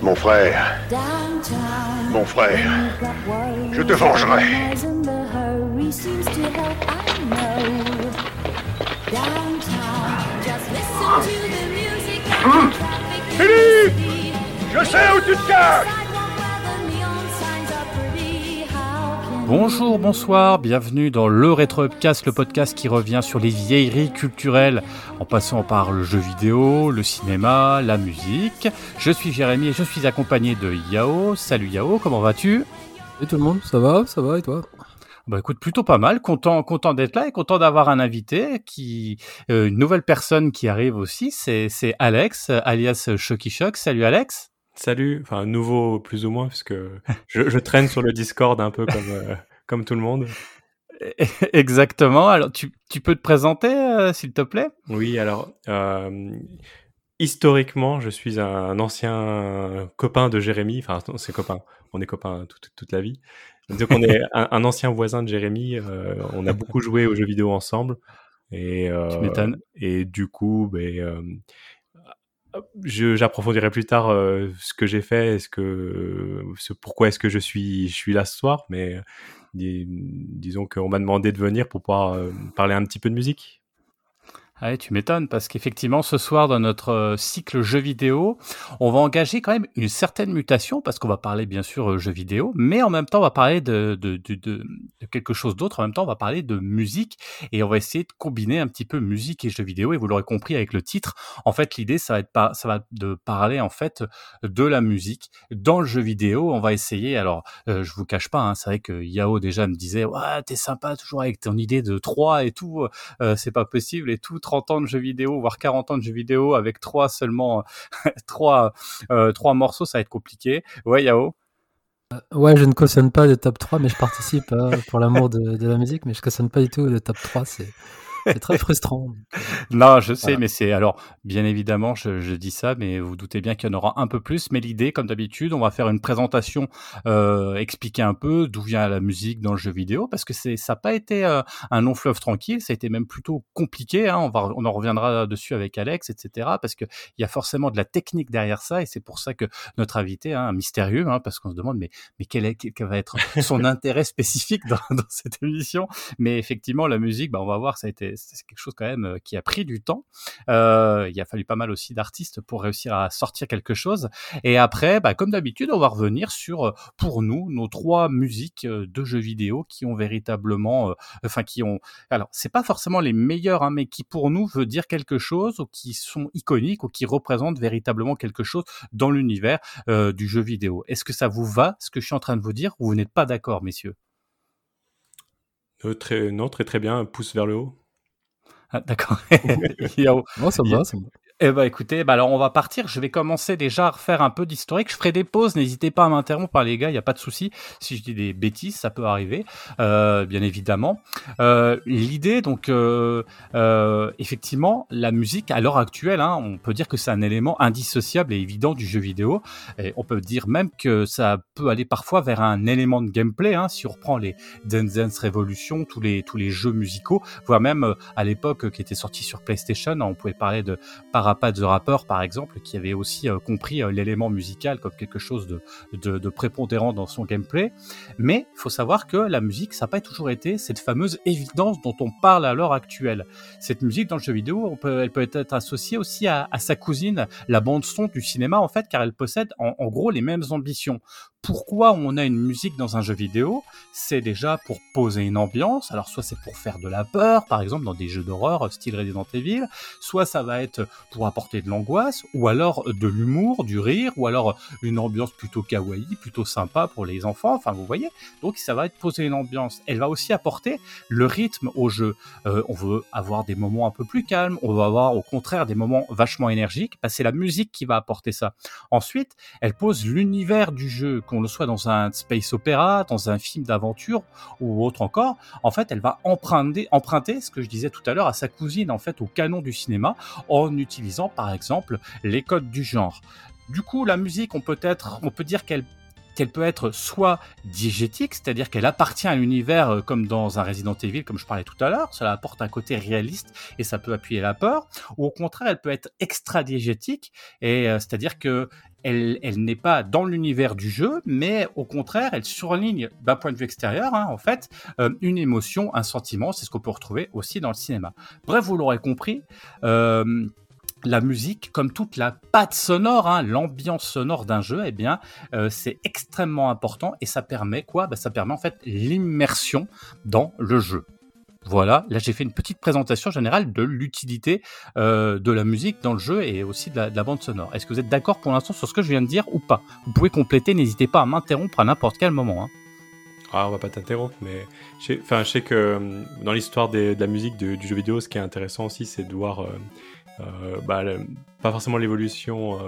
Mon frère, mon frère, je te vengerai. Philippe! je sais où tu te caches Bonjour, bonsoir, bienvenue dans le Rétropodcast, le podcast qui revient sur les vieilleries culturelles en passant par le jeu vidéo, le cinéma, la musique. Je suis Jérémy et je suis accompagné de Yao. Salut Yao, comment vas-tu? Et tout le monde, ça va, ça va et toi? Bah écoute, plutôt pas mal, content, content d'être là et content d'avoir un invité qui, euh, une nouvelle personne qui arrive aussi, c'est c'est Alex, alias Shocky Shock. Salut Alex. Salut, enfin nouveau plus ou moins, puisque je, je traîne sur le Discord un peu comme, euh, comme tout le monde. Exactement. Alors tu, tu peux te présenter, euh, s'il te plaît? Oui, alors euh, historiquement, je suis un ancien copain de Jérémy, enfin c'est copain, on est copains toute, toute la vie. Donc on est un, un ancien voisin de Jérémy, on a beaucoup joué aux jeux vidéo ensemble. Et, Tu m'étonnes. et du coup, ben, j'approfondirai plus tard euh, ce que j'ai fait, est-ce que, ce, pourquoi est-ce que je suis, je suis là ce soir, mais dis- disons qu'on m'a demandé de venir pour pouvoir euh, parler un petit peu de musique. Ah ouais, tu m'étonnes parce qu'effectivement, ce soir, dans notre euh, cycle jeux vidéo, on va engager quand même une certaine mutation parce qu'on va parler bien sûr euh, jeux vidéo, mais en même temps, on va parler de, de, de, de- quelque chose d'autre. En même temps, on va parler de musique et on va essayer de combiner un petit peu musique et jeux vidéo. Et vous l'aurez compris avec le titre, en fait, l'idée, ça va être pas, ça va de parler en fait de la musique dans le jeu vidéo. On va essayer. Alors, euh, je vous cache pas, hein, c'est vrai que Yao déjà me disait, ouais, t'es sympa toujours avec ton idée de 3 et tout euh, c'est pas possible et tout 30 ans de jeux vidéo voire 40 ans de jeux vidéo avec trois seulement euh, trois euh, trois morceaux ça va être compliqué. Ouais Yao? Ouais, je ne cautionne pas le top 3, mais je participe hein, pour l'amour de, la musique, mais je cautionne pas du tout le top 3, c'est c'est très frustrant. non je sais Voilà. mais c'est alors bien évidemment je, je dis ça mais vous doutez bien qu'il y en aura un peu plus mais l'idée comme d'habitude on va faire une présentation euh, expliquer un peu d'où vient la musique dans le jeu vidéo parce que c'est ça n'a pas été euh, un long fleuve tranquille ça a été même plutôt compliqué hein, on va on en reviendra dessus avec Alex etc parce que il y a forcément de la technique derrière ça et c'est pour ça que notre invité hein, mystérieux hein, parce qu'on se demande mais mais quel, est, quel va être son intérêt spécifique dans, dans cette émission? Mais effectivement la musique bah on va voir ça a été c'est quelque chose quand même euh, qui a pris du temps. Euh, il a fallu pas mal aussi d'artistes pour réussir à sortir quelque chose. Et après bah, comme d'habitude on va revenir sur euh, pour nous nos trois musiques de jeux vidéo qui ont véritablement euh, enfin qui ont alors c'est pas forcément les meilleurs hein, mais qui pour nous veut dire quelque chose ou qui sont iconiques ou qui représentent véritablement quelque chose dans l'univers du jeu vidéo. Est-ce que ça vous va ce que je suis en train de vous dire ou vous n'êtes pas d'accord messieurs? Euh, très, non, très très bien, pouce vers le haut. Ah, d'accord Yao. Bon, ça me va, ça me va. Eh ben écoutez, bah alors on va partir. Je vais commencer déjà à refaire un peu d'historique. Je ferai des pauses. N'hésitez pas à m'interrompre, les gars. Il y a pas de souci. Si je dis des bêtises, ça peut arriver, euh, bien évidemment. Euh, L'idée, donc, euh, effectivement, la musique à l'heure actuelle, hein, on peut dire que c'est un élément indissociable et évident du jeu vidéo. On peut dire même que ça peut aller parfois vers un élément de gameplay. Hein, si on reprend les Dance Dance Revolution, tous les tous les jeux musicaux, voire même à l'époque qui était sorti sur PlayStation, on pouvait parler de Parappa the Rapper par exemple, qui avait aussi euh, compris euh, l'élément musical comme quelque chose de, prépondérant dans son gameplay. Mais il faut savoir que la musique, ça n'a pas toujours été cette fameuse évidence dont on parle à l'heure actuelle. Cette musique dans le jeu vidéo, elle peut être associée aussi à, sa cousine, la bande son du cinéma en fait, car elle possède en gros les mêmes ambitions. Pourquoi on a une musique dans un jeu vidéo C'est déjà pour poser une ambiance. Alors soit c'est pour faire de la peur, par exemple dans des jeux d'horreur style Resident Evil, soit ça va être pour apporter de l'angoisse, ou alors de l'humour, du rire, ou alors une ambiance plutôt kawaii, plutôt sympa pour les enfants. Enfin, vous voyez. Donc ça va être poser une ambiance. Elle va aussi apporter le rythme au jeu. Euh, on veut avoir des moments un peu plus calmes, on va avoir au contraire des moments vachement énergiques. Bah, c'est la musique qui va apporter ça. Ensuite, elle pose l'univers du jeu, qu'on le soit dans un space opéra, dans un film d'aventure ou autre encore. En fait, elle va emprunter, ce que je disais tout à l'heure à sa cousine, en fait, au canon du cinéma, en utilisant par exemple les codes du genre. Du coup, la musique, on peut être, on peut dire qu'elle qu'elle peut être soit diégétique, c'est-à-dire qu'elle appartient à l'univers euh, comme dans un Resident Evil, comme je parlais tout à l'heure, cela apporte un côté réaliste et ça peut appuyer la peur, ou au contraire, elle peut être extra-diégétique, et euh, c'est-à-dire que elle, n'est pas dans l'univers du jeu, mais au contraire, elle surligne d'un point de vue extérieur, hein, en fait, euh, une émotion, un sentiment. C'est ce qu'on peut retrouver aussi dans le cinéma. Bref, vous l'aurez compris. Euh, la musique, comme toute la patte sonore, hein, l'ambiance sonore d'un jeu, eh bien, euh, c'est extrêmement important et ça permet quoi? Bah, Ça permet en fait l'immersion dans le jeu. Voilà, là j'ai fait une petite présentation générale de l'utilité euh, de la musique dans le jeu et aussi de la, de la bande sonore. Est-ce que vous êtes d'accord pour l'instant sur ce que je viens de dire ou pas? Vous pouvez compléter, n'hésitez pas à m'interrompre à n'importe quel moment. hein. Ah, on va pas t'interrompre, mais je sais, je sais que hum, dans l'histoire de la musique du jeu vidéo, ce qui est intéressant aussi, c'est de voir, euh, euh, bah, pas forcément l'évolution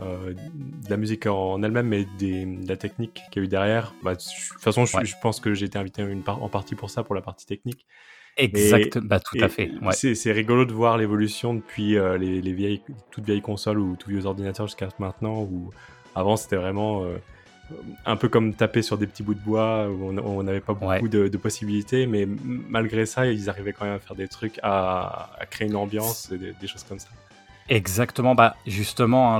euh, de la musique en elle-même, mais des, de la technique qu'il y a eu derrière. Bah, de toute façon, je, Ouais. je pense que j'ai été invité une par- en partie pour ça, pour la partie technique. Exact, bah, tout Et à fait. Ouais. C'est rigolo de voir l'évolution depuis euh, les, les vieilles, toutes vieilles consoles ou tous vieux ordinateurs jusqu'à maintenant, où avant c'était vraiment euh, un peu comme taper sur des petits bouts de bois, où on- n'avait pas beaucoup Ouais. de, de possibilités, mais malgré ça, ils arrivaient quand même à faire des trucs, à, à créer une ambiance, et des, des choses comme ça. Exactement, bah justement, hein,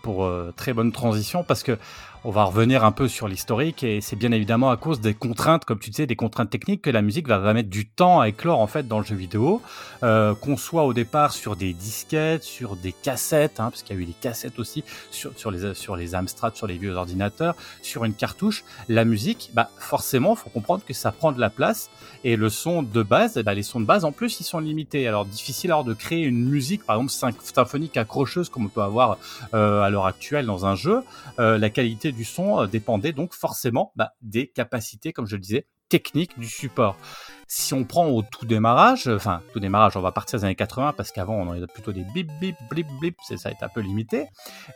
pour euh, très bonne transition, parce que on va revenir un peu sur l'historique et c'est bien évidemment à cause des contraintes, comme tu disais, des contraintes techniques que la musique va, mettre du temps à éclore en fait dans le jeu vidéo, euh, qu'on soit au départ sur des disquettes, sur des cassettes, hein, parce qu'il y a eu des cassettes aussi sur, les Amstrad, sur les vieux ordinateurs, sur une cartouche. La musique, bah forcément, faut comprendre que ça prend de la place et le son de base, ben, les sons de base en plus ils sont limités. Alors difficile alors de créer une musique par exemple sym- symphonique accrocheuse comme on peut avoir euh, à l'heure actuelle dans un jeu. Euh, la qualité du son euh, dépendait donc forcément bah, des capacités, comme je le disais, techniques du support. Si on prend au tout démarrage, euh, enfin tout démarrage, on va partir des années 80 parce qu'avant on avait plutôt des bip bip blip blip, c'est ça est un peu limité.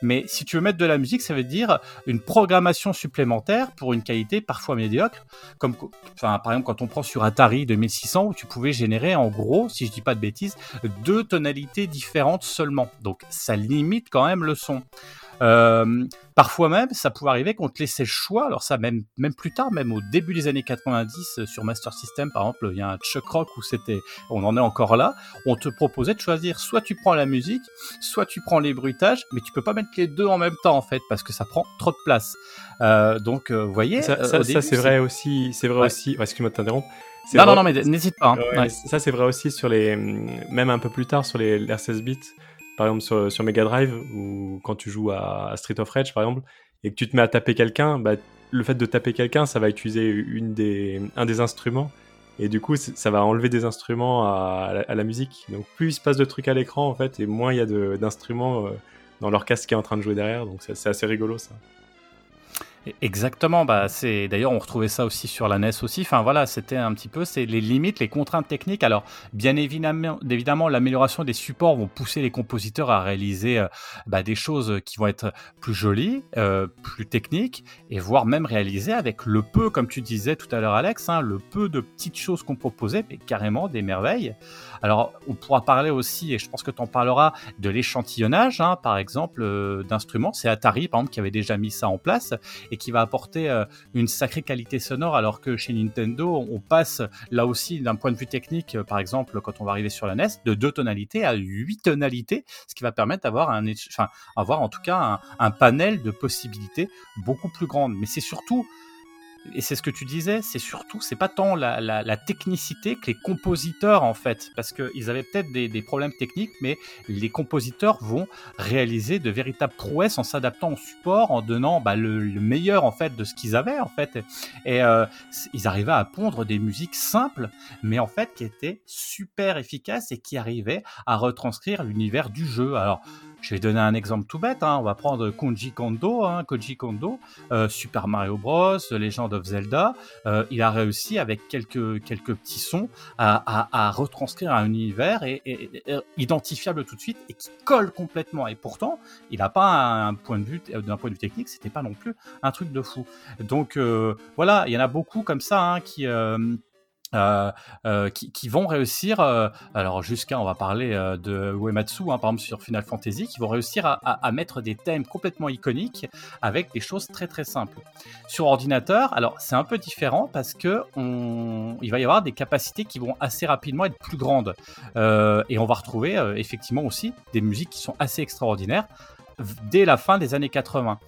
Mais si tu veux mettre de la musique, ça veut dire une programmation supplémentaire pour une qualité parfois médiocre comme par exemple quand on prend sur Atari 2600 où tu pouvais générer en gros, si je dis pas de bêtises, deux tonalités différentes seulement. Donc ça limite quand même le son. Euh, parfois même, ça pouvait arriver qu'on te laissait le choix. Alors ça, même même plus tard, même au début des années 90 euh, sur Master System, par exemple, il y a un Chuck Rock où c'était, on en est encore là. On te proposait de choisir soit tu prends la musique, soit tu prends les bruitages, mais tu peux pas mettre les deux en même temps en fait parce que ça prend trop de place. Euh, donc, euh, vous voyez, Ça, c'est vrai aussi. C'est vrai Ouais. aussi. ouais, Excuse-moi de t'interrompre. Non, vrai- non, non, mais n'hésite pas. hein. Ouais, Ouais. Ça, c'est vrai aussi sur les. Même un peu plus tard sur les, les R16 bits. Par exemple, sur, Mega Drive, ou quand tu joues à, Street of Rage, par exemple, et que tu te mets à taper quelqu'un, bah, le fait de taper quelqu'un, ça va utiliser un des instruments. Et du coup, ça va enlever des instruments à, à la, à la musique. Donc, plus il se passe de trucs à l'écran, en fait, et moins il y a d'instruments euh, dans leur casque qui est en train de jouer derrière. Donc, c'est assez rigolo, ça. Exactement, bah c'est d'ailleurs on retrouvait ça aussi sur la NES aussi. Enfin voilà, c'était un petit peu c'est les limites, les contraintes techniques. Alors bien évidemment, évidemment l'amélioration des supports vont pousser les compositeurs à réaliser euh, bah, des choses qui vont être plus jolies, euh, plus techniques et voire même réaliser avec le peu, comme tu disais tout à l'heure Alex, hein, le peu de petites choses qu'on proposait, mais carrément des merveilles. Alors on pourra parler aussi, et je pense que tu en parleras, de l'échantillonnage, hein, par exemple euh, d'instruments. C'est Atari par exemple qui avait déjà mis ça en place et qui va apporter euh, une sacrée qualité sonore alors que chez Nintendo on passe là aussi d'un point de vue technique euh, par exemple quand on va arriver sur la NES de deux tonalités à huit tonalités ce qui va permettre d'avoir un enfin avoir en tout cas un, un panel de possibilités beaucoup plus grande mais c'est surtout et c'est ce que tu disais, c'est surtout, c'est pas tant la, la- la technicité que les compositeurs en fait, parce qu'ils avaient peut-être des, des problèmes techniques, mais les compositeurs vont réaliser de véritables prouesses en s'adaptant au support, en donnant bah, le, le meilleur en fait de ce qu'ils avaient en fait. Et euh, ils arrivaient à pondre des musiques simples, mais en fait qui étaient super efficaces et qui arrivaient à retranscrire l'univers du jeu. Alors, je vais donner un exemple tout bête. hein. On va prendre Koji Kondo, hein, Koji Kondo, euh, Super Mario Bros, Legend of Zelda. Euh, il a réussi avec quelques quelques petits sons à, à- à retranscrire un univers et, et- identifiable tout de suite et qui colle complètement. Et pourtant, il n'a pas un point de vue d'un point de vue technique, c'était pas non plus un truc de fou. Donc euh, voilà, il y en a beaucoup comme ça hein, qui euh, euh, qui, vont réussir, euh, alors jusqu'à, on va parler de Uematsu, hein, par exemple sur Final Fantasy, qui vont réussir à, à, mettre des thèmes complètement iconiques avec des choses très très simples. Sur ordinateur, alors c'est un peu différent parce que on, il va y avoir des capacités qui vont assez rapidement être plus grandes et on va retrouver effectivement aussi des musiques qui sont assez extraordinaires dès la fin des années 80.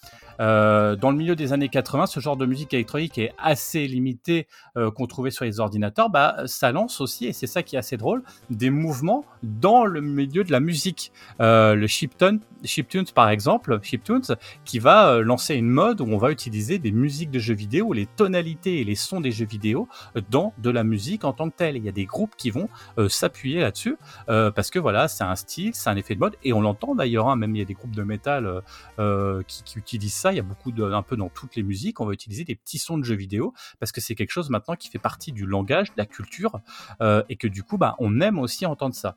Euh, dans le milieu des années 80, ce genre de musique électronique est assez limité euh, qu'on trouvait sur les ordinateurs. Bah, ça lance aussi, et c'est ça qui est assez drôle, des mouvements dans le milieu de la musique. Euh, le chiptune, chiptunes, par exemple, qui va lancer une mode où on va utiliser des musiques de jeux vidéo, les tonalités et les sons des jeux vidéo dans de la musique en tant que telle. Il y a des groupes qui vont s'appuyer là-dessus parce que voilà, c'est un style, c'est un effet de mode, et on l'entend d'ailleurs. Hein, même il y a des groupes de métal qui utilisent ça il y a beaucoup de, un peu dans toutes les musiques, on va utiliser des petits sons de jeux vidéo parce que c'est quelque chose maintenant qui fait partie du langage, de la culture euh, et que du coup, bah, on aime aussi entendre ça.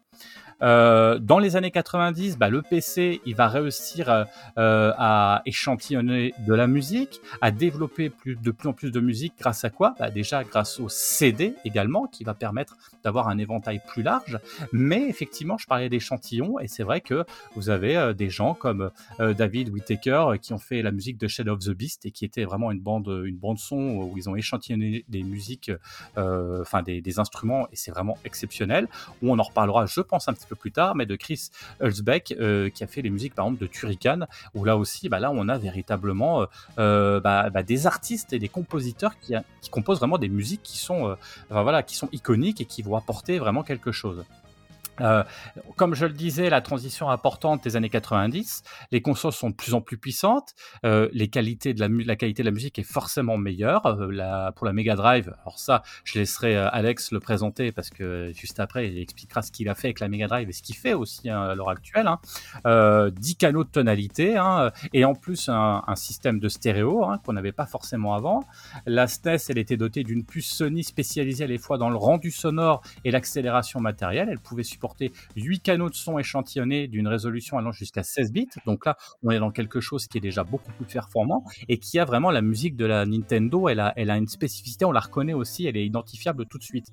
Euh, dans les années 90, bah, le PC, il va réussir euh, à échantillonner de la musique, à développer de plus en plus de musique grâce à quoi? Bah, Déjà grâce au CD également, qui va permettre d'avoir un éventail plus large. Mais effectivement, je parlais d'échantillons, et c'est vrai que vous avez euh, des gens comme David Whittaker qui ont fait la musique de Shadow of the Beast et qui était vraiment une bande, une bande son où ils ont échantillonné des musiques, enfin des, instruments, et c'est vraiment exceptionnel. Où on en reparlera, je pense, un petit peu plus tard, mais de Chris Hulsbeck euh, qui a fait les musiques par exemple de Turrican, où là aussi, bah, là on a véritablement euh, bah, bah, des artistes et des compositeurs qui, composent vraiment des musiques euh, qui sont iconiques et qui vont apporter vraiment quelque chose. Euh, comme je le disais, la transition importante des années 90, les consoles sont de plus en plus puissantes, euh, les qualités de la, qualité de la musique est forcément meilleure. Euh, pour la Mega Drive, alors ça, je laisserai Alex le présenter parce que juste après, il expliquera ce qu'il a fait avec la Mega Drive et ce qu'il fait aussi hein, à l'heure actuelle. Hein. 10 euh, canaux de tonalité hein, et en plus un, système de stéréo hein, qu'on n'avait pas forcément avant. La SNES, elle était dotée d'une puce Sony spécialisée à la fois dans le rendu sonore et l'accélération matérielle. Elle pouvait supporter supporter 8 canaux de son échantillonnés d'une résolution allant jusqu'à 16 bits. Donc là, on est dans quelque chose qui est déjà beaucoup plus performant et qui a vraiment la musique de la Nintendo. Elle a, elle a une spécificité, on la reconnaît aussi, elle est identifiable tout de suite.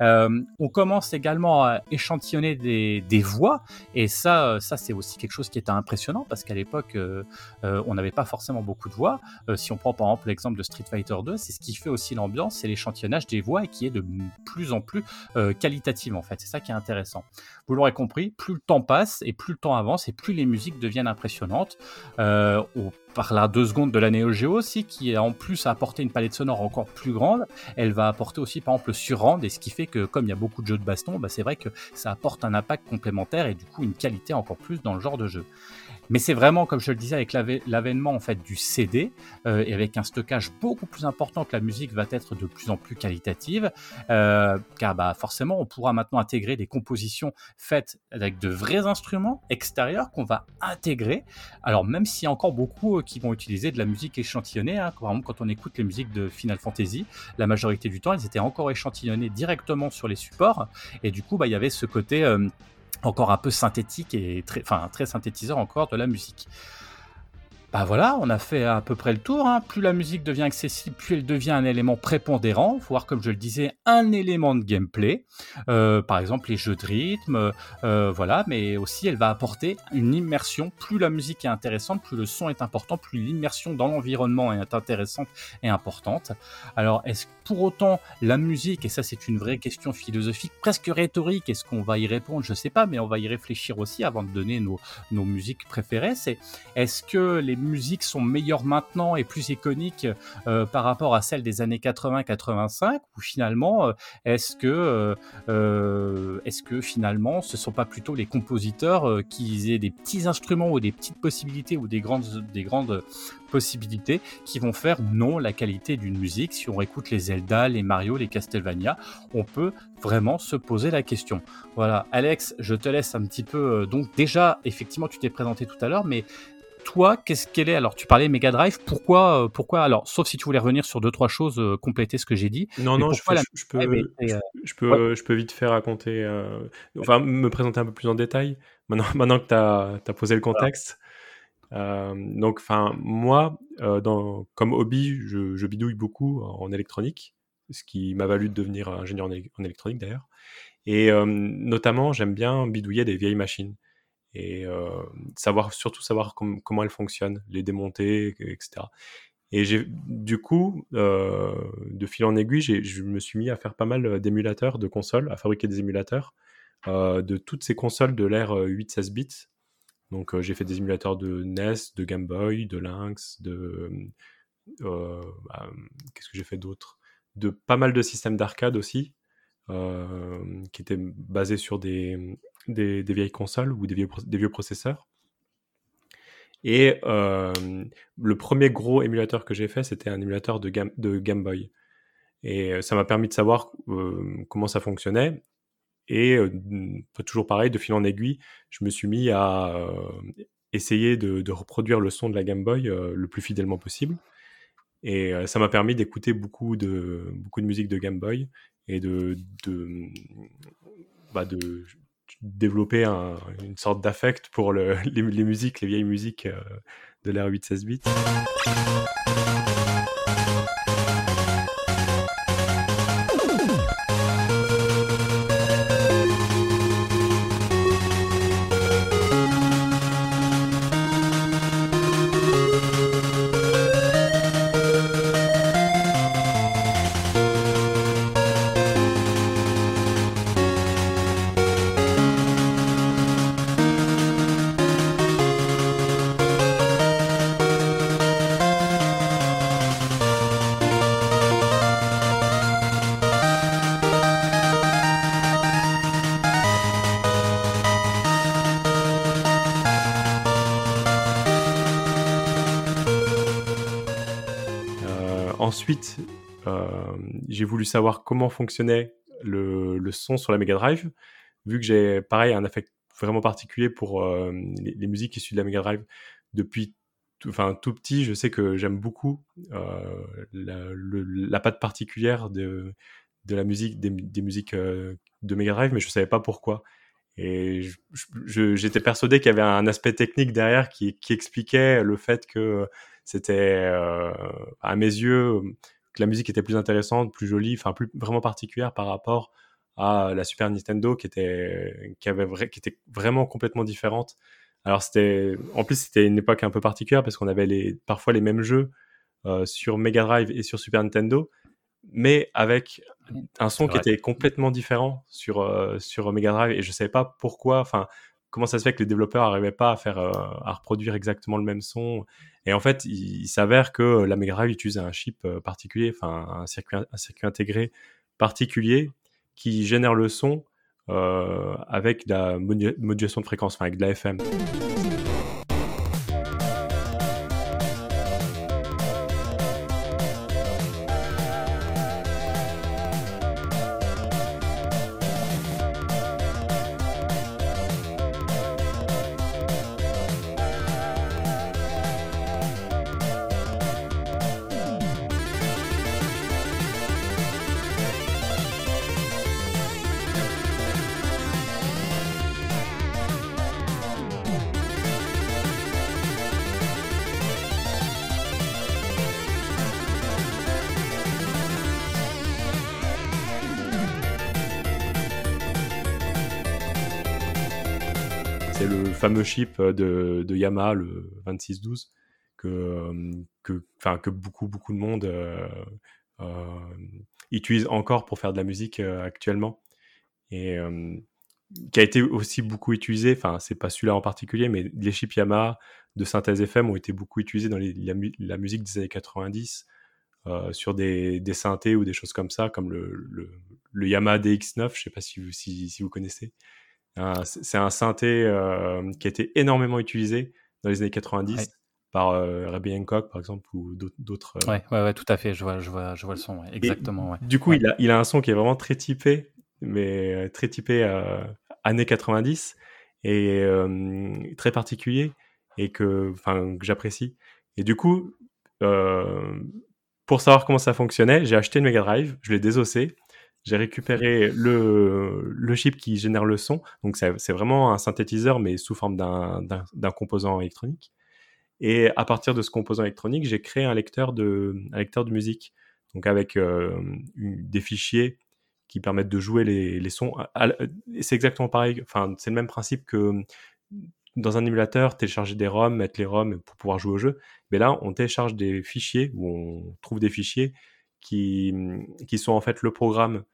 Euh, on commence également à échantillonner des, des voix et ça, ça c'est aussi quelque chose qui est impressionnant parce qu'à l'époque, euh, euh, on n'avait pas forcément beaucoup de voix. Euh, si on prend par exemple l'exemple de Street Fighter 2, c'est ce qui fait aussi l'ambiance, c'est l'échantillonnage des voix et qui est de plus en plus euh, qualitative en fait. C'est ça qui est intéressant. Vous l'aurez compris, plus le temps passe et plus le temps avance et plus les musiques deviennent impressionnantes. Euh, on parlera deux secondes de la Neo Geo aussi, qui en plus a apporté une palette sonore encore plus grande. Elle va apporter aussi par exemple le surrend, et ce qui fait que comme il y a beaucoup de jeux de baston, bah, c'est vrai que ça apporte un impact complémentaire et du coup une qualité encore plus dans le genre de jeu. Mais c'est vraiment, comme je le disais, avec l'avènement en fait du CD euh, et avec un stockage beaucoup plus important que la musique va être de plus en plus qualitative, euh, car bah forcément on pourra maintenant intégrer des compositions faites avec de vrais instruments extérieurs qu'on va intégrer. Alors même s'il y a encore beaucoup euh, qui vont utiliser de la musique échantillonnée, hein, quand on écoute les musiques de Final Fantasy, la majorité du temps elles étaient encore échantillonnées directement sur les supports et du coup bah il y avait ce côté encore un peu synthétique et très, enfin, très synthétiseur encore de la musique. Bah voilà, on a fait à peu près le tour. Hein. Plus la musique devient accessible, plus elle devient un élément prépondérant, voire comme je le disais, un élément de gameplay. Euh, par exemple, les jeux de rythme, euh, voilà, mais aussi elle va apporter une immersion. Plus la musique est intéressante, plus le son est important, plus l'immersion dans l'environnement est intéressante et importante. Alors, est-ce pour autant la musique, et ça c'est une vraie question philosophique, presque rhétorique, est-ce qu'on va y répondre? Je sais pas, mais on va y réfléchir aussi avant de donner nos, nos musiques préférées. C'est est-ce que les musiques sont meilleures maintenant et plus iconiques euh, par rapport à celles des années 80-85 ou finalement euh, est-ce que euh, est-ce que finalement ce sont pas plutôt les compositeurs qui aient des petits instruments ou des petites possibilités ou des grandes des grandes possibilités qui vont faire non la qualité d'une musique? Si on écoute les Zelda, les Mario, les Castlevania, on peut vraiment se poser la question. Voilà, Alex, je te laisse un petit peu donc déjà effectivement tu t'es présenté tout à l'heure mais toi, qu'est-ce qu'elle est? Alors, tu parlais Mega Drive. Pourquoi, euh, pourquoi Alors, sauf si tu voulais revenir sur deux trois choses, euh, compléter ce que j'ai dit. Non, non, je, la... je, peux, été, je, peux, ouais. je peux vite faire raconter, euh... enfin, me présenter un peu plus en détail. Maintenant, maintenant que tu as, as, posé le contexte. Euh, donc, enfin, moi, dans, comme hobby, je, bidouille beaucoup en électronique. ce qui m'a valu de devenir ingénieur en, éle- en électronique d'ailleurs. Et notamment, j'aime bien bidouiller des vieilles machines et euh, savoir surtout savoir com- comment elles fonctionnent, les démonter, etc. Et j'ai du coup, euh, de fil en aiguille, je me suis mis à faire pas mal d'émulateurs de consoles, à fabriquer des émulateurs euh, de toutes ces consoles de l'ère euh, 8-16 bits. Donc euh, j'ai fait des émulateurs de NES, de Game Boy, de Lynx, de euh, bah, qu'est-ce que j'ai fait d'autre? De pas mal de systèmes d'arcade aussi, euh, qui étaient basés sur des, des, vieilles consoles ou des vieux, des vieux processeurs. Et euh, le premier gros émulateur que j'ai fait, c'était un émulateur de Game, de Game Boy. Et euh, ça m'a permis de savoir euh, comment ça fonctionnait. Et euh, toujours pareil, de fil en aiguille, je me suis mis à essayer de, reproduire le son de la Game Boy le plus fidèlement possible. Et ça m'a permis d'écouter beaucoup de, beaucoup de musique de Game Boy et de, de, bah, de développer un- une sorte d'affect pour le- les, les musiques, les vieilles musiques euh, de l'ère 8-16 bits. J'ai voulu savoir comment fonctionnait le, son sur la Mega Drive, vu que j'ai, pareil, un affect vraiment particulier pour euh, les, musiques issues de la Mega Drive depuis enfin, tout petit. Je sais que j'aime beaucoup euh, la, patte particulière de, la musique, des, musiques euh, de Mega Drive, mais je savais pas pourquoi. Et j'étais persuadé qu'il y avait un aspect technique derrière qui, expliquait le fait que c'était, à mes yeux, que la musique était plus intéressante, plus jolie, enfin plus vraiment particulière par rapport à la Super Nintendo qui était, qui avait vrai- qui était vraiment complètement différente. Alors c'était, en plus c'était une époque un peu particulière parce qu'on avait les, parfois les mêmes jeux euh, sur Mega Drive et sur Super Nintendo, mais avec un son qui était complètement différent sur euh, sur Mega Drive et je savais pas pourquoi. Enfin, comment ça se fait que les développeurs n'arrivaient pas à faire euh, à reproduire exactement le même son Et en fait, il, s'avère que la Mega Drive utilise un chip euh, particulier, enfin un circuit un circuit intégré particulier qui génère le son euh, avec de la modu- modulation de fréquence, enfin avec de la FM. Fameux chip de, de Yamaha, le 2612, que, euh, que, que beaucoup, beaucoup de monde euh, euh, utilise encore pour faire de la musique euh, actuellement. Et euh, qui a été aussi beaucoup utilisé, enfin, c'est pas celui-là en particulier, mais les chips Yamaha de synthèse FM ont été beaucoup utilisés dans la, mu- la musique des années 90 euh, sur des, des synthés ou des choses comme ça, comme le, le, le Yamaha DX9, je sais pas si vous, si vous connaissez. C'est un synthé euh, qui a été énormément utilisé dans les années 90 Ouais. par euh, Herbie Hancock, par exemple, ou d'autres- euh, Ouais, ouais, ouais, tout à fait. Je vois, je vois, je vois le son. ouais. Exactement. Du coup, il, a, il a un son qui est vraiment très typé, mais très typé années 90 et euh, très particulier et que, enfin, que j'apprécie. Et du coup, euh, pour savoir comment ça fonctionnait, j'ai acheté une Mega Drive, je l'ai désossé, j'ai récupéré le, le chip qui génère le son. Donc, c'est vraiment un synthétiseur, mais sous forme d'un- composant électronique. Et à partir de ce composant électronique, j'ai créé un lecteur de, un lecteur de musique. donc avec euh, des fichiers qui permettent de jouer les, les sons. C'est exactement pareil, enfin, c'est le même principe que dans un émulateur, télécharger des ROM, mettre les ROM pour pouvoir jouer au jeu. Mais là, on télécharge des fichiers, ou on trouve des fichiers qui, qui sont en fait le programme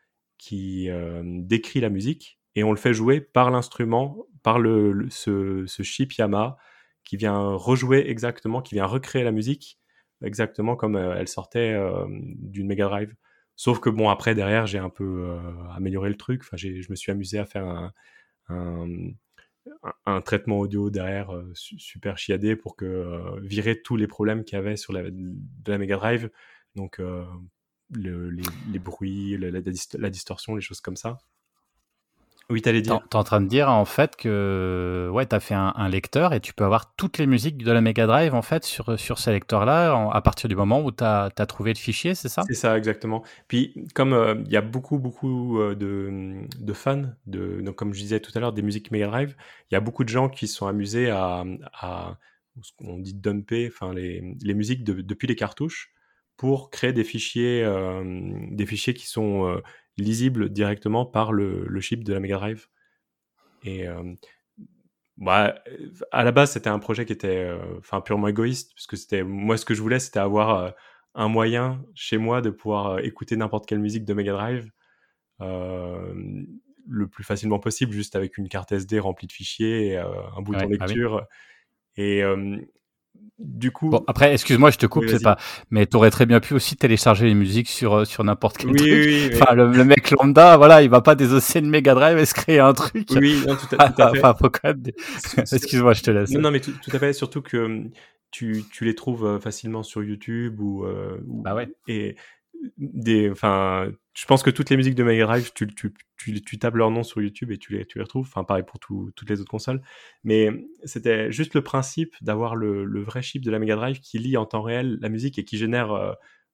qui euh, décrit la musique, et on le fait jouer par l'instrument, par le, ce, ce chip Yamaha, qui vient rejouer exactement, qui vient recréer la musique exactement comme euh, elle sortait euh, d'une Mega Drive. Sauf que bon, après, derrière, j'ai un peu amélioré le truc. Enfin, je me suis amusé à faire un, un, traitement audio derrière euh, su- super chiadé pour que euh, virer tous les problèmes qu'il y avait sur la, de la Mega Drive. Donc, le- les, les bruits, la, dist- la distorsion, les choses comme ça. Oui, t'allais dire. en- t'es en train de dire en fait que ouais, t'as fait un, un lecteur et tu peux avoir toutes les musiques de la Mega Drive en fait sur, sur ces lecteurs-là à partir du moment où t'as as trouvé le fichier, c'est ça? C'est ça, exactement. Puis, comme euh, il y a beaucoup, beaucoup euh, de, de fans, de, donc, comme je disais tout à l'heure, des musiques Mega Drive, il y a beaucoup de gens qui se sont amusés à, à ce qu'on dit dumper, enfin, les, les musiques de- depuis les cartouches pour créer des fichiers, euh, des fichiers qui sont euh, lisibles directement par le, le chip de la Mega Drive. Et euh, bah, à la base, c'était un projet qui était enfin purement égoïste, puisque c'était moi ce que je voulais, c'était avoir un moyen chez moi de pouvoir écouter n'importe quelle musique de Mega Drive euh, le plus facilement possible, juste avec une carte SD remplie de fichiers, et, euh, un bouton Ouais, ah oui. lecture. Et euh, du coup, Bon, après, excuse-moi, je te coupe, Oui, c'est pas. Mais t'aurais très bien pu aussi télécharger les musiques sur, euh, sur n'importe quel oui, truc. oui, oui, oui. Enfin, le, le mec lambda, voilà, il va pas désosser une Mega Drive et se créer un truc. Oui, non, tout à, tout à fait. enfin, faut quand même des- Excuse-moi, je te laisse. Non, non, mais tout, tout à fait. Surtout que hum, tu, tu les trouves euh, facilement sur YouTube ou. euh, ou- Bah ouais. Et des, enfin, je pense que toutes les musiques de Mega Drive, tu, tu, tu, tu tapes leur nom sur YouTube et tu les, tu les retrouves. Enfin, pareil pour tout- toutes les autres consoles. Mais c'était juste le principe d'avoir le, le vrai chip de la Mega Drive qui lit en temps réel la musique et qui génère euh,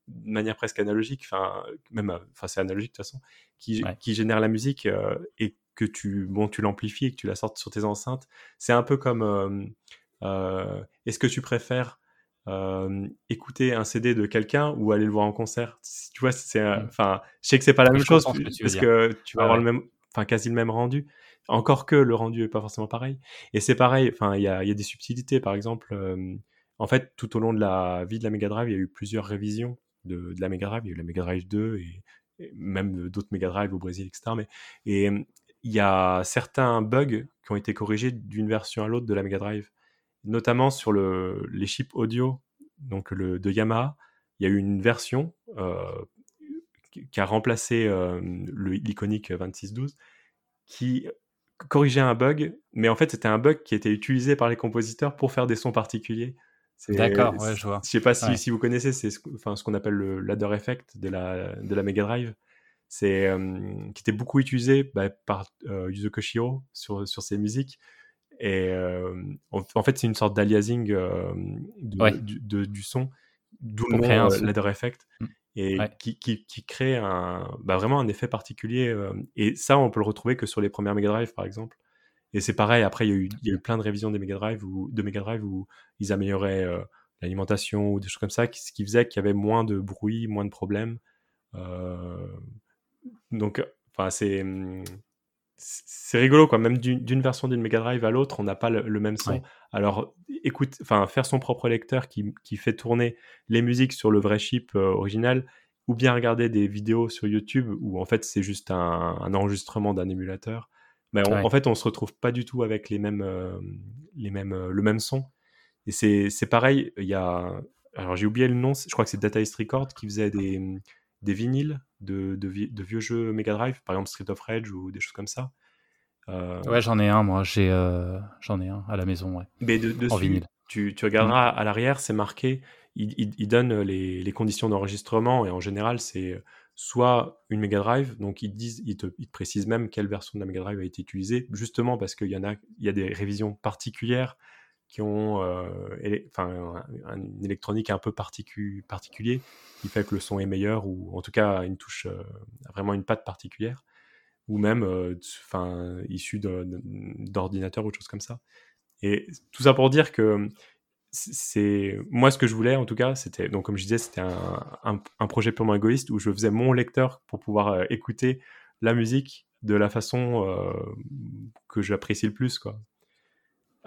de manière presque analogique, enfin, même, euh, enfin, c'est analogique de toute façon, qui, Ouais. qui génère la musique euh, et que tu, bon, tu l'amplifies et que tu la sortes sur tes enceintes. C'est un peu comme, est-ce que tu préfères euh, écouter un CD de quelqu'un ou aller le voir en concert Tu vois, c'est, euh, Mm. enfin, je sais que c'est pas la Je même chose que parce dire. que tu vas avoir ouais. le même, enfin, quasi le même rendu. Encore que le rendu est pas forcément pareil. Et c'est pareil, enfin, il y a, il y a des subtilités, par exemple. euh, en fait, tout au long de la vie de la Mega Drive, il y a eu plusieurs révisions de, de la Mega Drive. Il y a eu la Mega Drive 2 et, et même d'autres Mega Drive au Brésil, etc. Mais, et il y a certains bugs qui ont été corrigés d'une version à l'autre de la Mega Drive, notamment sur le, les chips audio donc le, de Yamaha. Il y a eu une version euh, qui a remplacé euh, l'iconique 2612 qui corrigeait un bug, mais en fait c'était un bug qui était utilisé par les compositeurs pour faire des sons particuliers. D'accord, ouais, je vois. Je sais pas si, Ouais. si vous connaissez, c'est ce, enfin, ce qu'on appelle le ladder effect de la, de la Mega Drive. C'est euh, qui était beaucoup utilisé bah, par euh, Yuzo Koshiro sur, sur ses musiques. Et euh, en, en fait, c'est une sorte d'aliasing euh, de- Ouais. du, de- du son, d'où le nom euh, ladder effect, Mm. et Ouais. qui, qui, qui crée un, bah, vraiment un effet particulier. euh, et ça, on peut le retrouver que sur les premières Mega Drive, par exemple. Et c'est pareil, après, il y, a eu, il y a eu plein de révisions des Mega Drive où, de Mega Drive où ils amélioraient euh, l'alimentation ou des choses comme ça, qui- ce qui faisait qu'il y avait moins de bruit, moins de problèmes. Euh, donc, enfin, c'est hum, c'est rigolo quoi. Même d'une version d'une Mega Drive à l'autre, on n'a pas le, le même son. Ouais. Alors, écoute, enfin, faire son propre lecteur qui, qui fait tourner les musiques sur le vrai chip euh, original, ou bien regarder des vidéos sur YouTube où en fait c'est juste un, un enregistrement d'un émulateur. Mais on- Ouais. en fait, on se retrouve pas du tout avec les mêmes, euh, les mêmes, euh, le même son. Et c'est c'est pareil. Il y a, alors j'ai oublié le nom. Je crois que c'est Data East Records qui faisait des, des vinyles de, de, vie- de vieux jeux Mega Drive, par exemple Street of Rage ou des choses comme ça. Euh, Ouais, j'en ai un, moi. J'ai, euh, j'en ai un à la maison, ouais. mais de, dessus, vinyle. tu, tu regarderas à l'arrière, c'est marqué, il, il, il donne les, les conditions d'enregistrement et en général, c'est soit une Mega Drive, donc ils, disent, ils, te, ils te précisent même quelle version de la Mega Drive a été utilisée, justement parce qu'il y en a, il y a des révisions particulières qui ont euh, enfin, un- un- une électronique un peu particu- particulier qui fait que le son est meilleur ou en tout cas une touche, euh, vraiment une patte particulière ou même euh, enfin, issu de- de- d'ordinateur ou de choses comme ça. Et tout ça pour dire que c'est moi ce que je voulais en tout cas c'était donc comme je disais c'était un, projet purement égoïste où je faisais mon lecteur pour pouvoir écouter la musique de la façon que j'apprécie le plus quoi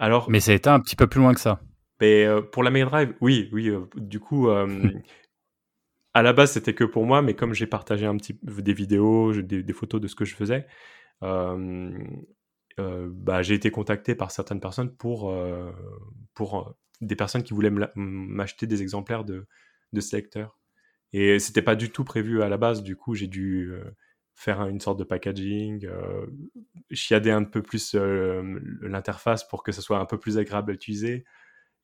alors mais ça a été un petit peu plus loin que ça mais, euh, pour la Mega Drive oui oui du coup à la base c'était que pour moi mais comme j'ai partagé un petit des vidéos des, des, photos de ce que je faisais bah, j'ai été contacté par certaines personnes pour, pour des personnes qui voulaient m'acheter des exemplaires de, de ce lecteur. Et c'était pas du tout prévu à la base, du coup j'ai dû euh, faire une sorte de packaging, euh, chiader un peu plus euh, l'interface pour que ce soit un peu plus agréable à utiliser,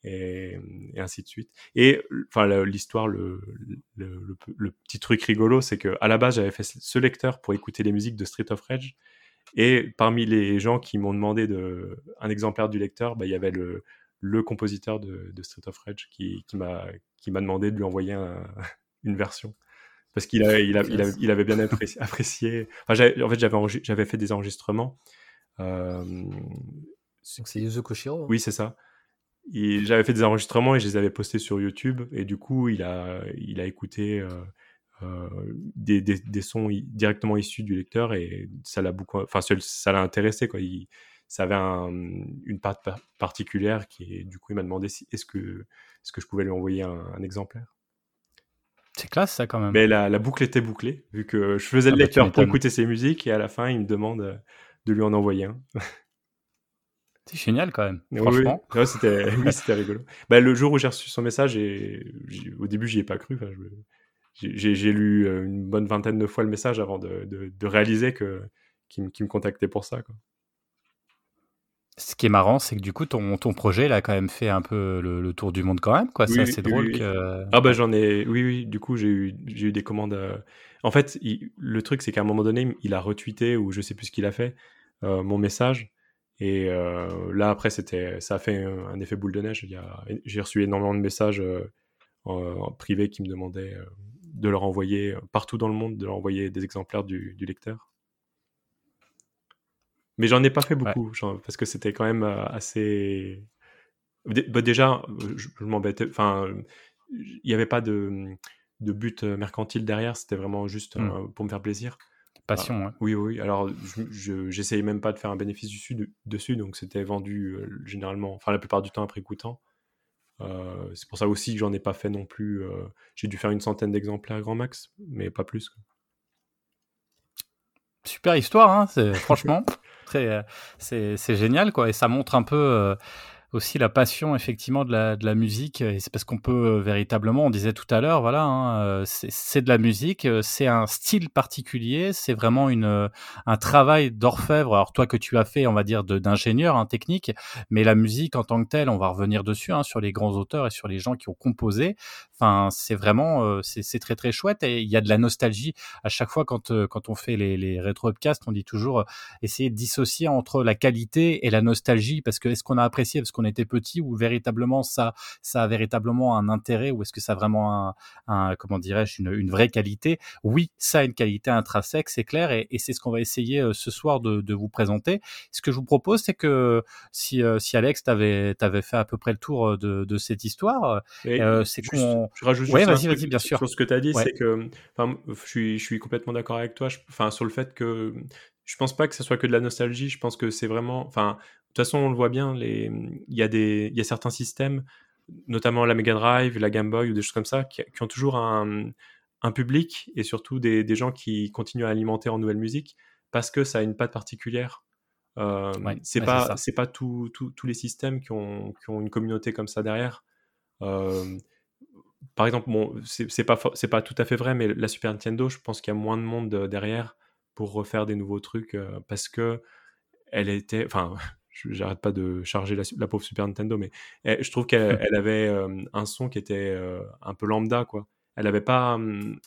et, ainsi de suite. Et enfin l'histoire, le, petit truc rigolo, c'est que à la base j'avais fait ce lecteur pour écouter les musiques de Street of Rage, et parmi les gens qui m'ont demandé de, un exemplaire du lecteur, bah, il y avait le, compositeur de, Street of Rage qui m'a demandé de lui envoyer une version parce qu'il il, il, avait bien apprécié. apprécié. en fait, j'avais fait des enregistrements. Euh, Donc c'est Yuzo Koshiro hein. Oui, c'est ça. J'avais fait des enregistrements et je les avais postés sur YouTube. Et du coup, il a, il a écouté euh, euh, des, des, sons directement issus du lecteur et ça l'a beaucoup, enfin, ça l'a intéressé. Quoi. Il, ça avait une part particulière qui, du coup, il m'a demandé si, est-ce que, est-ce que je pouvais lui envoyer un, exemplaire. C'est classe ça quand même. Mais la, la, boucle était bouclée, vu que je faisais le ah bah, lecteur pour écouter ses musiques et à la fin il me demande de lui en envoyer un. C'est génial quand même, franchement. Oui, c'était rigolo. Bah, le jour où j'ai reçu son message, et, au début j'y ai pas cru. J'ai lu euh, une bonne vingtaine de fois le message avant de, de, réaliser que qu'il me contactait pour ça. Quoi. Ce qui est marrant, c'est que du coup, ton, ton projet, il a quand même fait un peu le, tour du monde quand même, quoi. c'est assez drôle que... Ah bah j'en ai... Oui, oui, du coup, j'ai eu, j'ai eu des commandes... Euh, en fait, le truc, c'est qu'à un moment donné, il a retweeté, ou je sais plus ce qu'il a fait, euh, mon message. Et euh, là, après, c'était, ça a fait un, effet boule de neige. J'ai reçu énormément de messages en, privé qui me demandaient de leur envoyer, partout dans le monde, de leur envoyer des exemplaires du, du lecteur. Mais j'en ai pas fait beaucoup, parce que c'était quand même euh, assez. Bah, déjà, je, m'embêtais. Enfin, il n'y avait pas de, de, but euh, mercantile derrière, c'était vraiment juste mmh. euh, pour me faire plaisir. Passion, Oui, oui. Alors, j'essayais même pas de faire un bénéfice dessus, dessus donc c'était vendu généralement, enfin la plupart du temps après coûtant. c'est pour ça aussi que j'en ai pas fait non plus. J'ai dû faire une centaine d'exemplaires grand max, mais pas plus. Super histoire, hein, franchement. Euh, c'est génial, quoi. Et ça montre un peu euh, aussi la passion effectivement de la, de musique. Et c'est parce qu'on peut euh, véritablement on disait tout à l'heure voilà hein, c'est de la musique c'est un style particulier c'est vraiment une un travail d'orfèvre. Alors toi que tu as fait on va dire d'ingénieur hein, technique mais la musique en tant que telle on va revenir dessus hein, sur les grands auteurs et sur les gens qui ont composé Enfin, c'est vraiment, euh, c'est très très chouette et il y a de la nostalgie à chaque fois quand euh, quand on fait les, les rétro upcasts, on dit toujours euh, essayer de dissocier entre la qualité et la nostalgie parce que est-ce qu'on a apprécié parce qu'on était petit ou véritablement ça ça a véritablement un intérêt ou est-ce que ça a vraiment un, un comment dirais-je une, une, vraie qualité? Oui, ça a une qualité intrinsèque, c'est clair et, et c'est ce qu'on va essayer ce soir de, de, vous présenter. Ce que je vous propose, c'est que si si Alex t'avais t'avais fait à peu près le tour de, de cette histoire, c'est qu'on je rajoute juste bien sûr. sur ce que tu as dit, c'est que je suis, je suis complètement d'accord avec toi enfin, sur le fait que je pense pas que ce soit que de la nostalgie, je pense que c'est vraiment. Enfin, de toute façon, on le voit bien, les... il, y a des... il y a certains systèmes, notamment la Mega Drive, la Game Boy ou des choses comme ça, qui, ont toujours un, un, public et surtout des, des, gens qui continuent à alimenter en nouvelle musique parce que ça a une patte particulière. Euh, c'est pas c'est pas tous les systèmes qui ont, qui ont une communauté comme ça derrière. Euh, par exemple, bon, c'est pas, c'est pas tout à fait vrai, mais la Super Nintendo, je pense qu'il y a moins de monde euh, derrière pour refaire des nouveaux trucs euh, parce que elle était. Enfin, j'arrête pas de charger la, pauvre Super Nintendo, mais je trouve qu'elle avait euh, un son qui était un peu lambda, quoi. Elle avait pas hum,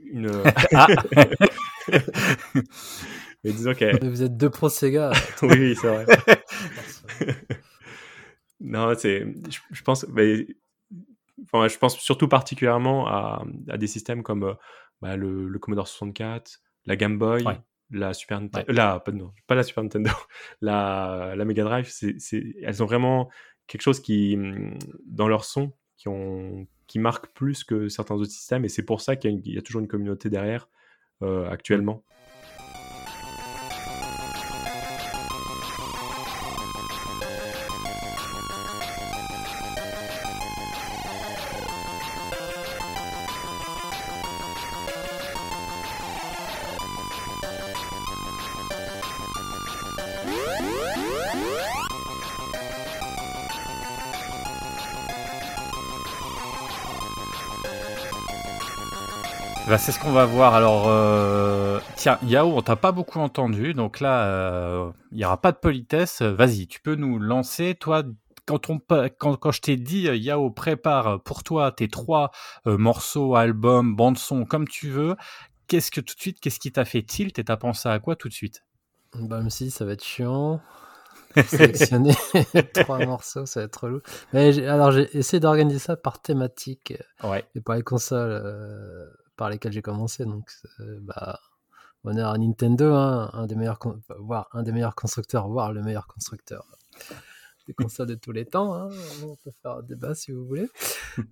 une. Ah. mais disons qu'elle. Vous êtes deux pro Sega. oui, c'est vrai. non, c'est. Je, pense. Mais enfin, je pense surtout particulièrement à, à des systèmes comme euh, bah, le, le, Commodore 64, la Game Boy, la Super Nintendo, la, pas, non, pas la Super Nintendo, la, la Mega Drive, c'est, elles ont vraiment quelque chose qui, hum, dans leur son, qui, ont, qui marque plus que certains autres systèmes. Et c'est pour ça qu'il y, a y toujours une communauté derrière euh, actuellement. Bah, c'est ce qu'on va voir. Alors, euh, tiens, Yao, on t'a pas beaucoup entendu, donc là, euh, il y aura pas de politesse. Vas-y, tu peux nous lancer, toi. Quand, on, quand, quand je t'ai dit, euh, Yao, prépare pour toi tes trois euh, morceaux, albums, bande-son, comme tu veux, qu'est-ce que tout de suite, qu'est-ce qui t'a fait tilt et t'as pensé à quoi tout de suite? Bah, même si ça va être chiant. Sélectionner trois morceaux, ça va être relou. Mais alors, j'ai essayé d'organiser ça par thématique Ouais. et par les consoles euh, par lesquelles j'ai commencé. Donc, euh, bah, honneur à Nintendo, hein, un des meilleurs, voire un des meilleurs constructeurs, voire le meilleur constructeur des consoles de tous les temps. hein. On peut faire un débat si vous voulez.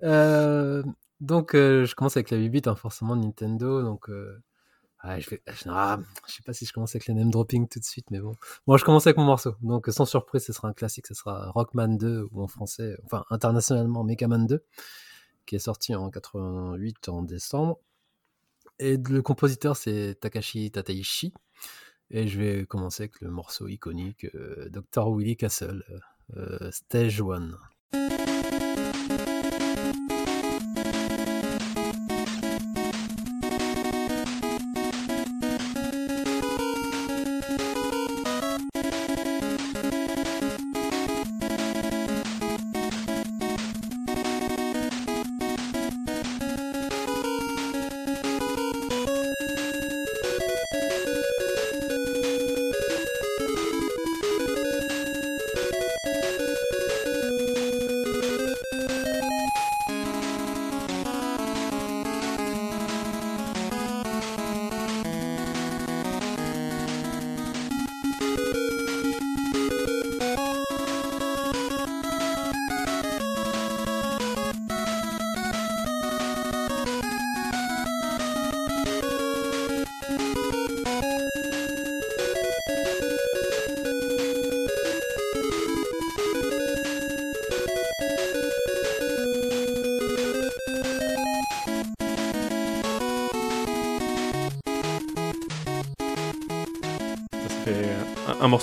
Euh, donc, euh, je commence avec la 8 bits, hein, forcément Nintendo. Donc, euh, je, vais, je, ah, je sais pas si je commence avec les name dropping tout de suite, mais bon. Bon, je commence avec mon morceau. Donc, sans surprise, ce sera un classique. Ce sera Rockman 2 ou en français, enfin internationalement Megaman 2, qui est sorti en 88 en décembre. Et le compositeur, c'est Takashi Tateishi. Et je vais commencer avec le morceau iconique euh, Dr. Willy Castle, euh, Stage 1.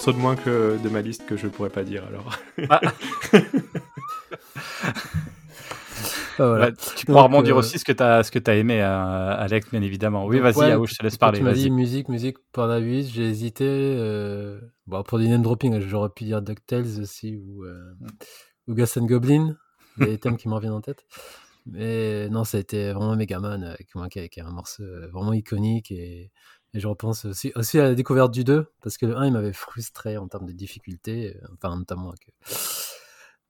Morceau de moins que de ma liste que je pourrais pas dire alors. Ah, voilà. Bah, tu pourras rebondir euh, aussi ce que tu as, ce que as aimé, euh, Alex, bien évidemment. Oui, vas-y, ouais, je te laisse parler. Tu m'as dit musique, musique pour la 8, j'ai hésité. euh, Bon, pour du name dropping, j'aurais pu dire DuckTales aussi ou, euh, ou and Goblin, les thèmes qui me reviennent en tête. Mais non, ça a été vraiment Megaman qui, qui est un morceau euh, vraiment iconique et, et je repense aussi, à la découverte du 2 parce que le 1 il m'avait frustré en termes de difficulté, euh, enfin notamment avec euh,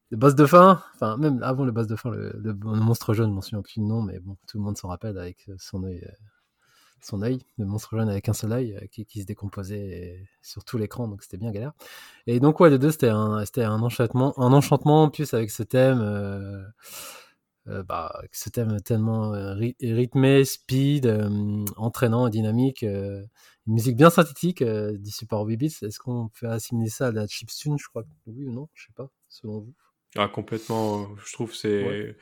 le boss de fin, enfin même avant le boss de fin, le, monstre jaune, je m'en souviens plus le nom, mais bon, tout le monde s'en rappelle avec euh, son œil, son œil, le monstre jaune avec un seul œil qui, se décomposait sur tout l'écran, donc c'était bien galère. Et donc ouais, le 2 c'était un, enchantement, un enchantement en plus avec ce thème. Bah, avec ce thème tellement euh, ry- rythmé, speed, euh, entraînant et dynamique, euh, une musique bien synthétique euh, du support 8 bits. Est-ce qu'on peut assimiler ça à la chiptune Je crois que oui ou non, je sais pas, selon vous. Ah, complètement, euh, je trouve c'est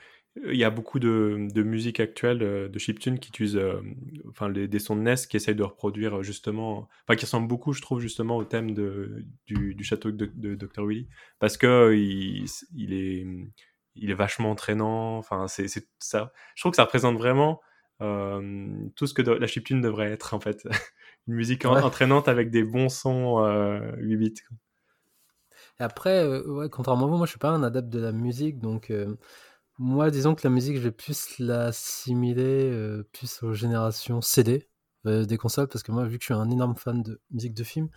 il y a beaucoup de, de musique actuelle euh, de chiptune qui utilisent euh, enfin les, des sons de NES qui essayent de reproduire euh, justement enfin qui ressemblent beaucoup je trouve justement au thème de, du, du château de, de Dr Willy parce que euh, il, il est il est vachement entraînant enfin c'est c'est ça. Je trouve que ça représente vraiment euh, tout ce que de- la chiptune devrait être en fait. Une musique Ouais. entraînante avec des bons sons euh, 8 bits Et après, euh, ouais, contrairement à vous, moi je suis pas un adepte de la musique, donc euh, moi disons que la musique, je vais plus l'assimiler euh, plus aux générations CD euh, des consoles, parce que moi vu que je suis un énorme fan de musique de film,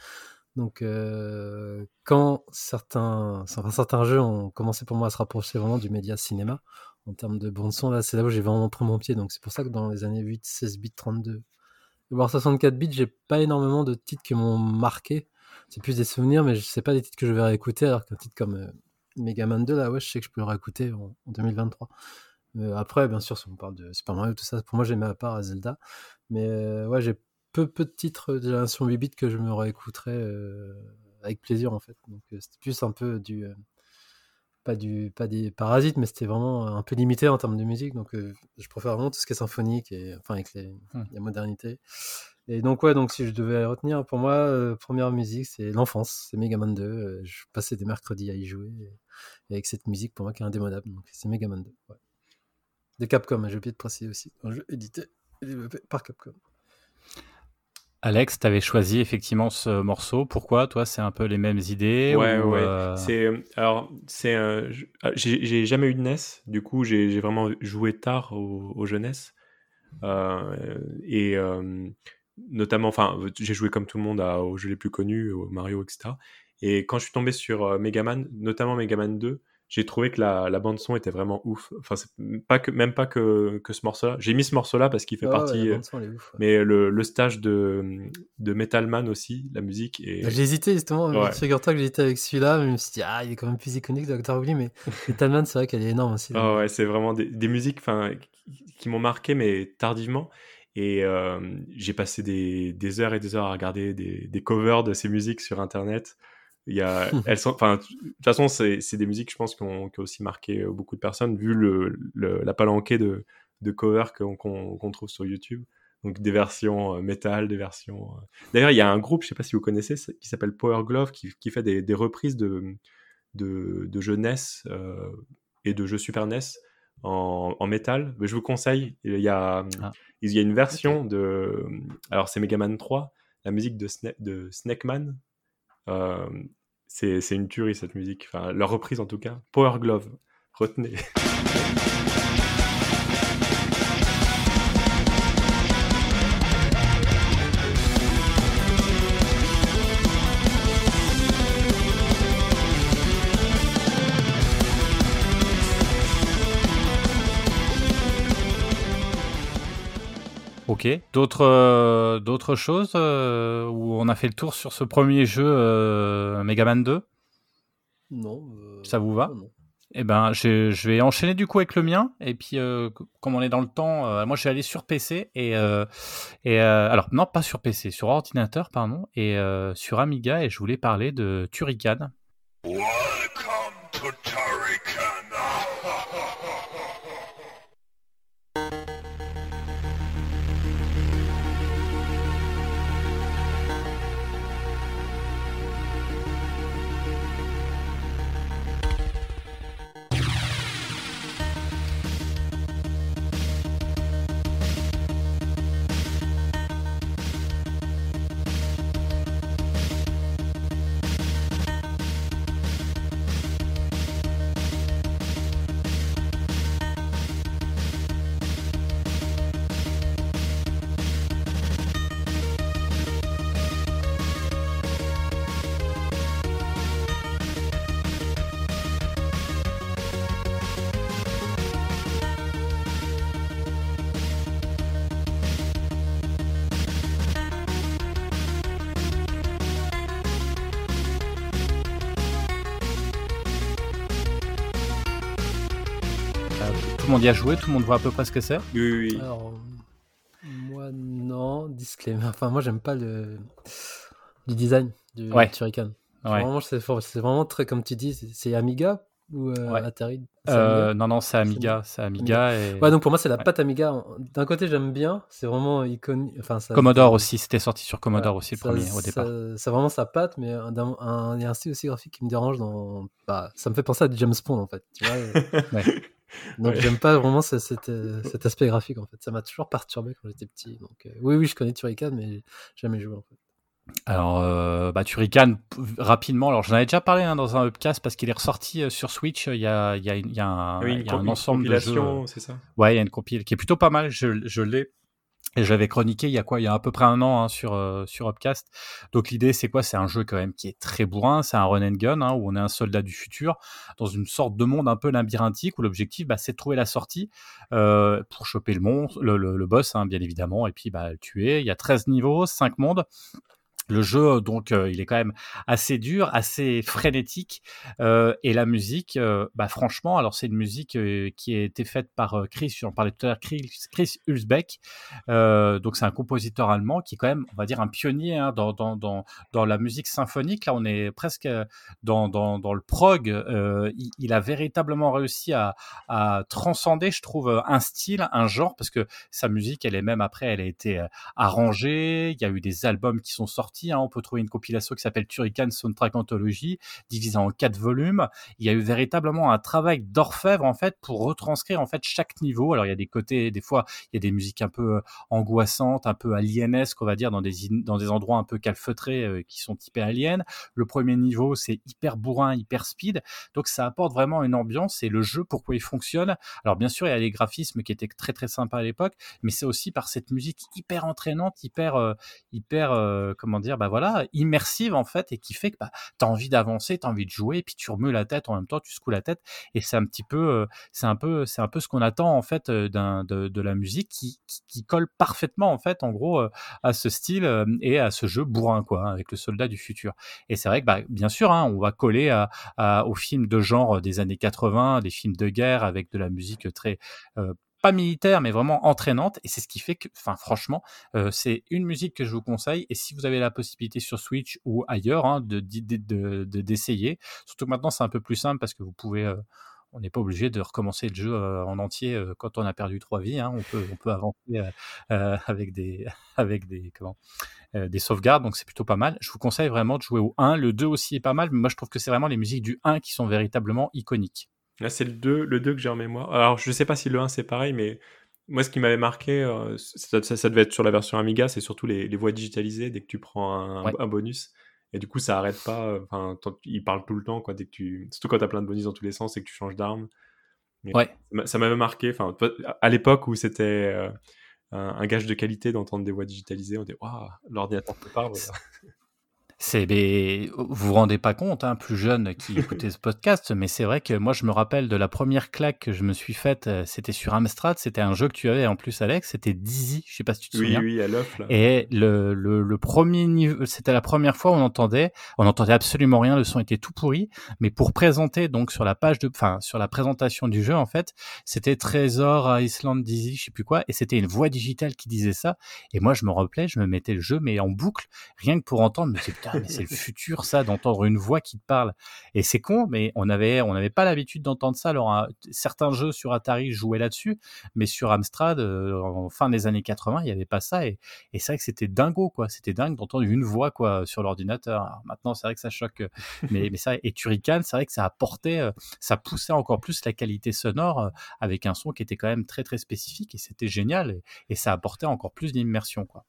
donc euh, quand certains, enfin, certains jeux ont commencé pour moi à se rapprocher vraiment du média cinéma en termes de bande son, là c'est là où j'ai vraiment pris mon pied, donc c'est pour ça que dans les années 8, 16 bits, 32, voire 64 bits, j'ai pas énormément de titres qui m'ont marqué c'est plus des souvenirs, mais je sais pas des titres que je vais réécouter, alors qu'un titre comme euh, Megaman 2, là, ouais, je sais que je peux le réécouter en, en 2023. Euh, après, bien sûr, si on parle de Super Mario, tout ça, pour moi, j'ai mis à part à Zelda. Mais euh, ouais, j'ai peu, peu de titres de génération 8 bits que je me réécouterais euh, avec plaisir, en fait. Donc, euh, c'était plus un peu du. euh, pas, du, pas des parasites, mais c'était vraiment un peu limité en termes de musique. Donc, euh, je préfère vraiment tout ce qui est symphonique et enfin avec les, Hmm. la modernité. Et donc, ouais, donc si je devais retenir, pour moi, première musique, c'est l'enfance, c'est Mega Man 2. euh, je passais des mercredis à y jouer. Et, et avec cette musique, pour moi, qui est indémodable. Donc, c'est Mega Man 2. ouais. De Capcom, hein, j'ai oublié de préciser aussi. Un jeu édité et développé par Capcom. Alex, tu avais choisi effectivement ce morceau. Pourquoi Toi, c'est un peu les mêmes idées Ouais, ou, ouais. euh, C'est alors c'est euh, ah, j'ai jamais eu de NES, du coup j'ai vraiment joué tard au, au jeunesse Euh, et euh, notamment, enfin j'ai joué comme tout le monde à- aux jeux les plus connus, au Mario, etc. Et quand je suis tombé sur Megaman, notamment Megaman 2, j'ai trouvé que la, la bande son était vraiment ouf. Enfin pas que même pas que, que ce morceau-là. J'ai mis ce morceau-là parce qu'il fait ouais, partie. la euh, bande son, elle est ouf, ouais. mais le, le stage de, de Metal Man aussi, la musique. Et... J'ai hésité justement, Ouais. figure-toi que hésité avec celui-là, mais je me suis dit, ah, il est quand même plus iconique que Dr. Wily, mais Metalman, c'est vrai qu'elle est énorme aussi. Ah ouais, c'est vraiment des, des musiques qui m'ont marqué, mais tardivement. Et euh, j'ai passé des, des heures et des heures à regarder des, des covers de ces musiques sur Internet. Il y a, elles sont, enfin, de toute façon, c'est des musiques, je pense, qui ont, qui ont aussi marqué euh, beaucoup de personnes, vu le, le- la palanquée de, de covers qu'on trouve sur YouTube. Donc des versions euh, métal, des versions. euh. D'ailleurs, il y a un groupe, je sais pas si vous connaissez, qui s'appelle Power Glove, qui, qui fait des, des reprises de, de, de jeux NES euh, et de jeux Super NES en, en métal. Mais je vous conseille, il y a, Ah. il y a une version de. Alors, c'est Mega Man 3, la musique de, Sna- de Snake Man. Euh, c'est c'est une tuerie cette musique, enfin, leur reprise en tout cas. Power Glove, retenez. Ok. D'autres euh, d'autres choses euh, où on a fait le tour sur ce premier jeu euh, Mega Man 2 Non. euh, Ça vous va? non, non. Eh ben, je, je vais enchaîner du coup avec le mien. Et puis, euh, comme on est dans le temps, euh, moi je vais aller sur PC et euh, et euh, alors non pas sur PC, sur ordinateur pardon et euh, sur Amiga et je voulais parler de Turrican. Welcome to Turrican. Y a joué, tout le monde voit à peu près ce que c'est. Oui, oui, oui. Alors, moi, non, disclaimer. Enfin, moi, j'aime pas le, le design du Ouais. Turrican. Ouais. Vraiment, c'est vraiment très, comme tu dis, c'est- Amiga ou euh, Ouais. Atari? Euh, non non, c'est Amiga, c'est Amiga et Ouais, donc pour moi, c'est la Ouais. patte Amiga. D'un côté, j'aime bien, c'est vraiment iconique. Enfin, ça, Commodore aussi, c'était sorti sur Commodore aussi le ça- premier au départ. ça- C'est vraiment sa patte, mais un- un- il y a un style aussi graphique qui me dérange. Dans... Bah, ça me fait penser à James Bond en fait. Tu vois Ouais. Donc Ouais. j'aime pas vraiment ce- cet, euh, cet aspect graphique en fait. Ça m'a toujours perturbé quand j'étais petit. Donc euh, oui, oui, je connais Turrican, mais jamais joué en fait. Alors, euh, bah, Turrican, rapidement, alors j'en avais déjà parlé hein, dans un upcast parce qu'il est ressorti euh, sur Switch. Il y a, il y a, il y a un, Oui, il une, y a un ensemble de jeux. compilation, c'est ça? Ouais, il y a une compile qui est plutôt pas mal. Je, je l'ai. Et je l'avais chroniqué il y a quoi? Il y a à peu près un an hein, sur, euh, sur Upcast. Donc l'idée, c'est quoi? C'est un jeu quand même qui est très bourrin. C'est un run and gun hein, où on est un soldat du futur dans une sorte de monde un peu labyrinthique où l'objectif, bah, c'est de trouver la sortie euh, pour choper le monstre, le, le, le boss, hein, bien évidemment, et puis bah, le tuer. Il y a 13 niveaux, 5 mondes. Le jeu, donc, euh, il est quand même assez dur, assez frénétique. Euh, et la musique, euh, bah, franchement, alors c'est une musique euh, qui a été faite par euh, Chris, j'en parlais tout à l'heure, Chris, Chris Hulsbeck. Euh, donc c'est un compositeur allemand qui est quand même, on va dire, un pionnier hein, dans, dans, dans, dans la musique symphonique. Là, on est presque dans, dans, le prog. Euh, il, il a véritablement réussi à, à transcender, je trouve, un style, un genre, parce que sa musique, elle est même après, elle a été euh, arrangée. Il y a eu des albums qui sont sortis. Hein. On peut trouver une compilation qui s'appelle Turrican Soundtrack Anthology, divisée en quatre volumes. Il y a eu véritablement un travail d'orfèvre en fait pour retranscrire en fait chaque niveau. Alors il y a des côtés, des fois, il y a des musiques un peu euh, angoissantes, un peu alienesques, on va dire, dans des dans des endroits un peu calfeutrés euh, qui sont typés aliens. Le premier niveau, c'est hyper bourrin, hyper speed. Donc ça apporte vraiment une ambiance et le jeu pourquoi il fonctionne. Alors bien sûr, il y a les graphismes qui étaient très très sympas à l'époque, mais c'est aussi par cette musique hyper entraînante, hyper euh, hyper euh, comment dire, bah voilà, immersive en fait et qui fait que bah, tu as envie d'avancer, tu as envie de jouer, puis tu remues la tête en même temps, tu secoues la tête et c'est un petit peu euh, c'est un peu c'est un peu ce qu'on attend en fait euh, d'un de, la musique qui, qui, colle parfaitement en fait en gros euh, à ce style et à ce jeu bourrin quoi avec le soldat du futur. Et c'est vrai que bah, bien sûr hein, on va coller à, à, aux films de genre des années 80, des films de guerre avec de la musique très euh, pas militaire, mais vraiment entraînante. Et c'est ce qui fait que, enfin, franchement, euh, c'est une musique que je vous conseille. Et si vous avez la possibilité sur Switch ou ailleurs hein, de d'essayer, de, surtout que maintenant c'est un peu plus simple parce que vous pouvez. Euh, on n'est pas obligé de recommencer le jeu euh, en entier euh, quand on a perdu trois vies. Hein. On peut, on peut avancer euh, avec des, avec des, comment, des sauvegardes. Donc c'est plutôt pas mal. Je vous conseille vraiment de jouer au 1. Le 2 aussi est pas mal, mais moi je trouve que c'est vraiment les musiques du 1 qui sont véritablement iconiques. Là, c'est le 2, le 2 que j'ai en mémoire. Alors, je sais pas si le 1 c'est pareil, mais moi, ce qui m'avait marqué, euh, ça, ça, ça, devait être sur la version Amiga, c'est surtout les, les, voix digitalisées dès que tu prends un, ouais. un bonus. Et du coup, ça arrête pas. Enfin, il parle tout le temps, quoi. Dès que tu, surtout quand t'as plein de bonus dans tous les sens et que tu changes d'arme. Ouais. Ça m'avait marqué. Enfin, à l'époque où c'était euh, un, un, gage de qualité d'entendre des voix digitalisées, on dit waouh, l'ordinateur te parle. C'est, vous vous rendez pas compte, hein, plus jeune qui écoutait ce podcast, mais c'est vrai que moi je me rappelle de la première claque que je me suis faite, c'était sur Amstrad, c'était un jeu que tu avais en plus Alex, c'était Dizzy, je sais pas si tu te oui, souviens. Oui, oui, à l'œuf là. Et le, le, le premier niveau, c'était la première fois où on entendait, on entendait absolument rien, le son était tout pourri, mais pour présenter donc sur la page de, enfin sur la présentation du jeu en fait, c'était Trésor Island Dizzy, je sais plus quoi, et c'était une voix digitale qui disait ça, et moi je me rappelais, je me mettais le jeu mais en boucle, rien que pour entendre, mais c'est putain mais c'est le futur ça d'entendre une voix qui te parle. Et c'est con mais on avait on n'avait pas l'habitude d'entendre ça. Alors un, certains jeux sur Atari jouaient là-dessus mais sur Amstrad euh, en fin des années 80 il y avait pas ça. Et, et c'est vrai que c'était dingo quoi. C'était dingue d'entendre une voix quoi sur l'ordinateur. Maintenant c'est vrai que ça choque mais mais ça et Turrican c'est vrai que ça apportait euh, ça poussait encore plus la qualité sonore euh, avec un son qui était quand même très très spécifique et c'était génial et, et ça apportait encore plus d'immersion quoi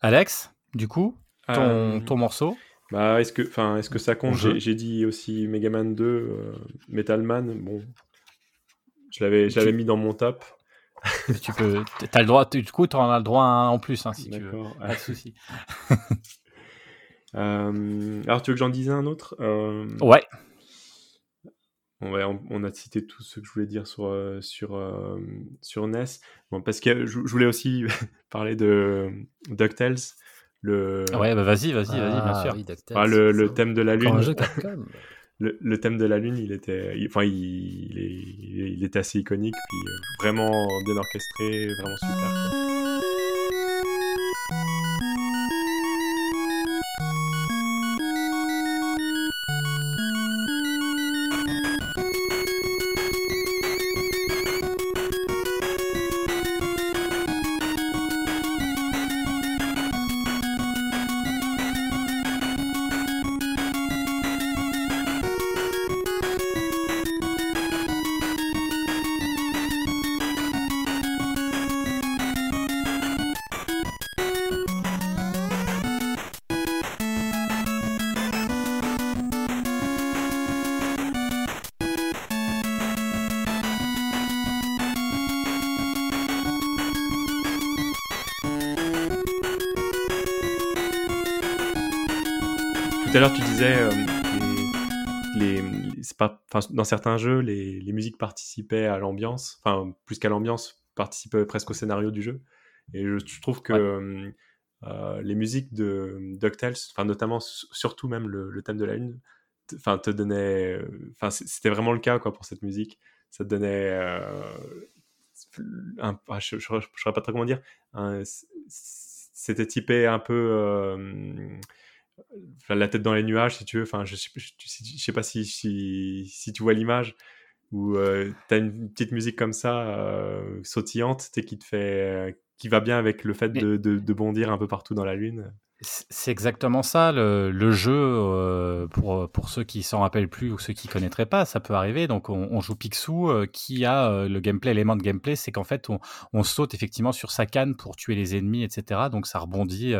Alex du coup, ton, euh, ton morceau bah, est-ce que, enfin, est-ce que ça compte J'ai dit aussi Megaman 2, euh, Metal Man. Bon, je l'avais, j'avais mis dans mon top. tu peux, as le droit. Du coup, tu en as le droit à un en plus, hein, si tu veux. Pas de souci. euh, alors, tu veux que j'en dise un autre? Euh, Ouais. On, on, a cité tout ce que je voulais dire sur euh, sur euh, sur NES. Bon, parce que je, je voulais aussi parler de Ducktales. Le... Ouais, bah vas-y, vas-y, vas-y, bien Ah sûr. oui, Ducktales, Ah, le, le thème de la lune. un jeu Capcom. Le, le thème de la lune, il était, il- enfin, il, il, est- il était assez iconique, puis euh, vraiment bien orchestré, vraiment super. quoi. Tout à l'heure, tu disais, euh, les, les- pas, dans certains jeux, les, les musiques participaient à l'ambiance, enfin, plus qu'à l'ambiance, participaient presque au scénario du jeu. Et je, je trouve que Ouais. euh, euh, les musiques de DuckTales, enfin notamment surtout même le, le, thème de la lune, enfin te donnait, enfin c'était vraiment le cas quoi pour cette musique. Ça te donnait un, ah, je ne saurais pas trop comment dire. C'était typé un peu la tête dans les nuages, si tu veux. Enfin, je sais, je, sais pas si, si, si tu vois l'image où tu as une petite musique comme ça, sautillante, qui te fait, qui va bien avec le fait de, de, de, bondir un peu partout dans la lune. C'est exactement ça, le, le jeu, euh, pour, pour ceux qui s'en rappellent plus ou ceux qui connaîtraient pas, ça peut arriver. Donc on, on joue Picsou, euh, qui a euh, le gameplay, l'élément de gameplay, c'est qu'en fait on, on, saute effectivement sur sa canne pour tuer les ennemis, etc. Donc ça rebondit,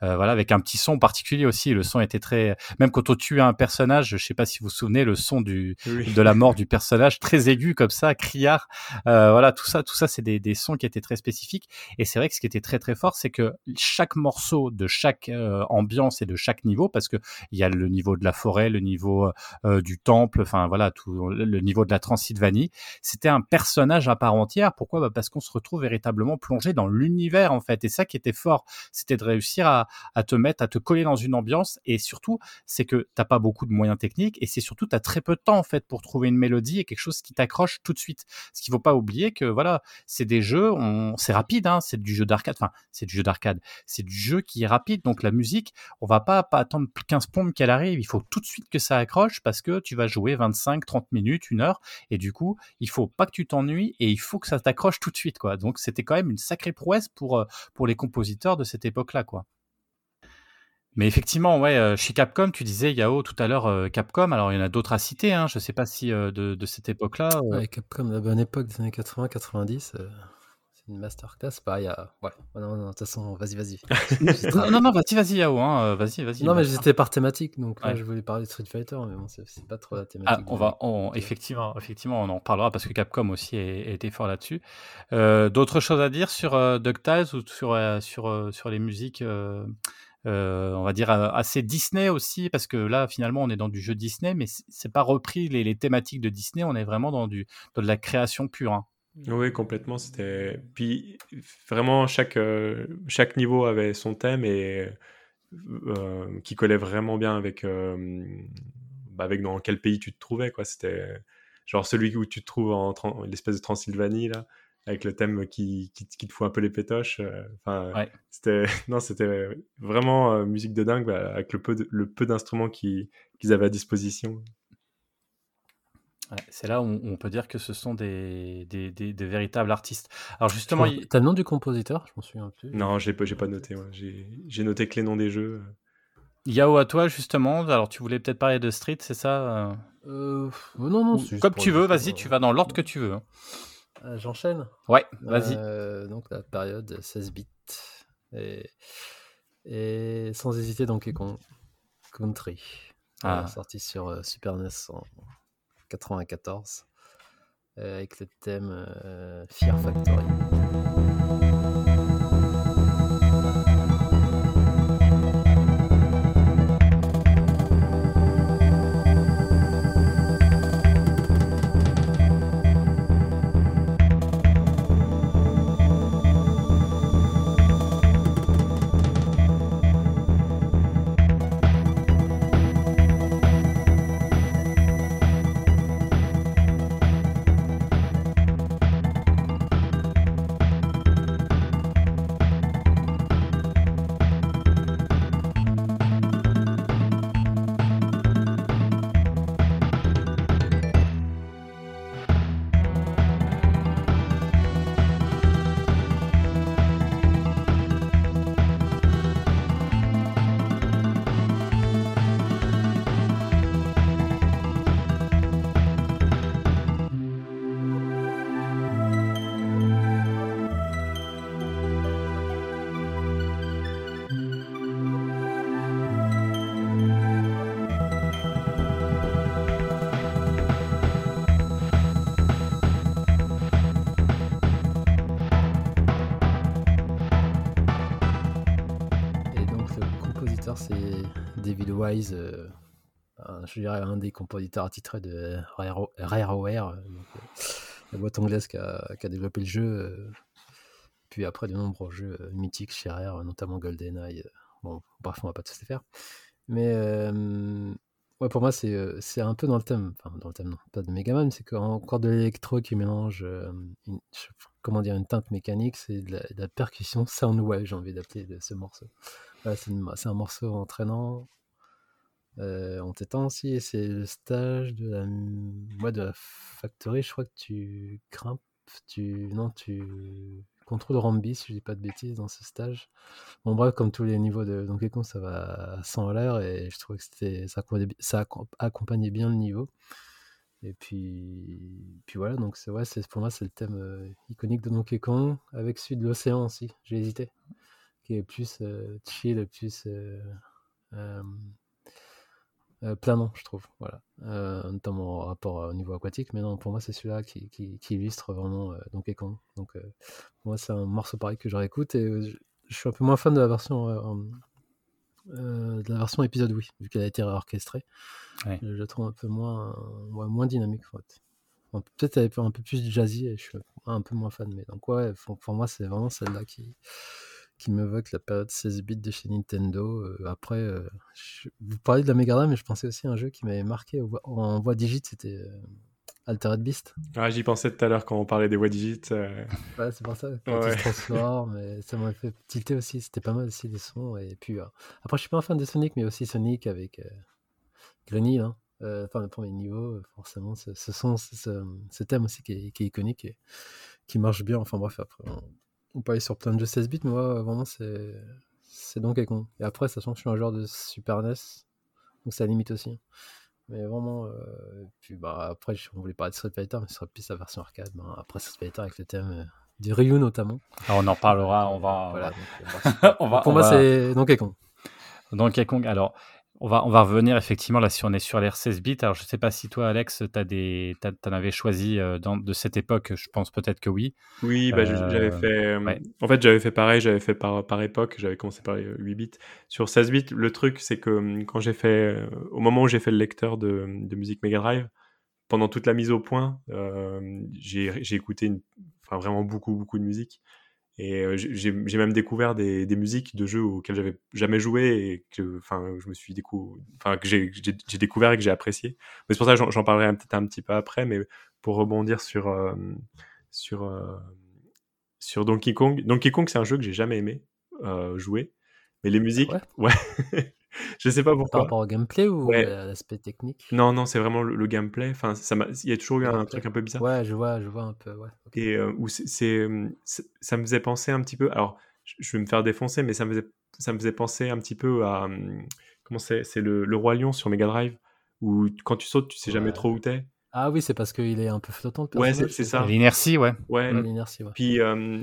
voilà, avec un petit son particulier aussi. Le son était très, même quand on tue un personnage, je sais pas si vous vous souvenez, le son du de la mort du personnage, très aigu comme ça, criard. voilà, tout ça, tout ça, c'est des, des sons qui étaient très spécifiques. Et c'est vrai que ce qui était très très fort, c'est que chaque morceau de chaque euh, ambiance et de chaque niveau, parce que il y a le niveau de la forêt, le niveau euh, du temple, enfin voilà, tout le niveau de la Transylvanie. C'était un personnage à part entière. Pourquoi? Bah Parce qu'on se retrouve véritablement plongé dans l'univers en fait. Et ça qui était fort, c'était de réussir à, te mettre, à te coller dans une ambiance. Et surtout, c'est que t'as pas beaucoup de moyens techniques et c'est surtout t'as très peu de temps en fait pour trouver une mélodie et quelque chose qui t'accroche tout de suite. Ce qu'il faut pas oublier que voilà, c'est des jeux, c'est rapide, hein, c'est du jeu d'arcade. Enfin, c'est du jeu d'arcade. C'est du jeu qui est rapide. La musique, on va pas, pas attendre 15 pompes qu'elle arrive, il faut tout de suite que ça accroche parce que tu vas jouer 25, 30 minutes, une heure, et du coup, il faut pas que tu t'ennuies et il faut que ça t'accroche tout de suite, quoi. Donc c'était quand même une sacrée prouesse pour, euh, pour les compositeurs de cette époque-là, quoi. Mais effectivement, ouais, euh, chez Capcom, tu disais Yao tout à l'heure euh, Capcom. Alors il y en a d'autres à citer. Hein, je sais pas si de, de, cette époque-là. Ouais, Capcom, la bonne époque des années 80-90 une masterclass, pareil. À... Ouais, non, non, de toute façon, vas-y, vas-y. non, non, vas-y, vas-y, Yao, hein, euh, vas-y, vas-y. Non, mais j'étais par thématique, donc là, je voulais parler de Street Fighter, mais bon, c'est pas trop la thématique. Ah, on va, on, effectivement, effectivement, on en parlera parce que Capcom aussi était fort là-dessus. Euh, D'autres choses à dire sur euh, DuckTales ou sur, euh, sur, euh, sur les musiques euh, on va dire assez Disney aussi, parce que là finalement on est dans du jeu Disney, mais c'est pas repris les, les, thématiques de Disney, on est vraiment dans, du, dans de la création pure. Hein. Oui, complètement. C'était. Puis vraiment, chaque, euh, chaque niveau avait son thème et euh, qui collait vraiment bien avec, euh, bah, avec dans quel pays tu te trouvais. Quoi. C'était genre celui où tu te trouves en l'espèce de Transylvanie, là, avec le thème qui, qui, qui te fout un peu les pétoches. Enfin, c'était non, c'était vraiment musique de dingue bah, avec le peu, le peu d'instruments qu'ils avaient à disposition c'est là où on peut dire que ce sont des, des, des, véritables artistes. Alors justement, il... t'as le nom du compositeur? Je m'en souviens plus. Non, j'ai pas, pas noté. J'ai noté que les noms des jeux. Yao à toi justement. Alors tu voulais peut-être parler de Street, c'est ça euh... Non, non. Comme tu veux, vas-y, tu vas dans l'ordre que tu veux. Hein. Euh, j'enchaîne? Ouais, vas-y. Euh, donc la période 16 bits et, et sans hésiter donc Country. Ah. Sorti sur euh, Super NES en 94 euh, avec le thème euh, Fear Factory. Je dirais un des compositeurs attitrés de Rareware, euh, la boîte anglaise qui a, développé le jeu. puis après de nombreux jeux euh, mythiques chez Rare, notamment GoldenEye. euh, Bon, bref, on va pas tous les faire. Mais euh, ouais, pour moi, c'est euh, un peu dans le thème. Enfin, dans le thème, non, pas de Megaman, c'est encore de l'électro qui mélange euh, une, comment dire, une teinte mécanique, c'est de, la- percussion soundwave, j'ai envie d'appeler ce morceau. C'est un morceau entraînant, euh, entêtant aussi, et c'est le stage de la, de la factory, je crois que tu grimpes, tu, non, tu contrôles Rambi, si je dis pas de bêtises, dans ce stage. Bon, bref, comme tous les niveaux de Donkey Kong, ça va à 100 à l'heure, et je trouvais que c'était, ça, accompagnait, bien le niveau. Et puis, puis voilà, donc c'est, pour moi, c'est le thème euh, iconique de Donkey Kong, avec celui de l'océan aussi, j'ai hésité, qui est plus euh, chill, plus euh, euh, euh, planant, je trouve, voilà. Euh, notamment en rapport au niveau aquatique, mais non, pour moi, c'est celui-là qui, qui, qui illustre vraiment euh, Donkey Kong. Donc, euh, pour moi, c'est un morceau pareil que je réécoute, et euh, je, je suis un peu moins fan de la version, euh, euh, de la version épisode Wii, vu qu'elle a été réorchestrée. Ouais. Je la trouve un peu moins, ouais, moins dynamique, en fait. Peut-être elle est un peu plus jazzy et je suis un peu moins fan. Mais donc, ouais, pour, pour moi, c'est vraiment celle-là qui, qui m'évoque la période 16 bits de chez Nintendo. Euh, après, euh, je- vous parlez de la Mega Drive, mais je pensais aussi à un jeu qui m'avait marqué en voix digit, c'était euh, Altered Beast. Ah, J'y pensais tout à l'heure quand on parlait des voix digits. euh, Ouais, c'est pour ça. Quand Ouais. il se transforme, mais ça m'a fait tilter aussi. C'était pas mal aussi les sons. Et puis, après, je suis pas un fan de Sonic, mais aussi Sonic avec Granny. Euh, enfin, le premier niveau, forcément, ce, ce son, ce, ce- ce thème aussi qui est, qui est iconique et qui marche bien. Enfin, bref, après, on, on peut aller sur plein de jeux 16 bits, mais moi, vraiment, c'est c'est Donkey Kong. Et après, sachant que je suis un joueur de Super NES, donc ça limite aussi. Mais vraiment, euh, puis bah, après, on voulait parler de Street Fighter, mais ce serait plus la version arcade. Ben, après Street Fighter avec le thème euh, du Ryu notamment. Alors, on en parlera, on va. Voilà, donc, euh, on va- Pour on moi, va- c'est Donkey Kong. Donkey Kong, alors, on va, on va revenir effectivement là si on est sur l'ère 16 bits. Alors, je sais pas si toi, Alex, des, t'as- t'en avais choisi euh, dans, de cette époque. Je pense peut-être que oui. Oui, bah, je- Euh, j'avais fait. euh, ouais. En fait, j'avais fait pareil, j'avais fait par, par époque, j'avais commencé par les 8 bits. Sur 16 bits, le truc, c'est que hum, quand j'ai fait. Au moment où j'ai fait le lecteur de, de musique Mega Drive, pendant toute la mise au point, euh, j'ai j'ai écouté une, enfin, vraiment beaucoup, beaucoup de musique. Et j'ai même découvert des, des musiques de jeux auxquels j'avais jamais joué et que enfin, je me suis décou... enfin, que j'ai découvert et que j'ai apprécié. Mais c'est pour ça que j'en- parlerai peut-être un petit peu après, mais pour rebondir sur, euh, sur, euh, sur Donkey Kong. Donkey Kong, c'est un jeu que j'ai jamais aimé euh, jouer. Mais les musiques, ouais, je sais pas Par pourquoi. rapport au gameplay ou Ouais. à l'aspect technique? Non, non, c'est vraiment le, le gameplay. Enfin, ça m'a- il y a toujours eu un truc un peu bizarre. Ouais, je vois, je vois un peu. Ouais. Et euh, où c'est, c'est- ça me faisait penser un petit peu. Alors, je vais me faire défoncer, mais ça me faisait, ça me faisait penser un petit peu à. hum, Comment c'est C'est le, le Roi Lion sur Mega Drive, où quand tu sautes, tu sais jamais trop où t'es. Ah oui, c'est parce qu'il est un peu flottant. Le Ouais, c'est- c'est ça. L'inertie, ouais. Ouais. Ouais, l'inertie, ouais. Puis, euh,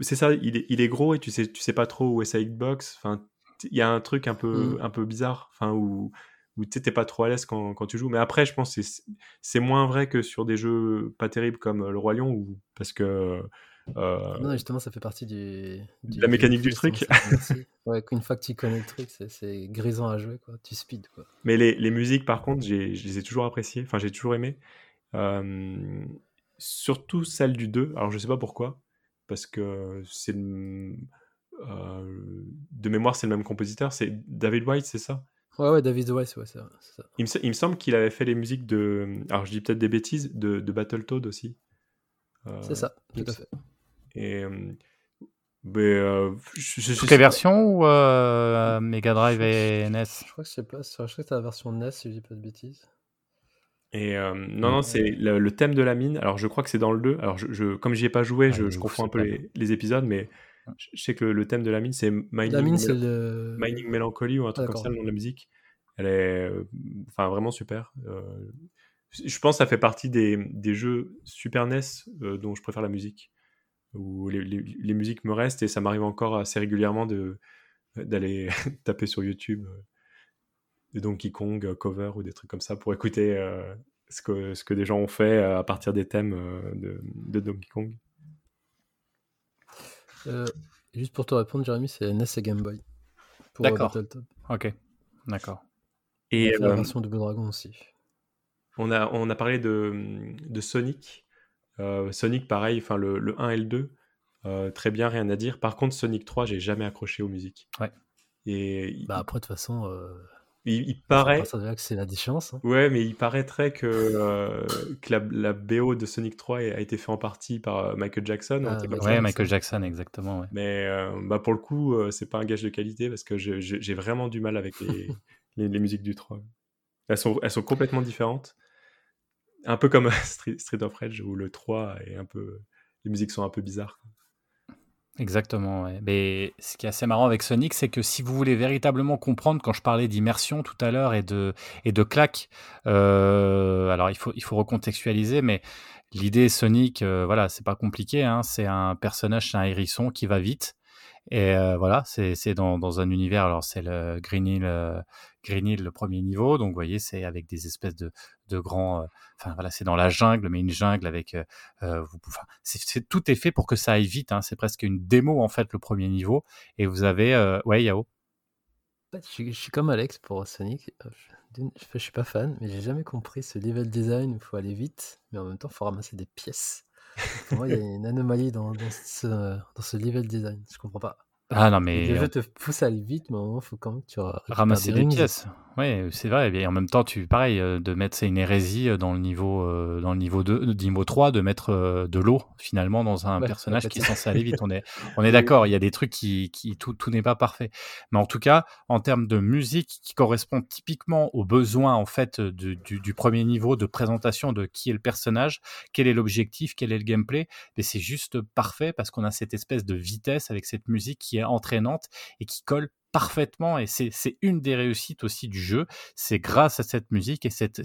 c'est ça, il est, il est gros et tu sais, tu sais pas trop où est sa hitbox. Enfin, il y a un truc un peu, Mm. un peu bizarre, enfin, où, où tu t'es pas trop à l'aise quand, quand tu joues. Mais après, je pense que c'est- moins vrai que sur des jeux pas terribles comme Le Roi Lion, où, parce que. euh, Non, justement, ça fait partie du, du- la mécanique du truc. ouais, qu'une fois que tu connais le truc, c'est- grisant à jouer, quoi. Tu speed, quoi. Mais les, les musiques, par contre, je les ai toujours appréciées. Enfin, j'ai toujours aimé. Euh, surtout celle du 2. Alors, je sais pas pourquoi. Parce que c'est. Euh, de mémoire, c'est le même compositeur. C'est David White, c'est ça? Ouais, ouais, David West, ouais, c'est ça. il me, se- il me semble qu'il avait fait les musiques de. Alors, je dis peut-être des bêtises, de, de Battletoad aussi. Euh, C'est ça, tout à fait. Et. euh, mais, euh, je- je- Toutes les versions ou euh, Mega Drive et NES Je crois que c'est pas, je crois que c'est la version NES, si je dis pas de bêtises. Et euh, non, non, c'est le, le thème de la mine. Alors, je crois que c'est dans le 2. Alors, je, je- comme j'y ai pas joué, Ah, je, confonds un peu les épisodes, mais je, sais que le, le thème de la mine, c'est Mining, La mine, c'est Mel- le. Mining Melancholy ou un truc comme ça, le nom de la musique. Elle est euh, enfin, vraiment super. Euh, je pense que ça fait partie des, des jeux Super NES euh, dont je préfère la musique. Où les, les- les musiques me restent et ça m'arrive encore assez régulièrement de d'aller taper sur YouTube des Donkey Kong cover ou des trucs comme ça pour écouter euh, ce, que, ce que des gens ont fait à partir des thèmes de, de Donkey Kong. Euh, juste pour te répondre, Jérémy, c'est NES et Game Boy. Euh, D'accord. Ok, d'accord. Et la euh, version Double Dragon aussi. on, a, on a parlé de, de Sonic. Euh, Sonic, pareil, enfin le, le 1 et le 2. Euh, très bien, rien à dire. Par contre, Sonic 3, j'ai jamais accroché aux musiques. Ouais. Et Bah après, de toute façon, euh, il- il à paraît, c'est la différence. hein. ouais, mais il paraîtrait que, euh, que la, la BO de Sonic 3 a été fait en partie par euh, Michael Jackson. un Ah, bah, Ouais, ça. Michael Jackson, exactement. ouais. Mais euh, bah pour le coup, euh, c'est pas un gage de qualité parce que j'ai vraiment du mal avec les, les, les musiques du 3. Elles sont, elles sont complètement différentes. Un peu comme Street, Street of Rage où le 3 est un peu. Les musiques sont un peu bizarres. Exactement, ouais. Mais ce qui est assez marrant avec Sonic, c'est que si vous voulez véritablement comprendre, quand je parlais d'immersion tout à l'heure et de, et de claque, euh, alors il faut, il faut recontextualiser, mais l'idée Sonic, euh, voilà, c'est pas compliqué, hein, c'est un personnage, c'est un hérisson qui va vite. Et euh, voilà, c'est dans, dans un univers, alors c'est le Green Hill, euh, Green Hill, le premier niveau, donc vous voyez, c'est avec des espèces de, grands, euh, enfin voilà, c'est dans la jungle, mais une jungle avec, euh, euh, tout est fait pour que ça aille vite, hein, c'est presque une démo en fait le premier niveau, et vous avez, euh, ouais Yao, je, suis, comme Alex pour Sonic. Je, je, suis pas fan, mais j'ai jamais compris ce level design il faut aller vite, mais en même temps, il faut ramasser des pièces. Pour moi, il y a une anomalie dans, dans, ce, dans ce level design. Je comprends pas. Ah non le mais jeu te pousse à aller vite, mais il faut quand même que tu ramasser des pièces. Oui, c'est vrai. Et en même temps, tu pareil euh, de mettre c'est une hérésie euh, dans le niveau euh, dans le niveau 2, euh, niveau 3 de mettre euh, de l'eau finalement dans un Ouais, personnage qui est censé aller vite. On est on est d'accord, il y a des trucs qui qui tout tout n'est pas parfait. Mais en tout cas, en termes de musique qui correspond typiquement aux besoins en fait du, du, du premier niveau de présentation de qui est le personnage, quel est l'objectif, quel est le gameplay, mais c'est juste parfait parce qu'on a cette espèce de vitesse avec cette musique qui est entraînante et qui colle parfaitement et c'est une des réussites aussi du jeu. C'est grâce à cette musique et cette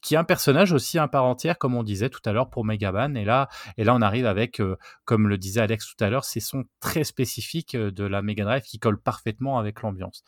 qui est un personnage aussi à part entière comme on disait tout à l'heure pour Megaman. Et là et là on arrive avec euh, comme le disait Alex tout à l'heure ces sons très spécifiques euh, de la Mega Drive qui collent parfaitement avec l'ambiance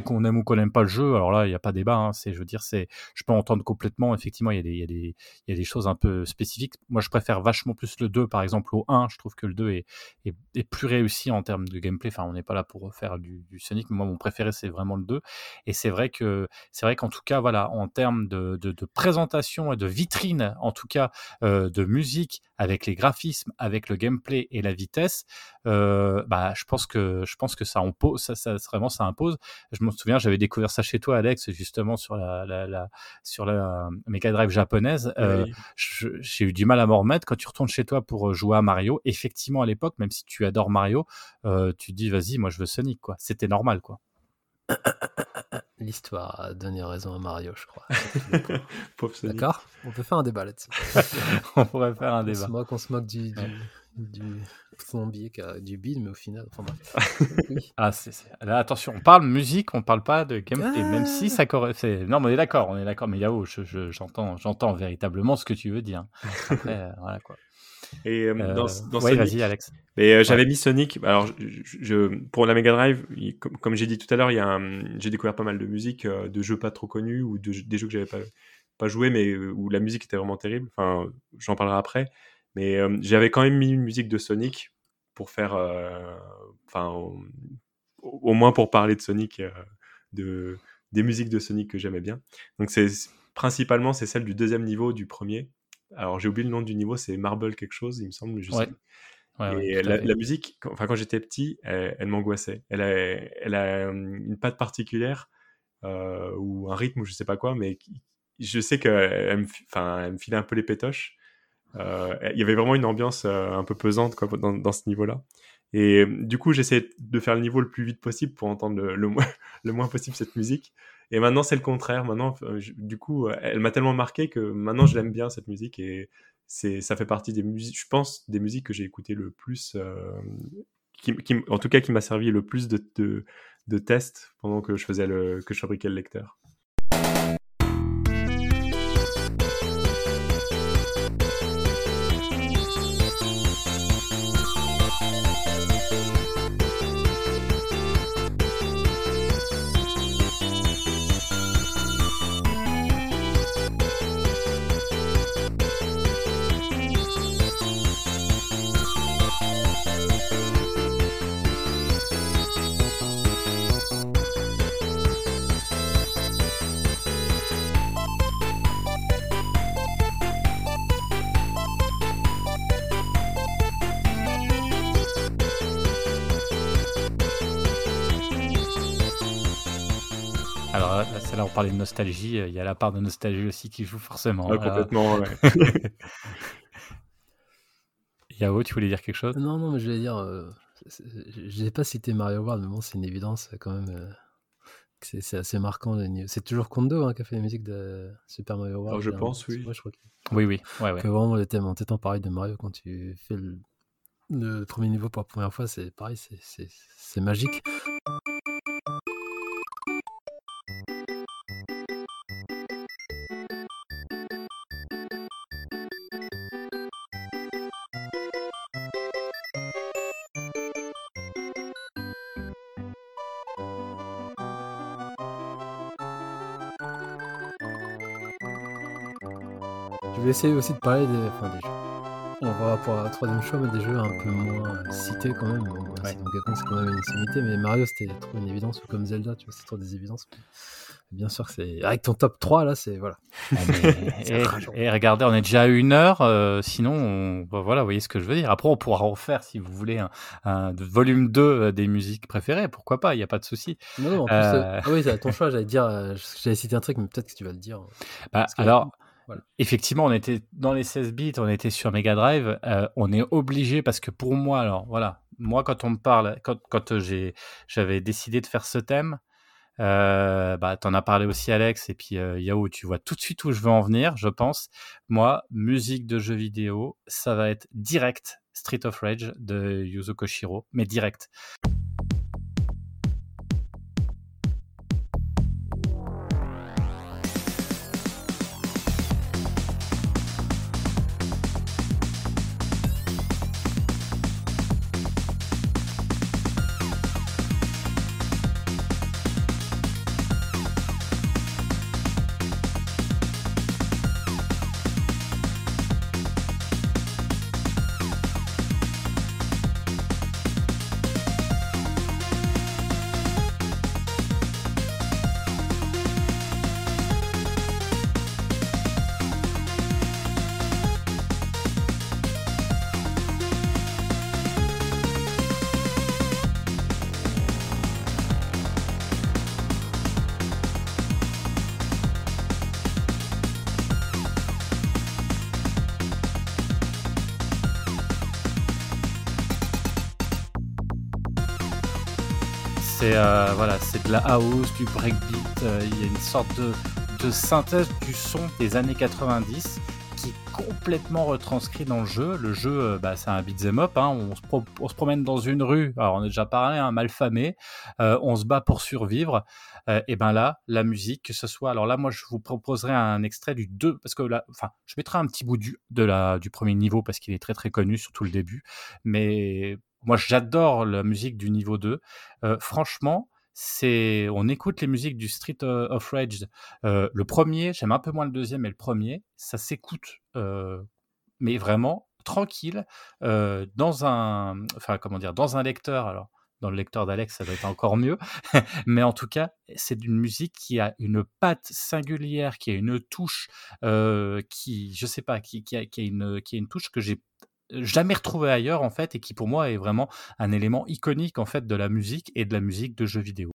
Qu'on aime ou qu'on n'aime pas le jeu, alors là, il n'y a pas débat. Hein, c'est, je veux dire, c'est, je peux entendre complètement. Effectivement, il y, a des, y y a des choses un peu spécifiques. Moi, je préfère vachement plus le 2, par exemple, au 1. Je trouve que le 2 est, est, plus réussi en termes de gameplay. Enfin, on n'est pas là pour faire du, Sonic, mais moi, mon préféré, c'est vraiment le 2. Et c'est vrai que, c'est vrai qu'en tout cas, voilà, en termes de, de, de, présentation et de vitrine, en tout cas, euh, de musique, avec les graphismes, avec le gameplay et la vitesse, euh, bah, je pense que, je pense que ça impose, ça, ça, vraiment, ça impose je me souviens, j'avais découvert ça chez toi, Alex, justement sur la, la, la sur la Mega Drive japonaise. Euh, Oui. J'ai eu du mal à m'en remettre quand tu retournes chez toi pour jouer à Mario. Effectivement, à l'époque, même si tu adores Mario, euh, tu te dis vas-y, moi je veux Sonic, quoi. C'était normal, quoi. L'histoire a donné raison à Mario, je crois. D'accord? On peut faire un débat là-dessus. On pourrait faire un On se débat. moque, on se moque du. Du plombier qui a du bide, mais au final, enfin bref. Oui. Ah, c'est, c'est- Là, attention, on parle musique, on parle pas de gameplay, même si Ah. ça correspond. Non, mais on est d'accord, on est d'accord. Mais Yao, je, je- j'entends, j'entends véritablement ce que tu veux dire. Après, euh, voilà quoi. Et euh, Euh, dans, dans ouais, Sonic, vas-y, Alex. Mais euh, j'avais mis Sonic. Alors, je, je- je- pour la Mega Drive, il- comme, comme j'ai dit tout à l'heure, il y a un- j'ai découvert pas mal de musique, euh, de jeux pas trop connus ou de, des jeux que j'avais pas, pas joué, mais où la musique était vraiment terrible. Enfin, j'en parlerai après. Mais euh, j'avais quand même mis une musique de Sonic pour faire, euh, enfin, au, au moins pour parler de Sonic, euh, de des musiques de Sonic que j'aimais bien. Donc c'est principalement c'est celle du deuxième niveau du premier. Alors j'ai oublié le nom du niveau, c'est Marble quelque chose, il me semble. Je Ouais. Ouais, et la, musique, quand, enfin, quand j'étais petit, elle, elle m'angoissait. Elle a, elle a une patte particulière euh, ou un rythme ou je sais pas quoi, mais je sais qu'elle me, elle me filait un peu les pétoches. Euh, Il y avait vraiment une ambiance euh, un peu pesante dans, ce niveau-là. Et du coup, j'essayais de faire le niveau le plus vite possible pour entendre le, moins, le moins possible cette musique. Et maintenant, c'est le contraire. Maintenant, euh, du coup, elle m'a tellement marqué que maintenant, je l'aime bien cette musique et ça fait partie des musiques, je pense, des musiques que j'ai écoutées le plus, en tout cas qui m'a servi le plus de, de, tests pendant que je faisais que je fabriquais le lecteur. Parlait de nostalgie, euh, il y a la part de nostalgie aussi qui joue forcément. Complètement, ouais. Yao, tu voulais dire quelque chose? Non, non, mais je voulais dire, euh, je n'ai pas cité Mario World, mais bon, c'est une évidence euh, quand même. euh, c'est c'est assez marquant. C'est toujours Kondo hein, qui a fait la musique de Super Mario World. Oh, je généralement. pense, oui. Ouais, je crois que, Oui, oui, ouais, ouais. que vraiment le thème en tête en pareil de Mario quand tu fais le, le premier niveau pour la première fois, c'est pareil, c'est- c'est c'est magique. Essayer aussi de parler des, enfin, des jeux. On va pour la troisième choix, mais des jeux un peu moins cités quand même. Bon, voilà, Ouais. Kong, c'est quand même une sommité, mais Mario, c'était trop une évidence, ou comme Zelda, tu vois, c'est trop des évidences. Bien sûr que c'est. Avec ton top 3, là, c'est. Voilà. Ah, mais- et, regardez, on est déjà à une heure. euh, sinon, on- bah, voilà, vous voyez ce que je veux dire. Après, on pourra refaire, si vous voulez, un, volume 2 euh, des musiques préférées. Pourquoi pas Il n'y a pas de souci. Non, non, en plus, Euh. euh, ah oui, c'est à ton choix, j'allais dire, j'allais citer un truc, mais peut-être que tu vas le dire. Bah, Parce que- alors, effectivement, on était dans les 16 bits, on était sur Mega Drive. euh, on est obligé parce que pour moi, alors voilà, moi quand on me parle, quand, euh, j'avais décidé de faire ce thème, euh, bah, t'en as parlé aussi Alex et puis euh, Yao, tu vois tout de suite où je veux en venir, je pense. Moi, musique de jeux vidéo, ça va être direct Street of Rage de Yuzo Koshiro, mais direct. C'est euh, voilà, c'est de la house, du breakbeat. euh, Il y a une sorte de, synthèse du son des années 90 qui est complètement retranscrit dans le jeu. Le jeu, euh, bah, c'est un beat'em up. hein. On, se promène dans une rue. On a déjà parlé, un mal famé. Euh, on se bat pour survivre. Et ben là, la musique, que ce soit. Alors là, moi, je vous proposerai un extrait du 2, parce que là, enfin, je mettrai un petit bout du, du premier niveau parce qu'il est très très connu, surtout le début. Mais moi, j'adore la musique du niveau 2. Euh, franchement, c'est on écoute les musiques du Street euh, of Rage. Euh, le premier, j'aime un peu moins le deuxième, mais le premier, ça s'écoute, mais vraiment tranquille dans un, enfin comment dire, dans un lecteur. Alors dans le lecteur d'Alex, ça doit être encore mieux, mais en tout cas, c'est une musique qui a une patte singulière, qui a une touche, euh, qui, je sais pas, qui a une, qui a une touche que j'ai jamais retrouvé ailleurs en fait et qui pour moi est vraiment un élément iconique en fait de la musique et de la musique de jeux vidéo.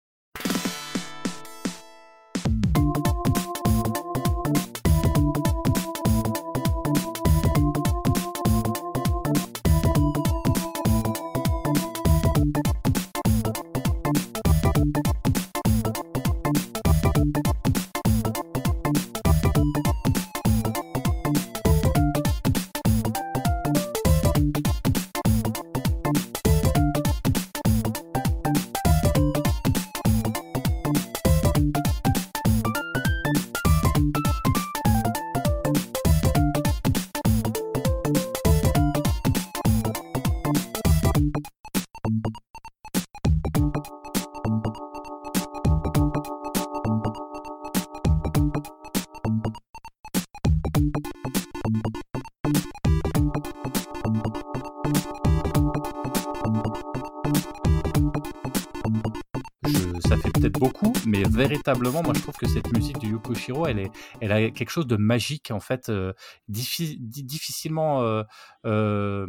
Véritablement, moi je trouve que cette musique du Yuko Shiro, elle, est, elle a quelque chose de magique en fait, euh, diffi- di- difficilement. euh, euh,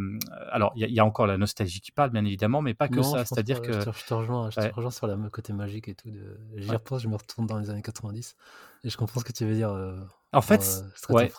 alors il y, a- il y a encore la nostalgie qui parle, bien évidemment, mais pas que Non, ça. C'est-à-dire que je te, rejoins, je te Ouais. rejoins sur le côté magique et tout. De... J'y Ouais. repense, je me retourne dans les années 90 et je comprends ce que tu veux dire. En fait, ouais.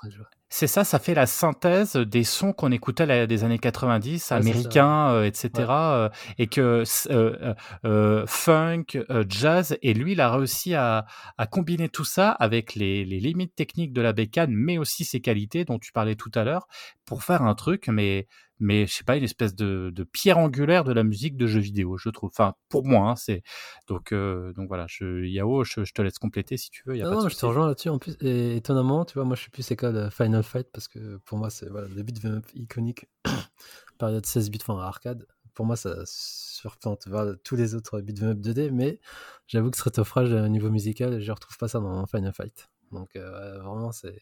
C'est ça, ça fait la synthèse des sons qu'on écoutait la- des années 90, Ouais, c'est ça. américains, euh, etc. Ouais. euh, et que euh, euh, euh, funk, euh, jazz, et lui, il a réussi à, à combiner tout ça avec les, les limites techniques de la bécane, mais aussi ses qualités dont tu parlais tout à l'heure, pour faire un truc, mais mais je sais pas, une espèce de, de pierre angulaire de la musique de jeux vidéo, je trouve. Enfin, pour moi, hein, c'est donc euh, donc voilà. Je, Yao, je, je te laisse compléter si tu veux. Y a Non, pas de non, je te rejoins là-dessus. En plus, et étonnamment, tu vois, moi je suis plus école euh, Final Fight parce que pour moi, c'est voilà, le beat iconique, période 16 bits, enfin arcade. Pour moi, ça surplante voilà, tous les autres beat up 2D, mais j'avoue que Street of Rage, au niveau musical, je retrouve pas ça dans Final Fight. Donc euh, vraiment, c'est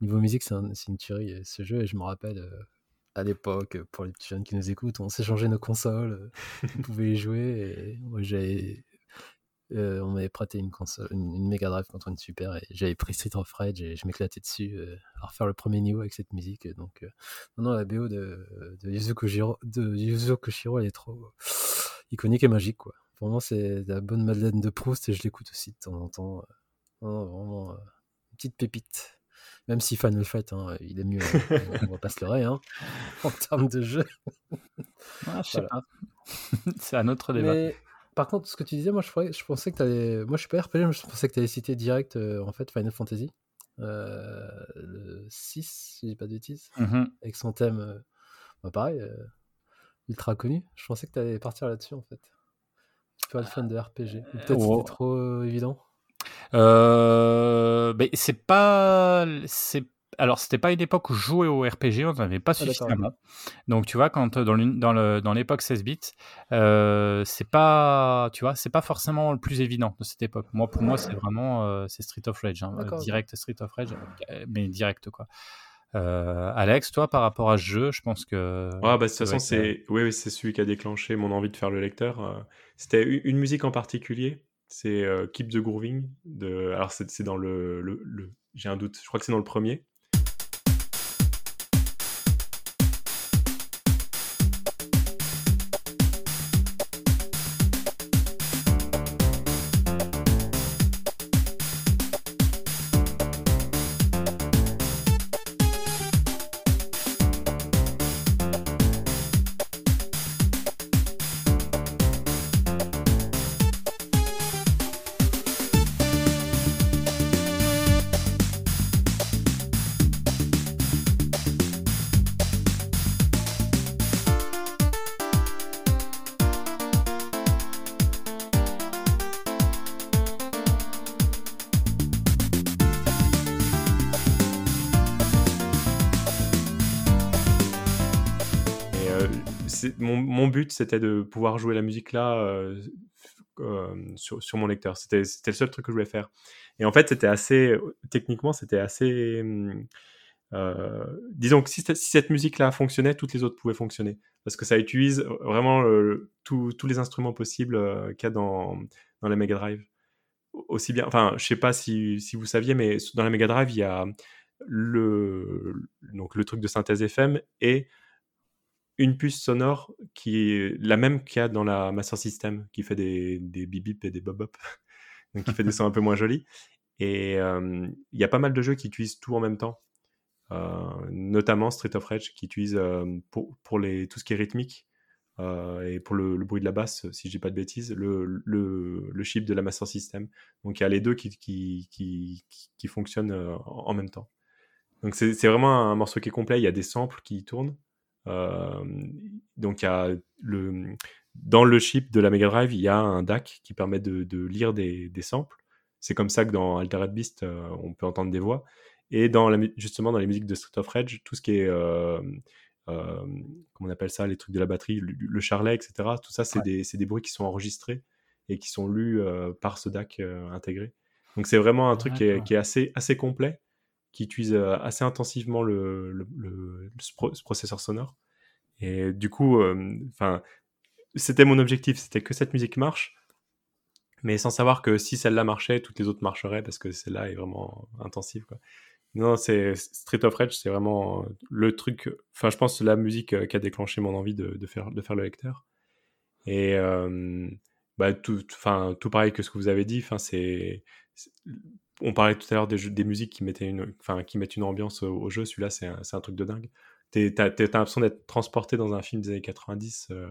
niveau musique, c'est un- c'est une tuerie ce jeu, et je me rappelle. euh, à l'époque, euh, pour les petits jeunes qui nous écoutent, on s'échangeait nos consoles, euh, on pouvait y jouer. Et moi, j'avais euh, on m'avait prêté une console, une, une Mega Drive contre une Super et j'avais pris Street of Rage et je m'éclatais dessus euh, à refaire le premier niveau avec cette musique. Donc, euh, non, non, la BO de, de Yuzo Koshiro, de Yuzo Koshiro, elle est trop iconique et magique, quoi. Vraiment, c'est la bonne Madeleine de Proust et je l'écoute aussi de temps en temps. Non, non, vraiment, une petite pépite. Même si Final Fight, hein, il est mieux, on va pas se leurrer, hein, en termes de jeu. Ah, je sais Voilà. pas. c'est un autre débat. Mais par contre, ce que tu disais, moi je, pensais que tu allais. Moi je suis pas RPG, mais je pensais que tu allais citer direct euh, en fait Final Fantasy. Euh, le 6, si je dis pas de bêtises, Mhm. avec son thème, euh, bah, pareil, euh, ultra connu. Je pensais que tu allais partir là-dessus en fait. Suis pas le fan de RPG. Peut-être c'était trop euh, évident. Euh, mais c'est pas, c'est, alors c'était pas une époque où je jouais au RPG, on n'en avait pas Ah, suffisamment. Donc tu vois, quand dans l'une- dans le dans l'époque 16 bits, euh, c'est pas, tu vois, c'est pas forcément le plus évident de cette époque. Moi, pour moi, c'est vraiment euh, c'est Street of Rage, hein, direct Street of Rage, mais direct quoi. Euh, Alex, toi, par rapport à ce jeu, je pense que. Ah bah de toute façon euh, c'est oui, celui qui a déclenché mon envie de faire le lecteur. C'était une musique en particulier, c'est euh, Keep the Grooving de alors c'est dans le- j'ai un doute, je crois que c'est dans le premier. C'était de pouvoir jouer la musique là euh, euh, sur, sur mon lecteur. C'était le seul truc que je voulais faire. Et en fait, c'était assez, techniquement, c'était assez. euh, disons que si, cette- si cette musique-là fonctionnait, toutes les autres pouvaient fonctionner. Parce que ça utilise vraiment euh, tous les instruments possibles qu'il y a dans, dans la Mega Drive. Aussi bien, enfin, je sais pas si, si vous saviez, mais dans la Mega Drive, il y a le, donc le truc de synthèse FM et une puce sonore qui est la même qu'il y a dans la Master System, qui fait des, des bip bip et des bob bop, donc qui fait des sons un peu moins jolis. Et il y a pas mal de jeux qui utilisent tout en même temps, euh, notamment Street of Rage, qui utilise pour, pour les, tout ce qui est rythmique euh, et pour le, bruit de la basse, si je dis pas de bêtises, le, le, le chip de la Master System. Donc il y a les deux qui, qui, qui, qui, fonctionnent euh, en même temps. Donc c'est vraiment un morceau qui est complet, il y a des samples qui tournent. Euh, donc il y a le, dans le chip de la Mega Drive, il y a un DAC qui permet de, de lire des, des samples. C'est comme ça que dans Altered Beast, euh, on peut entendre des voix. Et dans la, mu- justement dans les musiques de Street of Rage, tout ce qui est, euh, euh, comment on appelle ça, les trucs de la batterie, le, le charlet, etc. Tout ça, c'est Ouais. des, bruits qui sont enregistrés et qui sont lus par ce DAC intégré. Donc c'est vraiment un truc qui est, D'accord. qui est assez, assez complet, qui utilise euh, assez intensivement le, ce, pro- ce processeur sonore. Et du coup, enfin, c'était mon objectif, c'était que cette musique marche. mais sans savoir que si celle-là marchait, toutes les autres marcheraient parce que celle-là est vraiment intensive. Quoi. Non, c'est Street of Rage, c'est vraiment le truc. Enfin, je pense la musique euh, qui a déclenché mon envie de, faire, de faire le lecteur. Et bah, tout, enfin, tout pareil que ce que vous avez dit. C'est, on parlait tout à l'heure des, jeux- des musiques qui mettaient une, enfin, qui mettent une ambiance au, au jeu. Celui-là, c'est un, truc de dingue. T'as l'impression d'être transporté dans un film des années 90, euh,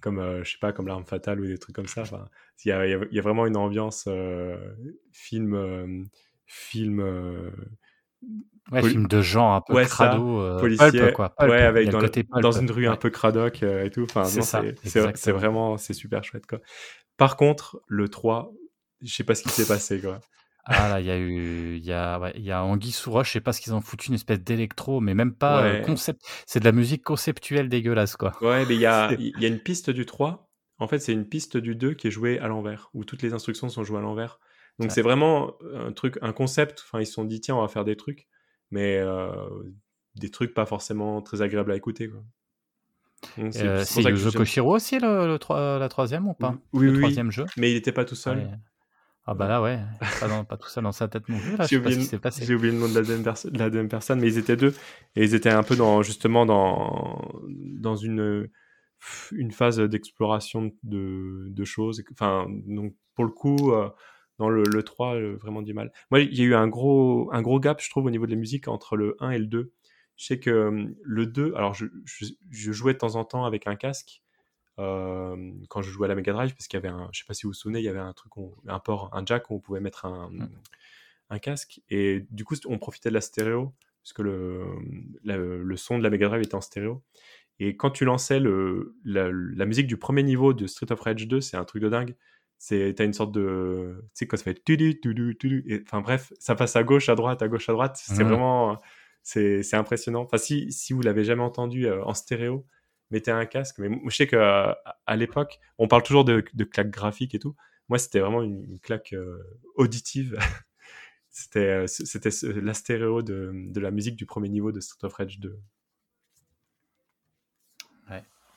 comme euh, je sais pas, comme l'arme fatale ou des trucs comme ça. Enfin, il y a, y y vraiment une ambiance euh, film, film. Ouais, Poli- film de genre un peu Ouais, ça, crado, euh, policier, pulp, quoi. Pulp. ouais, avec dans, le le- côté pulp. dans une rue un peu cradoc euh, et tout. Enfin, C'est vraiment, c'est super chouette, quoi. Par contre, le 3, je sais pas ce qui s'est passé, quoi. Ah là, il y a eu, il y a, ouais, il y a Anguille sous roche, je sais pas ce qu'ils ont foutu, une espèce d'électro, mais même pas euh, Ouais. concept. C'est de la musique conceptuelle dégueulasse, quoi. Ouais, mais il y a, C'est- il y a une piste du 3. En fait, c'est une piste du 2 qui est jouée à l'envers, où toutes les instructions sont jouées à l'envers. Donc Ouais. c'est vraiment un truc, un concept. Enfin, ils se sont dit, tiens, on va faire des trucs, mais euh, des trucs pas forcément très agréables à écouter, quoi. Donc, c'est- Euh, c'est c'est pour ça que Yuzo j'aime- Koshiro aussi, le, le troi- la troisième ou pas? Oui, Le oui, troisième jeu? Mais il n'était pas tout seul. Ouais. Ah bah là, ouais, pas, dans- pas tout seul dans sa tête non plus, J'ai oublié, j'ai oublié le nom de la, deuxième perso- de la deuxième personne, mais ils étaient deux. Et ils étaient un peu dans, justement dans, dans une, une phase d'exploration de, de choses. Enfin, donc pour le coup, euh, dans le, le 3, euh, vraiment du mal. Moi, il y a eu un gros, un gros gap, je trouve, au niveau de la musique entre le 1 et le 2. Je sais que euh, le 2, alors je, je, je jouais de temps en temps avec un casque. Euh, quand je jouais à la Mega Drive, parce qu'il y avait un, je sais pas si vous vous souvenez, il y avait un truc, un port, un jack où on pouvait mettre un, Mm. un casque. Et du coup, on profitait de la stéréo, parce que le, la- le son de la Mega Drive était en stéréo. Et quand tu lançais le, la, la musique du premier niveau de Street of Rage 2, c'est un truc de dingue. C'est, t'as une sorte de, tu sais, quand ça fait tudu, tudu, tudu, et, enfin bref, ça passe à gauche, à droite, à gauche, à droite. C'est Mhm. vraiment, c'est, c'est impressionnant. Enfin, si, si vous l'avez jamais entendu euh, en stéréo, mettez un casque. Mais je sais qu'à à l'époque, on parle toujours de, de claque graphique et tout. Moi, c'était vraiment une, claque euh, auditive. c'était, euh, c'était la stéréo de, de la musique du premier niveau de Street of Rage 2.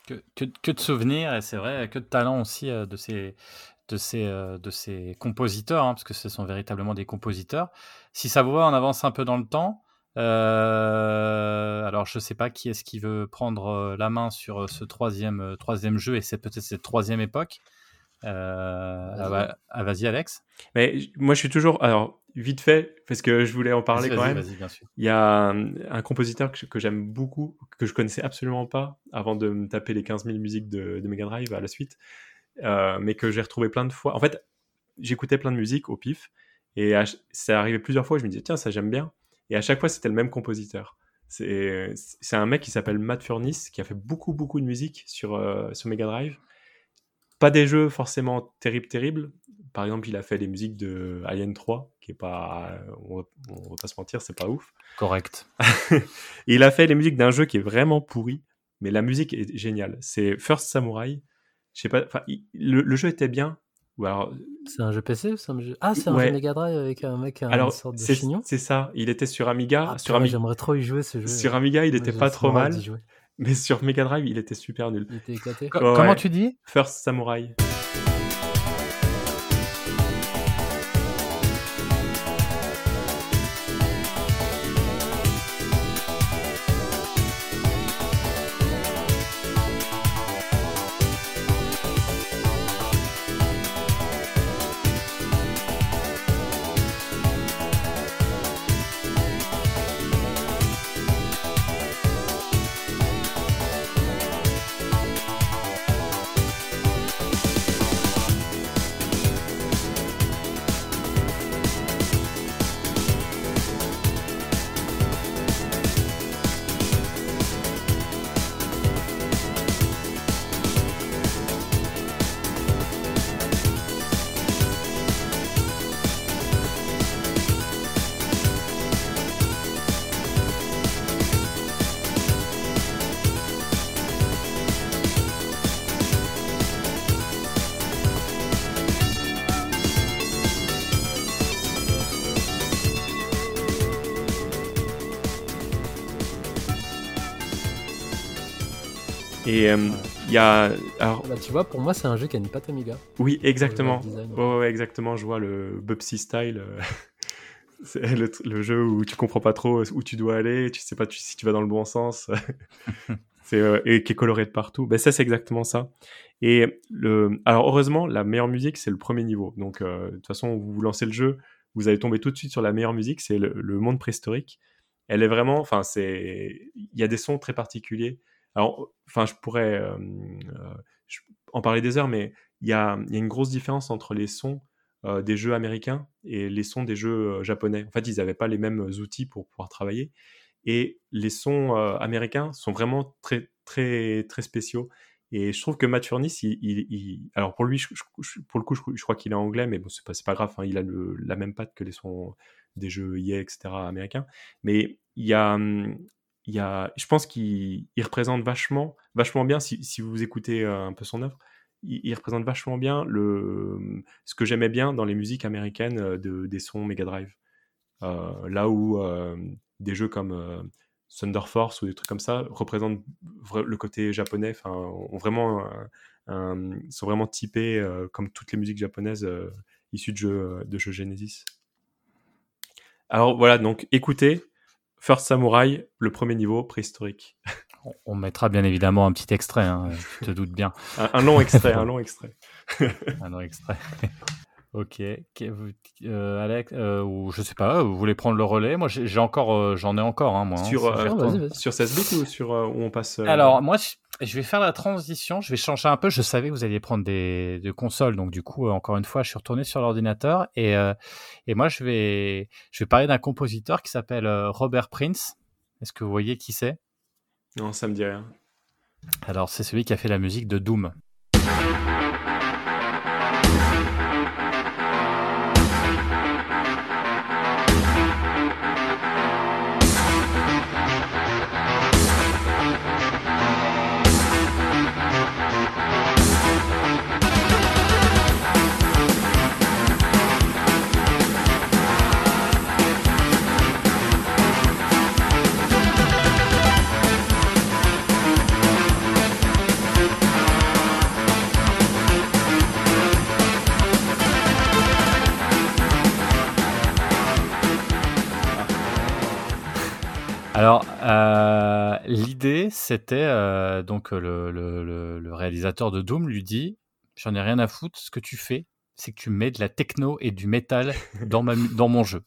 Que, que, que de souvenirs, et c'est vrai, que de talent aussi euh, de ces, de ces, euh, de ces compositeurs, hein, parce que ce sont véritablement des compositeurs. Si ça vous va, on avance un peu dans le temps. Euh, alors, je sais pas qui est-ce qui veut prendre euh, la main sur euh, ce troisième, troisième jeu, et c'est peut-être cette troisième époque. Euh, Vas-y. ah bah- ah, vas-y, Alex. Mais moi, je suis toujours. Alors, vite fait, parce que je voulais en parler Vas-y, quand vas-y, même. vas-y, bien sûr. Il y a un, un compositeur que, j'aime beaucoup, que je connaissais absolument pas avant de me taper les 15 000 musiques de, de Mega Drive à la suite, euh, mais que j'ai retrouvé plein de fois. En fait, j'écoutais plein de musique au pif, et ça arrivait plusieurs fois, je me disais, tiens, ça j'aime bien. Et à chaque fois, c'était le même compositeur. C'est un mec qui s'appelle Matt Furniss, qui a fait beaucoup, beaucoup de musique sur, euh, sur Mega Drive. Pas des jeux forcément terribles, terribles. Par exemple, il a fait les musiques de Alien 3, qui est pas, on va, on va pas se mentir, c'est pas ouf. Correct. Il a fait les musiques d'un jeu qui est vraiment pourri, mais la musique est géniale. C'est First Samurai. Je sais pas, le, le jeu était bien. Ou alors, C'est un jeu PC ou c'est un jeu... Ah, c'est un Ouais. jeu Mega Drive avec un mec, un alors une sorte de c'est chignon c'est ça. Il était sur Amiga. Ah, sur, Ami- J'aimerais trop y jouer ce jeu. sur Amiga, il était pas trop mal, mais sur Mega Drive, il était super nul. Il était éclaté. Co- Ouais. Comment tu dis? First Samurai. Y a. Alors, Bah, tu vois, pour moi, c'est un jeu qui a une patte Amiga. oui, exactement. Ouais, ouais, exactement. Je vois le Bubsy style. euh, C'est le jeu où tu comprends pas trop où tu dois aller, tu sais pas tu- si tu vas dans le bon sens. c'est euh, et qui est coloré de partout. Ben ça c'est exactement ça. Et le alors heureusement la meilleure musique c'est le premier niveau. Donc euh, de toute façon vous lancez le jeu, vous allez tomber tout de suite sur la meilleure musique, c'est le, le monde préhistorique. Elle est vraiment enfin c'est il y a des sons très particuliers. Alors enfin je pourrais euh, euh, en parler des heures mais il y a une grosse différence entre les sons euh, des jeux américains et les sons des jeux japonais. En fait, ils n'avaient pas les mêmes outils pour pouvoir travailler. Et les sons américains sont vraiment très, très, très spéciaux. Et je trouve que Matt Furniss, il, alors pour lui, je- pour le coup, je, crois qu'il est anglais, mais bon, c'est pas, pas grave. hein, il a la même patte que les sons des jeux EA, etc. américains. Mais il y a, hum, il y a, je pense qu'il il représente vachement, vachement bien si, si vous écoutez euh, un peu son œuvre. Il, représente vachement bien le, ce que j'aimais bien dans les musiques américaines euh, de, des sons Mega Drive. Euh, là où des jeux comme Thunder Force ou des trucs comme ça représentent le côté japonais, ont vraiment sont vraiment typés comme toutes les musiques japonaises issues de jeux, de jeux Genesis. Alors voilà, donc écoutez, First Samurai, le premier niveau préhistorique. On- mettra bien évidemment un petit extrait, hein, je te doute bien. Un, un long extrait, un long extrait. Un long extrait. ok. Euh, Alex, euh, ou je sais pas, vous voulez prendre le relais? Moi, j'ai encore, euh, j'en ai encore, hein, moi. hein, Sur, euh. Sur 16 bits ou sur euh, où on passe euh, Alors, moi, je- vais faire la transition. Je vais changer un peu. Je savais que vous alliez prendre des, des consoles. Donc, du coup, euh, encore une fois, je suis retourné sur l'ordinateur. Et, euh, et moi, je vais, je vais parler d'un compositeur qui s'appelle euh, Robert Prince. Est-ce que vous voyez qui c'est? Non, ça me dit rien. Alors, c'est celui qui a fait la musique de Doom. L'idée, c'était euh, donc le, le- le- réalisateur de Doom lui dit J'en ai rien à foutre, ce que tu fais, c'est que tu mets de la techno et du métal dans, dans mon jeu.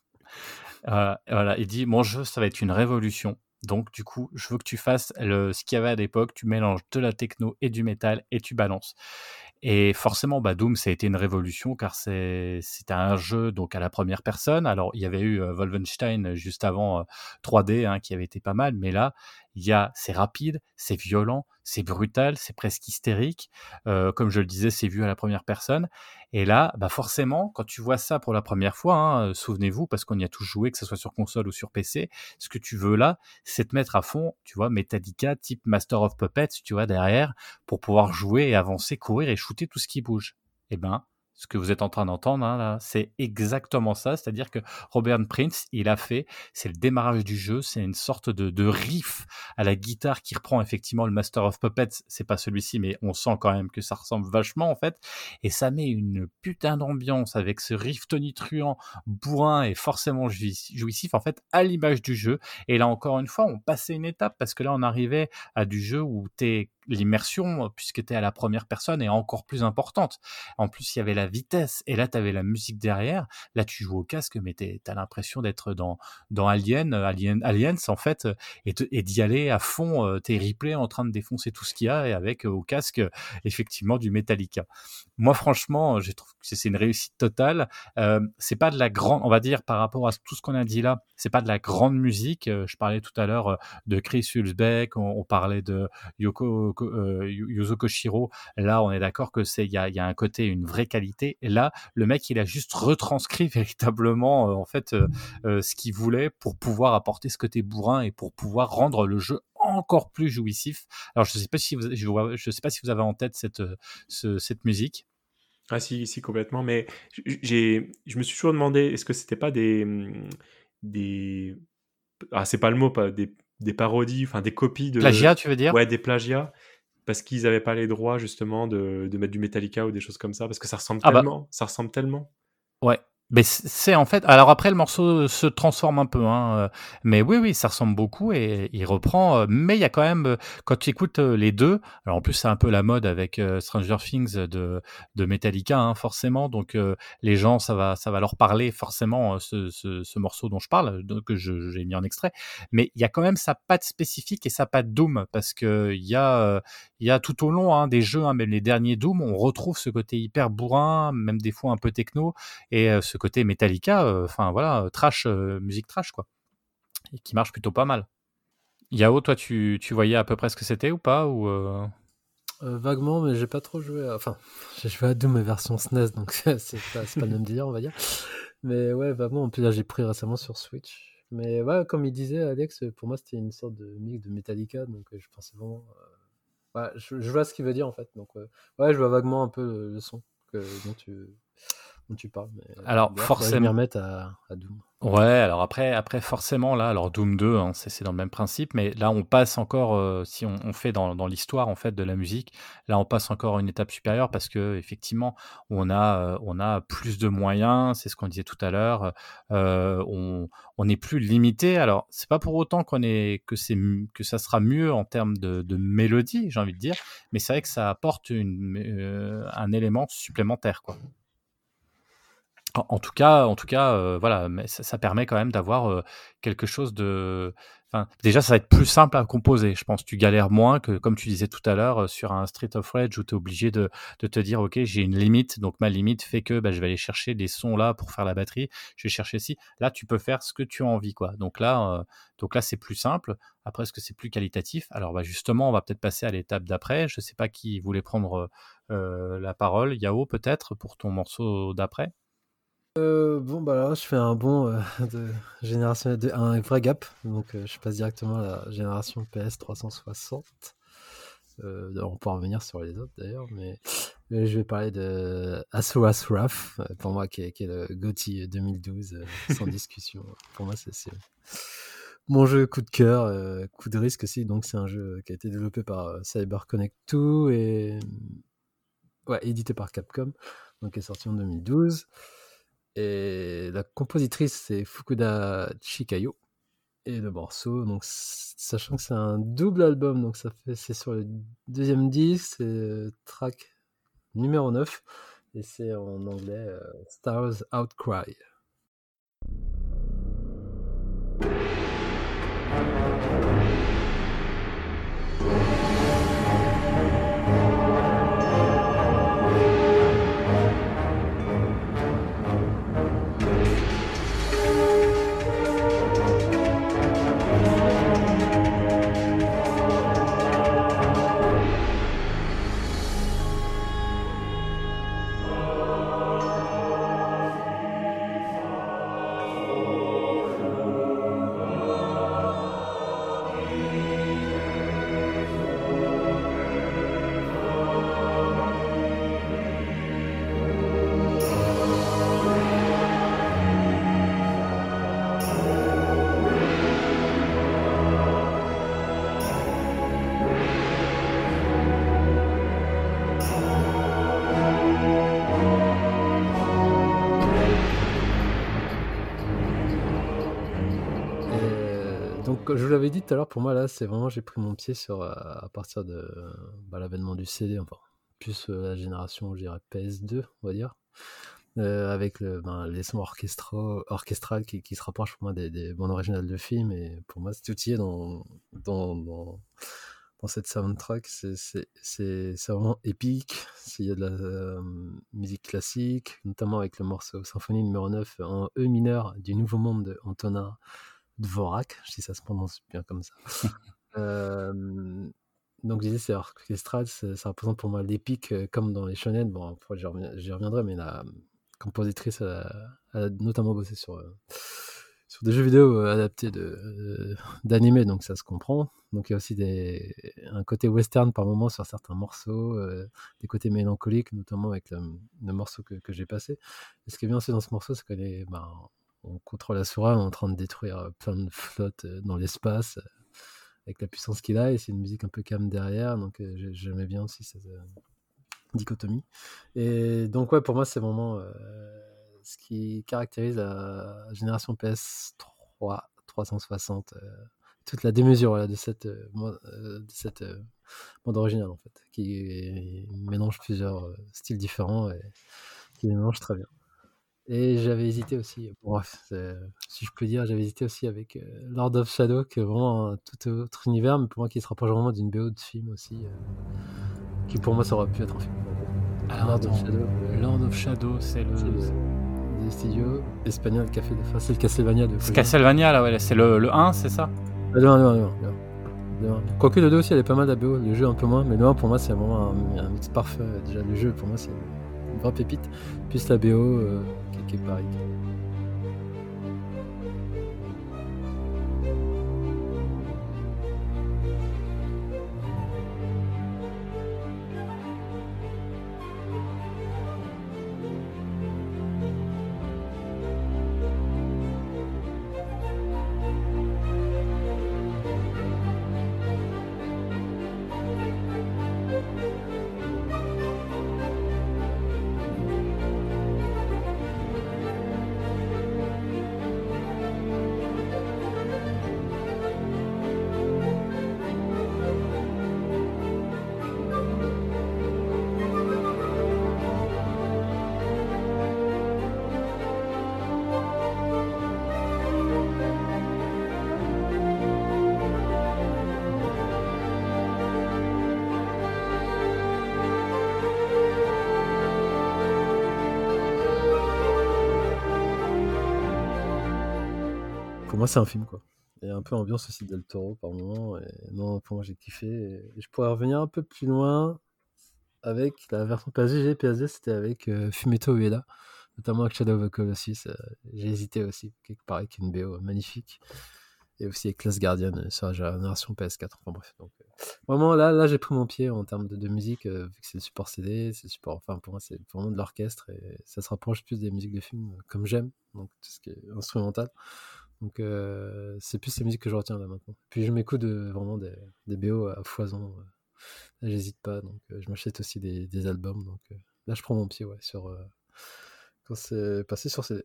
Euh, voilà, il dit Mon jeu, ça va être une révolution. Donc, du coup, je veux que tu fasses le, ce qu'il y avait à l'époque tu mélanges de la techno et du métal et tu balances. Et forcément, bah, Doom, ça a été une révolution car c'était un jeu donc à la première personne. Alors, il y avait eu euh, Wolfenstein juste avant euh, 3D hein, qui avait été pas mal, mais là, il y a c'est rapide, c'est violent, c'est brutal, c'est presque hystérique. Euh, comme je le disais, c'est vu à la première personne. Et là, bah forcément, quand tu vois ça pour la première fois, hein, euh, souvenez-vous, parce qu'on y a tous joué, que ce soit sur console ou sur PC, ce que tu veux là, c'est te mettre à fond, tu vois, Metallica, type Master of Puppets, tu vois, derrière, pour pouvoir jouer et avancer, courir et shooter tout ce qui bouge. Eh ben, ce que vous êtes en train d'entendre hein, c'est exactement ça. C'est-à-dire que Robert Prince, il a fait, c'est le démarrage du jeu, c'est une sorte de, de riff à la guitare qui reprend effectivement le Master of Puppets. C'est pas celui-ci, mais on sent quand même que ça ressemble vachement en fait. Et ça met une putain d'ambiance avec ce riff tonitruant, bourrin et forcément jouissif, en fait à l'image du jeu. Et là encore une fois, on passait une étape parce que là on arrivait à du jeu où t'es l'immersion, puisque tu es à la première personne, est encore plus importante. En plus, il y avait la vitesse, et là, tu avais la musique derrière. Là, tu joues au casque, mais tu as l'impression d'être dans, dans Alien, euh, Alien, Aliens, en fait, euh, et, d'y aller à fond, euh, tes replays en train de défoncer tout ce qu'il y a, et avec au casque, effectivement, du Metallica. Moi, franchement, je trouve que c'est une réussite totale. C'est pas de la grande, on va dire, par rapport à tout ce qu'on a dit là, c'est pas de la grande musique. Je parlais tout à l'heure de Chris Hulsbeck, on, parlait de Yoko, Ko- Yu- Yuzo Koshiro. Là, on est d'accord que c'est, il y y a un côté, une vraie qualité. Et là, le mec, il a juste retranscrit véritablement, euh, en fait, euh, euh, ce qu'il voulait pour pouvoir apporter ce côté bourrin et pour pouvoir rendre le jeu encore plus jouissif. Alors, je sais pas si vous, je, je sais pas si vous avez en tête cette, ce- cette musique. Ah si, si, complètement. Mais j'ai, je me suis toujours demandé, est-ce que c'était pas des, hum, des, ah c'est pas le mot, pas des, des parodies, enfin des copies de, Plagiat, tu veux dire? Ouais, des plagiats, parce qu'ils n'avaient pas les droits justement de, de mettre du Metallica ou des choses comme ça Parce que ça ressemble Ah bah. tellement. Ça ressemble tellement. Ouais. Mais c'est en fait. Alors après, le morceau se transforme un peu, hein. euh, Mais oui, oui, ça ressemble beaucoup et il reprend. euh, Mais il y a quand même, euh, quand tu écoutes les deux, alors en plus c'est un peu la mode avec Stranger Things de de Metallica, hein, forcément. Donc les gens, ça va, ça va leur parler forcément ce, ce, ce morceau dont je parle, que j'ai mis en extrait. Mais il y a quand même sa patte spécifique et sa patte Doom parce que il y a, il y a tout au long hein, des jeux, hein, même les derniers Doom, on retrouve ce côté hyper bourrin, même des fois un peu techno et ce côté Metallica, euh, enfin voilà, euh, trash, euh, musique trash quoi, et qui marche plutôt pas mal. Yao, toi, tu, tu voyais à peu près ce que c'était ou pas ou vaguement, mais j'ai pas trop joué. à- Enfin, j'ai joué à Doom version SNES, donc c'est pas, pas le même délire, on va dire. Mais ouais, vaguement. En plus, là, j'ai pris récemment sur Switch. Mais ouais, comme il disait, Alex, pour moi, c'était une sorte de mix de Metallica, donc je pensais vraiment. euh, je, vois ce qu'il veut dire en fait. Donc, ouais, je vois vaguement un peu le, le son que, dont, tu, dont tu parles. Mais, euh, Alors, forcément- à, à Doom. Ouais, alors après, après forcément là, alors Doom 2, hein, c'est dans le même principe, mais là on passe encore, euh, si on, on fait dans, dans l'histoire en fait de la musique, là on passe encore une étape supérieure parce que effectivement on a, euh, on a plus de moyens, c'est ce qu'on disait tout à l'heure, euh, on, on n'est plus limité. Alors c'est pas pour autant qu'on est que c'est que ça sera mieux en termes de, de mélodie, j'ai envie de dire, mais c'est vrai que ça apporte une, un élément supplémentaire quoi. En, tout cas, en tout cas, euh, voilà, mais ça, permet quand même d'avoir euh, quelque chose de. Déjà, ça va être plus simple à composer. Je pense, tu galères moins que, comme tu disais tout à l'heure, euh, sur un Street of Rage où tu es obligé de, te dire, ok, j'ai une limite, donc ma limite fait que bah, je vais aller chercher des sons là pour faire la batterie. Je vais chercher ci. Là, tu peux faire ce que tu as envie, quoi. Donc là, donc là, c'est plus simple. Après, est-ce que c'est plus qualitatif? Alors, bah, justement, on va peut-être passer à l'étape d'après. Je sais pas qui voulait prendre la parole. Yao, peut-être pour ton morceau d'après. Euh, bon, bah là, je fais un bon euh, de génération, de, un vrai gap. Donc, euh, je passe directement à la génération PS 360. Euh, on peut en revenir sur les autres d'ailleurs, mais, je vais parler de Asuras Wrath, pour moi, qui est, qui est le GOTY 2012, euh, sans discussion. Pour moi, c'est mon jeu coup de cœur, coup de risque aussi. Donc, c'est un jeu qui a été développé par euh, CyberConnect 2 et ouais, édité par Capcom, donc qui est sorti en 2012. Et la compositrice, c'est Fukuda Chikayo. Et le morceau, donc, sachant que c'est un double album, donc ça fait, c'est sur le deuxième disque, c'est euh, track numéro 9, et c'est en anglais euh, Stars Outcry. Vous l'avais dit tout à l'heure, pour moi, là, c'est vraiment, j'ai pris mon pied sur, euh, à partir de bah, l'avènement du CD, enfin, plus euh, la génération, je dirais, PS2, on va dire, euh, avec ben, les sons orchestra- orchestrales qui, se rapprochent pour moi des, des bandes originales de films, et pour moi, c'est outillé dans, dans, dans, dans cette soundtrack, c'est vraiment épique. Il y a de la musique classique, notamment avec le morceau Symphonie numéro 9 en E mineur du Nouveau Monde de Antonin Dvorak, si ça se prononce bien comme ça. Euh, donc, je disais, c'est orchestral, ça représente pour moi l'épique, euh, comme dans les shonen. Bon, après, j'y reviendrai, mais la compositrice a, a notamment bossé sur, euh, sur des jeux vidéo euh, adaptés euh, d'animés, donc ça se comprend. Donc, il y a aussi des, un côté western par moment sur certains morceaux, euh, des côtés mélancoliques, notamment avec le, le morceau que, que j'ai passé. Et ce qui est bien aussi dans ce morceau, c'est qu'on est, ben, on contrôle la Sura en train de détruire euh, plein de flottes euh, dans l'espace. euh, avec la puissance qu'il a, et c'est une musique un peu calme derrière, donc euh, j'ai- j'aimais bien aussi cette euh, dichotomie. Et donc, ouais, pour moi, c'est vraiment euh, ce qui caractérise la génération PS3 360, euh, toute la démesure de cette, euh, euh, de cette euh, bande originale, en fait, qui mélange plusieurs euh, styles différents et qui les mélange très bien. Et j'avais hésité aussi, bon, c'est- si je peux dire, j'avais hésité aussi avec euh, Lord of Shadow, qui est vraiment un tout autre univers, mais pour moi qui se rapproche vraiment d'une BO de film aussi, euh, qui pour moi ça aurait pu être un film. Alors, Lord of Shadow, euh, Lord of Shadow, c'est le. le- des studios espagnols fait le, enfin, c'est le Castlevania de C'est. Castlevania, là, ouais, c'est le, le 1, c'est ça? Ah, Le 1, le 1, le 1, le 1. Le 1. Quoique le 2 aussi, elle est pas mal la BO, le jeu un peu moins, mais le 1 pour moi c'est vraiment un, un mix parfait. Déjà, le jeu pour moi c'est une vraie pépite, plus la BO euh, qui, c'est un film, quoi. A un peu ambiance aussi Del Toro par moment. Et non, pour moi, j'ai kiffé. Et je pourrais revenir un peu plus loin avec la version PSG. PSG, c'était avec euh, Fumeto Ueda, notamment avec Shadow of the Colossus. euh, j'ai hésité aussi, part, avec une BO magnifique. Et aussi avec Class Guardian euh, sur la génération PS4. Enfin bref. Donc, euh, vraiment, là, là j'ai pris mon pied en termes de, de musique, vu que c'est le support CD, c'est support. Enfin, pour moi, c'est vraiment de l'orchestre. Et ça se rapproche plus des musiques de film, euh, comme j'aime. Donc, tout ce qui est instrumental. Donc euh, c'est plus ces musiques que je retiens là maintenant. Puis je m'écoute de- vraiment des, des BO à foison. euh. J'hésite pas, donc euh, je m'achète aussi des, des albums. Donc euh, là je prends mon pied ouais, sur euh, quand c'est passé sur CD.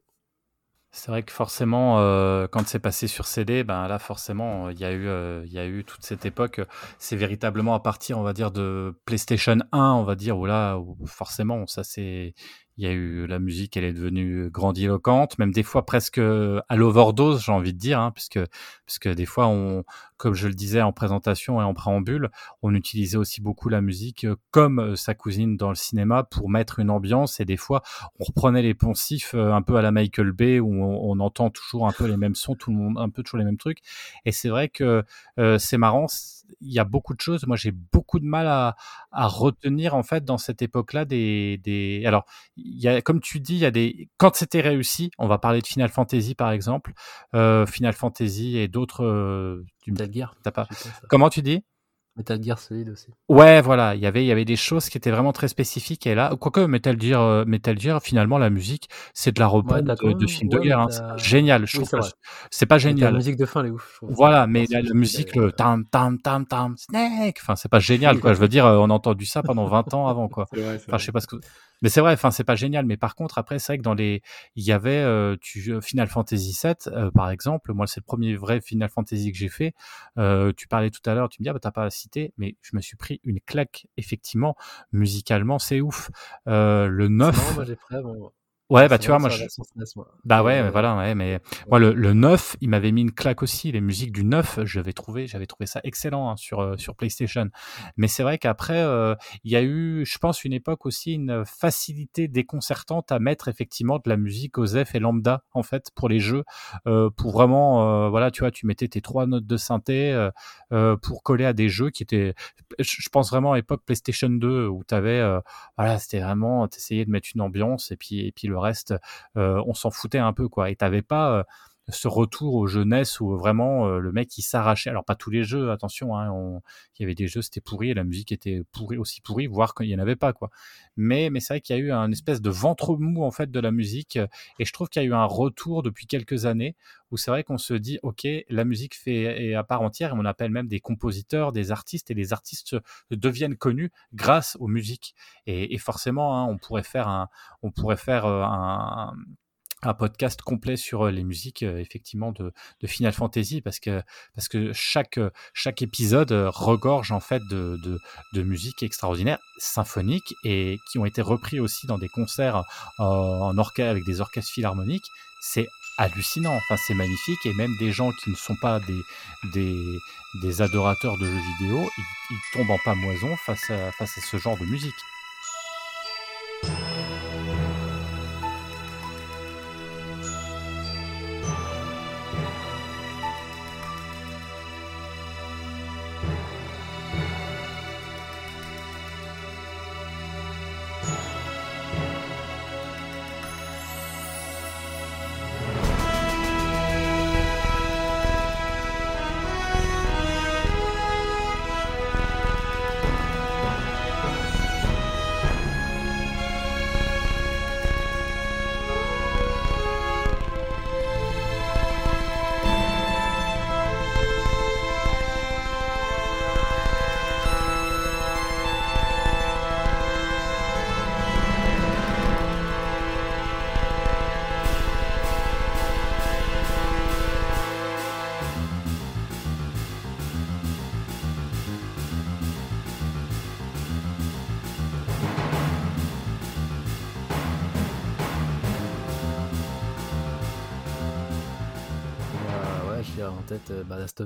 C'est vrai que forcément, euh, quand c'est passé sur CD, ben là forcément, il y a eu, euh, il y a eu toute cette époque. C'est véritablement à partir, on va dire, de PlayStation 1, on va dire, où là, forcément, ça c'est, il y a eu la musique, elle est devenue grandiloquente, même des fois presque à l'overdose, j'ai envie de dire, hein, puisque, puisque des fois, on, comme je le disais en présentation et en préambule, on utilisait aussi beaucoup la musique euh, comme euh, sa cousine dans le cinéma pour mettre une ambiance et des fois on reprenait les poncifs euh, un peu à la Michael Bay où on, on entend toujours un peu les mêmes sons, tout le monde un peu toujours les mêmes trucs. Et c'est vrai que euh, c'est marrant. Il y a beaucoup de choses. Moi, j'ai beaucoup de mal à, à retenir en fait dans cette époque-là des, des. Alors, il y a, comme tu dis, il y a des. Quand c'était réussi, on va parler de Final Fantasy par exemple, euh, Final Fantasy et d'autres. euh, tu me- Metal Gear. t'as pas. Comment tu dis? Metal Gear Solid aussi. Ouais, voilà, il y avait il y avait des choses qui étaient vraiment très spécifiques et là, quoique Metal Gear, euh, Metal Gear, finalement la musique, c'est de la t'as de, de films de guerre. hein. génial, je Oui, trouve. c'est pas t'as La génial. musique de fin, elle est ouf. Voilà, mais la, musique, le tam tam tam tam Snake, enfin c'est pas génial quoi. Je veux dire, euh, on a entendu ça pendant 20 ans avant quoi. Vrai, Enfin, je sais pas ce que. Mais c'est vrai, enfin, c'est pas génial. Mais par contre, après, c'est vrai que dans les, il y avait, euh, tu Final Fantasy VII, euh, par exemple. Moi, c'est le premier vrai Final Fantasy que j'ai fait. Euh, tu parlais tout à l'heure, tu me dis, ah, bah, t'as pas cité, mais je me suis pris une claque, effectivement, musicalement, c'est ouf. Euh, le C'est 9. marrant, moi j'ai pris avant. Ouais, bah, tu vois, moi, je, bah ouais, euh, voilà, ouais, mais moi le, le 9, il m'avait mis une claque aussi. Les musiques du 9, j'avais trouvé, j'avais trouvé ça excellent hein, sur euh, sur PlayStation. Mais c'est vrai qu'après, euh, il y a eu, je pense, une époque aussi une facilité déconcertante à mettre effectivement de la musique aux F et lambda en fait pour les jeux, euh, pour vraiment, euh, voilà, tu vois, tu mettais tes trois notes de synthé euh, pour coller à des jeux qui étaient, je pense vraiment à l'époque PlayStation 2 où t'avais, euh, voilà, c'était vraiment, t'essayais de mettre une ambiance et puis et puis le reste euh, on s'en foutait un peu quoi. Et t'avais pas, euh, ce retour aux jeunesses où vraiment euh, le mec il s'arrachait. Alors pas tous les jeux, attention, hein, il y avait des jeux c'était pourri et la musique était aussi pourrie, voire qu'il y en avait pas quoi. Mais mais c'est vrai qu'il y a eu un espèce de ventre mou en fait de la musique euh, et je trouve qu'il y a eu un retour depuis quelques années où c'est vrai qu'on se dit ok la musique fait est à part entière et on appelle même des compositeurs, des artistes et les artistes deviennent connus grâce aux musiques et, et forcément hein, on pourrait faire un on pourrait faire euh, un, un podcast complet sur les musiques effectivement de, Final Fantasy parce que parce que chaque chaque épisode regorge en fait de, de, de musiques extraordinaires et qui ont été repris aussi dans des concerts en orchestre avec des orchestres philharmoniques. C'est hallucinant enfin c'est magnifique et même des gens qui ne sont pas des des, adorateurs de jeux vidéo ils, ils tombent en pamoison face à face à ce genre de musique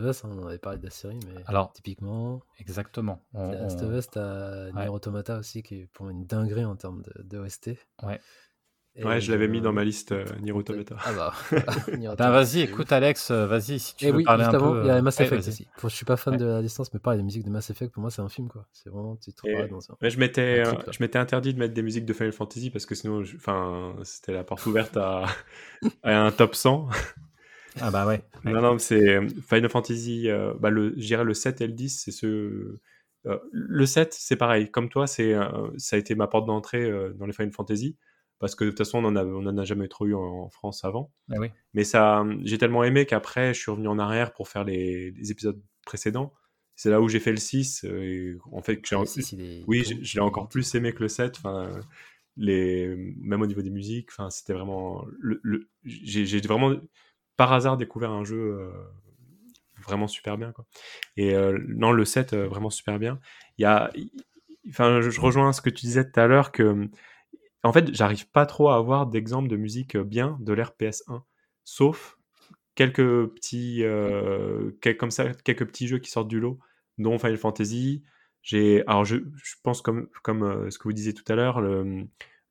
Us, hein, on avait parlé de la série, mais Alors, typiquement, exactement on- Last on- of Us, t'as Ouais. Nier Automata aussi, qui est pour moi une dinguerie en termes de, de OST. Ouais. Et Ouais, je l'avais mis dans ma euh, liste euh, Nier Automata. Ah bah, Ben vas-y, écoute Alex, euh, vas-y si tu Et veux oui, parler un avant, peu. il y a euh, Mass ouais, Effect vas-y. aussi. Pour- je suis pas fan Ouais. de la distance, mais pareil, la musique de Mass Effect, pour moi, c'est un film, quoi. C'est vraiment, tu te Et- dans un. Ouais, je m'étais, euh, je m'étais interdit de mettre des musiques de Final Fantasy parce que sinon, je- enfin, c'était la porte ouverte à, à un top 100. Ah bah ouais. ouais. Non, non, c'est euh, Final Fantasy, euh, bah le, je dirais le 7 et le 10, c'est ce. euh, le 7, c'est pareil. Comme toi, c'est, euh, ça a été ma porte d'entrée euh, dans les Final Fantasy. Parce que de toute façon, on en, a, on en a jamais trop eu en, en France avant. Ah oui. Mais ça, j'ai tellement aimé qu'après, je suis revenu en arrière pour faire les, les épisodes précédents. C'est là où j'ai fait le 6. euh, et en fait, que Ah, est- oui, je, je l'ai encore plus aimé que le 7. Enfin, les, même au niveau des musiques, enfin, c'était vraiment. Le, j'ai vraiment, par hasard, découvert un jeu euh, vraiment super bien. Quoi. Et euh, non, le 7, euh, vraiment super bien. Il y a. Enfin, je, rejoins ce que tu disais tout à l'heure que. En fait, j'arrive pas trop à avoir d'exemples de musique bien de l'ère PS1, sauf quelques petits, comme ça, quelques petits jeux qui sortent du lot, dont Final Fantasy. J'ai, alors je, je pense comme, comme ce que vous disiez tout à l'heure,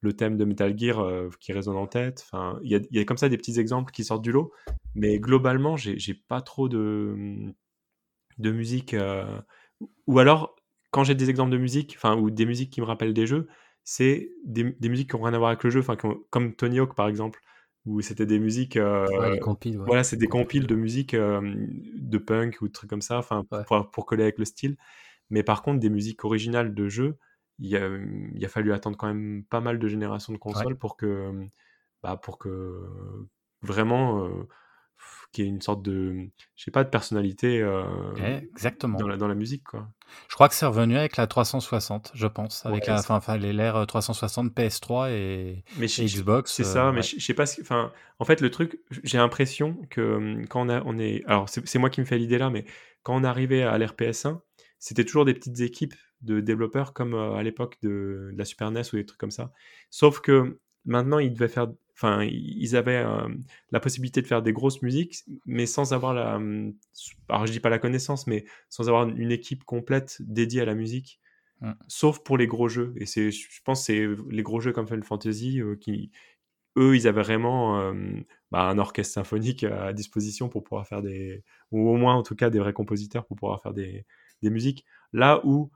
le thème de Metal Gear euh, qui résonne en tête. Enfin, il y a, il y a comme ça des petits exemples qui sortent du lot, mais globalement, j'ai, pas trop de, de musique. euh, ou alors, quand j'ai des exemples de musique, enfin, ou des musiques qui me rappellent des jeux, c'est des, des musiques qui n'ont rien à voir avec le jeu, enfin, ont- comme Tony Hawk par exemple, où c'était des musiques. euh, Ouais, les compiles, ouais. voilà, c'est des Compiles, de musique de punk ou de trucs comme ça, enfin, Ouais. pour, pour coller avec le style. Mais par contre, des musiques originales de jeux, il a, il a fallu attendre quand même pas mal de générations de consoles pour que, bah, pour que vraiment euh, qu'il y ait une sorte de, je sais pas, de personnalité euh, exactement. dans, la, dans la musique, quoi. Je crois que c'est revenu avec la 360, je pense, avec Ouais, la, les l'ère 360, PS3 et, Mais et Xbox. C'est euh, ça, mais ouais. je, je sais pas Enfin, en fait, le truc, j'ai l'impression que quand on, a, on est. Alors, c'est c'est moi qui me fais l'idée là, mais quand on arrivait à l'ère PS1, c'était toujours des petites équipes de développeurs comme euh, à l'époque de, de la Super NES ou des trucs comme ça. Sauf que maintenant, ils devaient faire. Enfin, ils avaient euh, la possibilité de faire des grosses musiques, mais sans avoir la. hum, Alors, je dis pas la connaissance, mais sans avoir une équipe complète dédiée à la musique. Mm. Sauf pour les gros jeux. Et c'est, je pense que c'est les gros jeux comme Final Fantasy euh, qui, eux, ils avaient vraiment euh, bah, un orchestre symphonique à disposition pour pouvoir faire des. ou au moins, en tout cas, des vrais compositeurs pour pouvoir faire des, des musiques. Là où,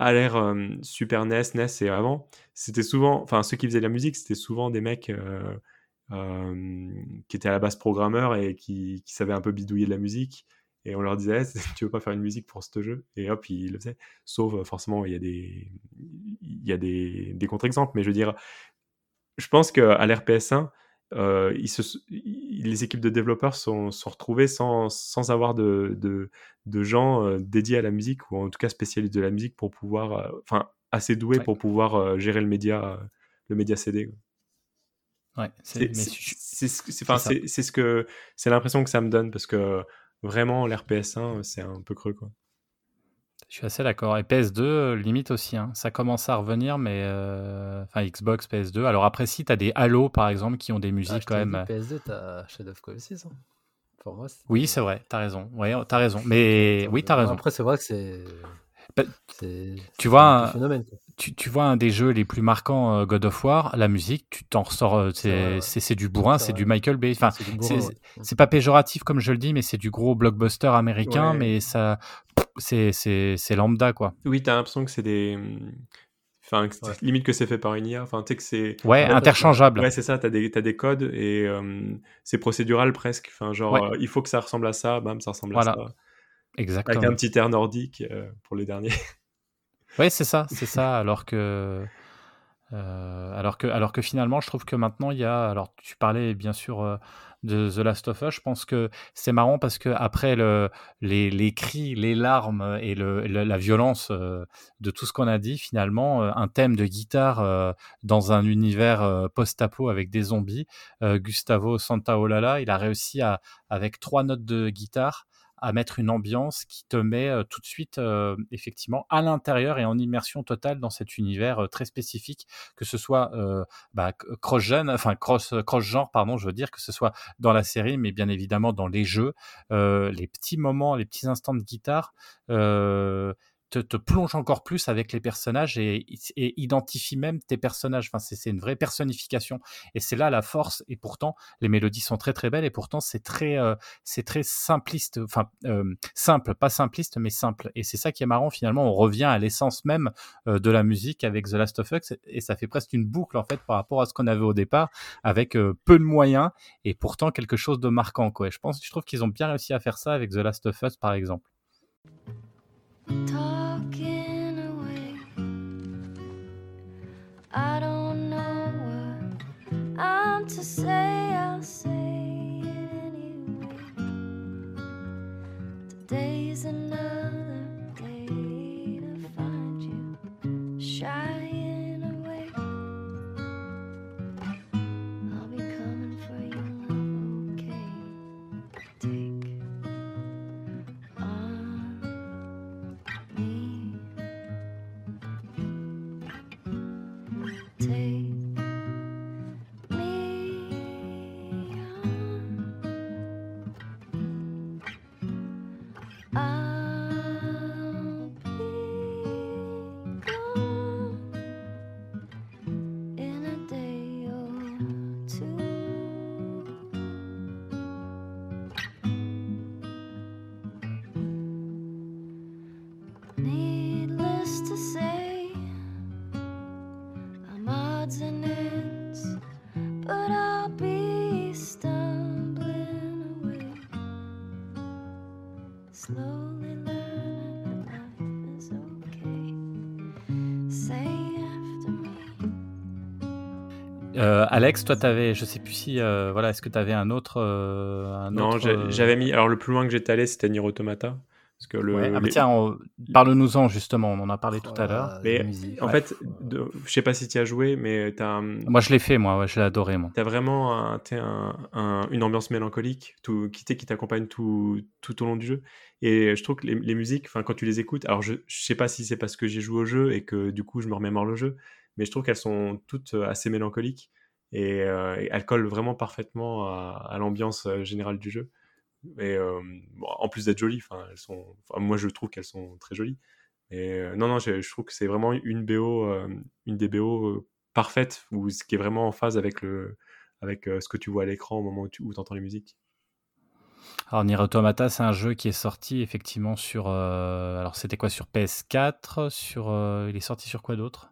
à l'ère Super NES, NES et avant, c'était souvent. Enfin, ceux qui faisaient de la musique, c'était souvent des mecs. euh, qui était à la base programmeur et qui, savait un peu bidouiller de la musique. Et on leur disait, Eh, tu veux pas faire une musique pour ce jeu? Et hop, ils le faisaient. Sauf, euh, forcément, il y a des, il y a des, des contre-exemples. Mais je veux dire, je pense qu'à l'RPS1, euh, ils se, ils- les équipes de développeurs sont, sont retrouvées sans, sans avoir de, de, de gens euh, dédiés à la musique, ou en tout cas spécialistes de la musique pour pouvoir, euh, enfin, assez doués Ouais. pour pouvoir gérer le média, le média CD. Ouais, c'est ce que c'est l'impression que ça me donne parce que vraiment l'RPS1 c'est un peu creux quoi. Je suis assez d'accord. Et PS2, euh, limite aussi. hein. Ça commence à revenir, mais. euh, Enfin, Xbox, PS2. Alors après, si, tu as des Halo, par exemple, qui ont des Ah, musiques quand même. dit, euh, PS2, t'as Shadow of Colossus. Hein. Pour moi, Oui, c'est vrai, t'as raison. Ouais, t'as raison. Mais oui, t'as raison. Après, c'est vrai que c'est. Bah, tu vois, un phénomène. Tu, tu vois un des jeux les plus marquants, euh, God of War, la musique, tu t'en ressors. euh, C'est vrai, C'est ouais. c'est- c'est du bourrin, C'est du Michael Bay. Enfin, C'est du c'est bourrin, ouais. c'est pas péjoratif comme je le dis, mais c'est du gros blockbuster américain, Ouais. mais ça. C'est c'est- c'est lambda, quoi. Oui, t'as l'impression que c'est des enfin Ouais. limite que c'est fait par une IA, enfin tu sais que c'est Ouais, Ouais, interchangeable. Ouais, c'est ça, t'as des, t'as des codes et euh, c'est procédural presque. Enfin, genre, Ouais. euh, il faut que ça ressemble à ça, bam, ça ressemble Voilà. à ça. Avec un petit air nordique euh, pour les derniers. Ouais, c'est ça, c'est ça. Alors que, euh, alors que, alors que finalement, je trouve que maintenant il y a. Alors, tu parlais bien sûr euh, de The Last of Us. Je pense que c'est marrant parce que après le, les, les cris, les larmes et le, le- la violence euh, de tout ce qu'on a dit, finalement, un thème de guitare dans un univers post-apo avec des zombies. Gustavo Santaolalla, il a réussi à, avec trois notes de guitare à mettre une ambiance qui te met euh, tout de suite euh, effectivement à l'intérieur et en immersion totale dans cet univers euh, très spécifique, que ce soit bah, cross jeune, enfin cross cross genre pardon, je veux dire que ce soit dans la série, mais bien évidemment dans les jeux, les petits moments, les petits instants de guitare. Te, te plonge encore plus avec les personnages et, et identifie même tes personnages. Enfin, c'est une vraie personnification. Et c'est là la force. Et pourtant, les mélodies sont très très belles. Et pourtant, c'est très, euh, c'est très simpliste. Enfin, euh, simple, pas simpliste, mais simple. Et c'est ça qui est marrant. Finalement, on revient à l'essence même euh, de la musique avec The Last of Us. Et ça fait presque une boucle en fait par rapport à ce qu'on avait au départ, avec euh, peu de moyens et pourtant quelque chose de marquant. Quoi. Et je pense, je trouve qu'ils ont bien réussi à faire ça avec The Last of Us, par exemple. I don't know what I'm to say, I'll say it anyway. Today's another Alex, toi, t'avais, je sais plus si, euh, voilà, est-ce que t'avais un autre, euh, un non, autre, euh, j'avais mis. Alors, le plus loin que j'étais allé, c'était Nier Automata. Parce que le. ouais. Ah, les- tiens, on- parle-nous-en justement. On en a parlé tout à l'heure. Mais la musique. En fait, de- je sais pas si tu as joué, mais tu as. Moi, je l'ai fait, moi. Ouais, je l'ai adoré, moi. T'as vraiment un- t'as un- un- une ambiance mélancolique tout, qui, t'accompagne tout, tout au long du jeu. Et je trouve que les, les musiques, enfin, quand tu les écoutes, alors je, je sais pas si c'est parce que j'ai joué au jeu et que du coup je me remémore le jeu, mais je trouve qu'elles sont toutes euh, assez mélancoliques et, euh, et elles collent vraiment parfaitement à, l'ambiance euh, générale du jeu. Et euh, en plus d'être jolies, elles moi je trouve qu'elles sont très jolies. Euh, non, non, je, trouve que c'est vraiment une BO, une des BO parfaites, ce qui est vraiment en phase avec le, avec ce que tu vois à l'écran au moment où tu entends les musiques. Alors, Nier Automata, c'est un jeu qui est sorti effectivement sur. alors, c'était quoi sur PS4 Sur. il est sorti sur quoi d'autre?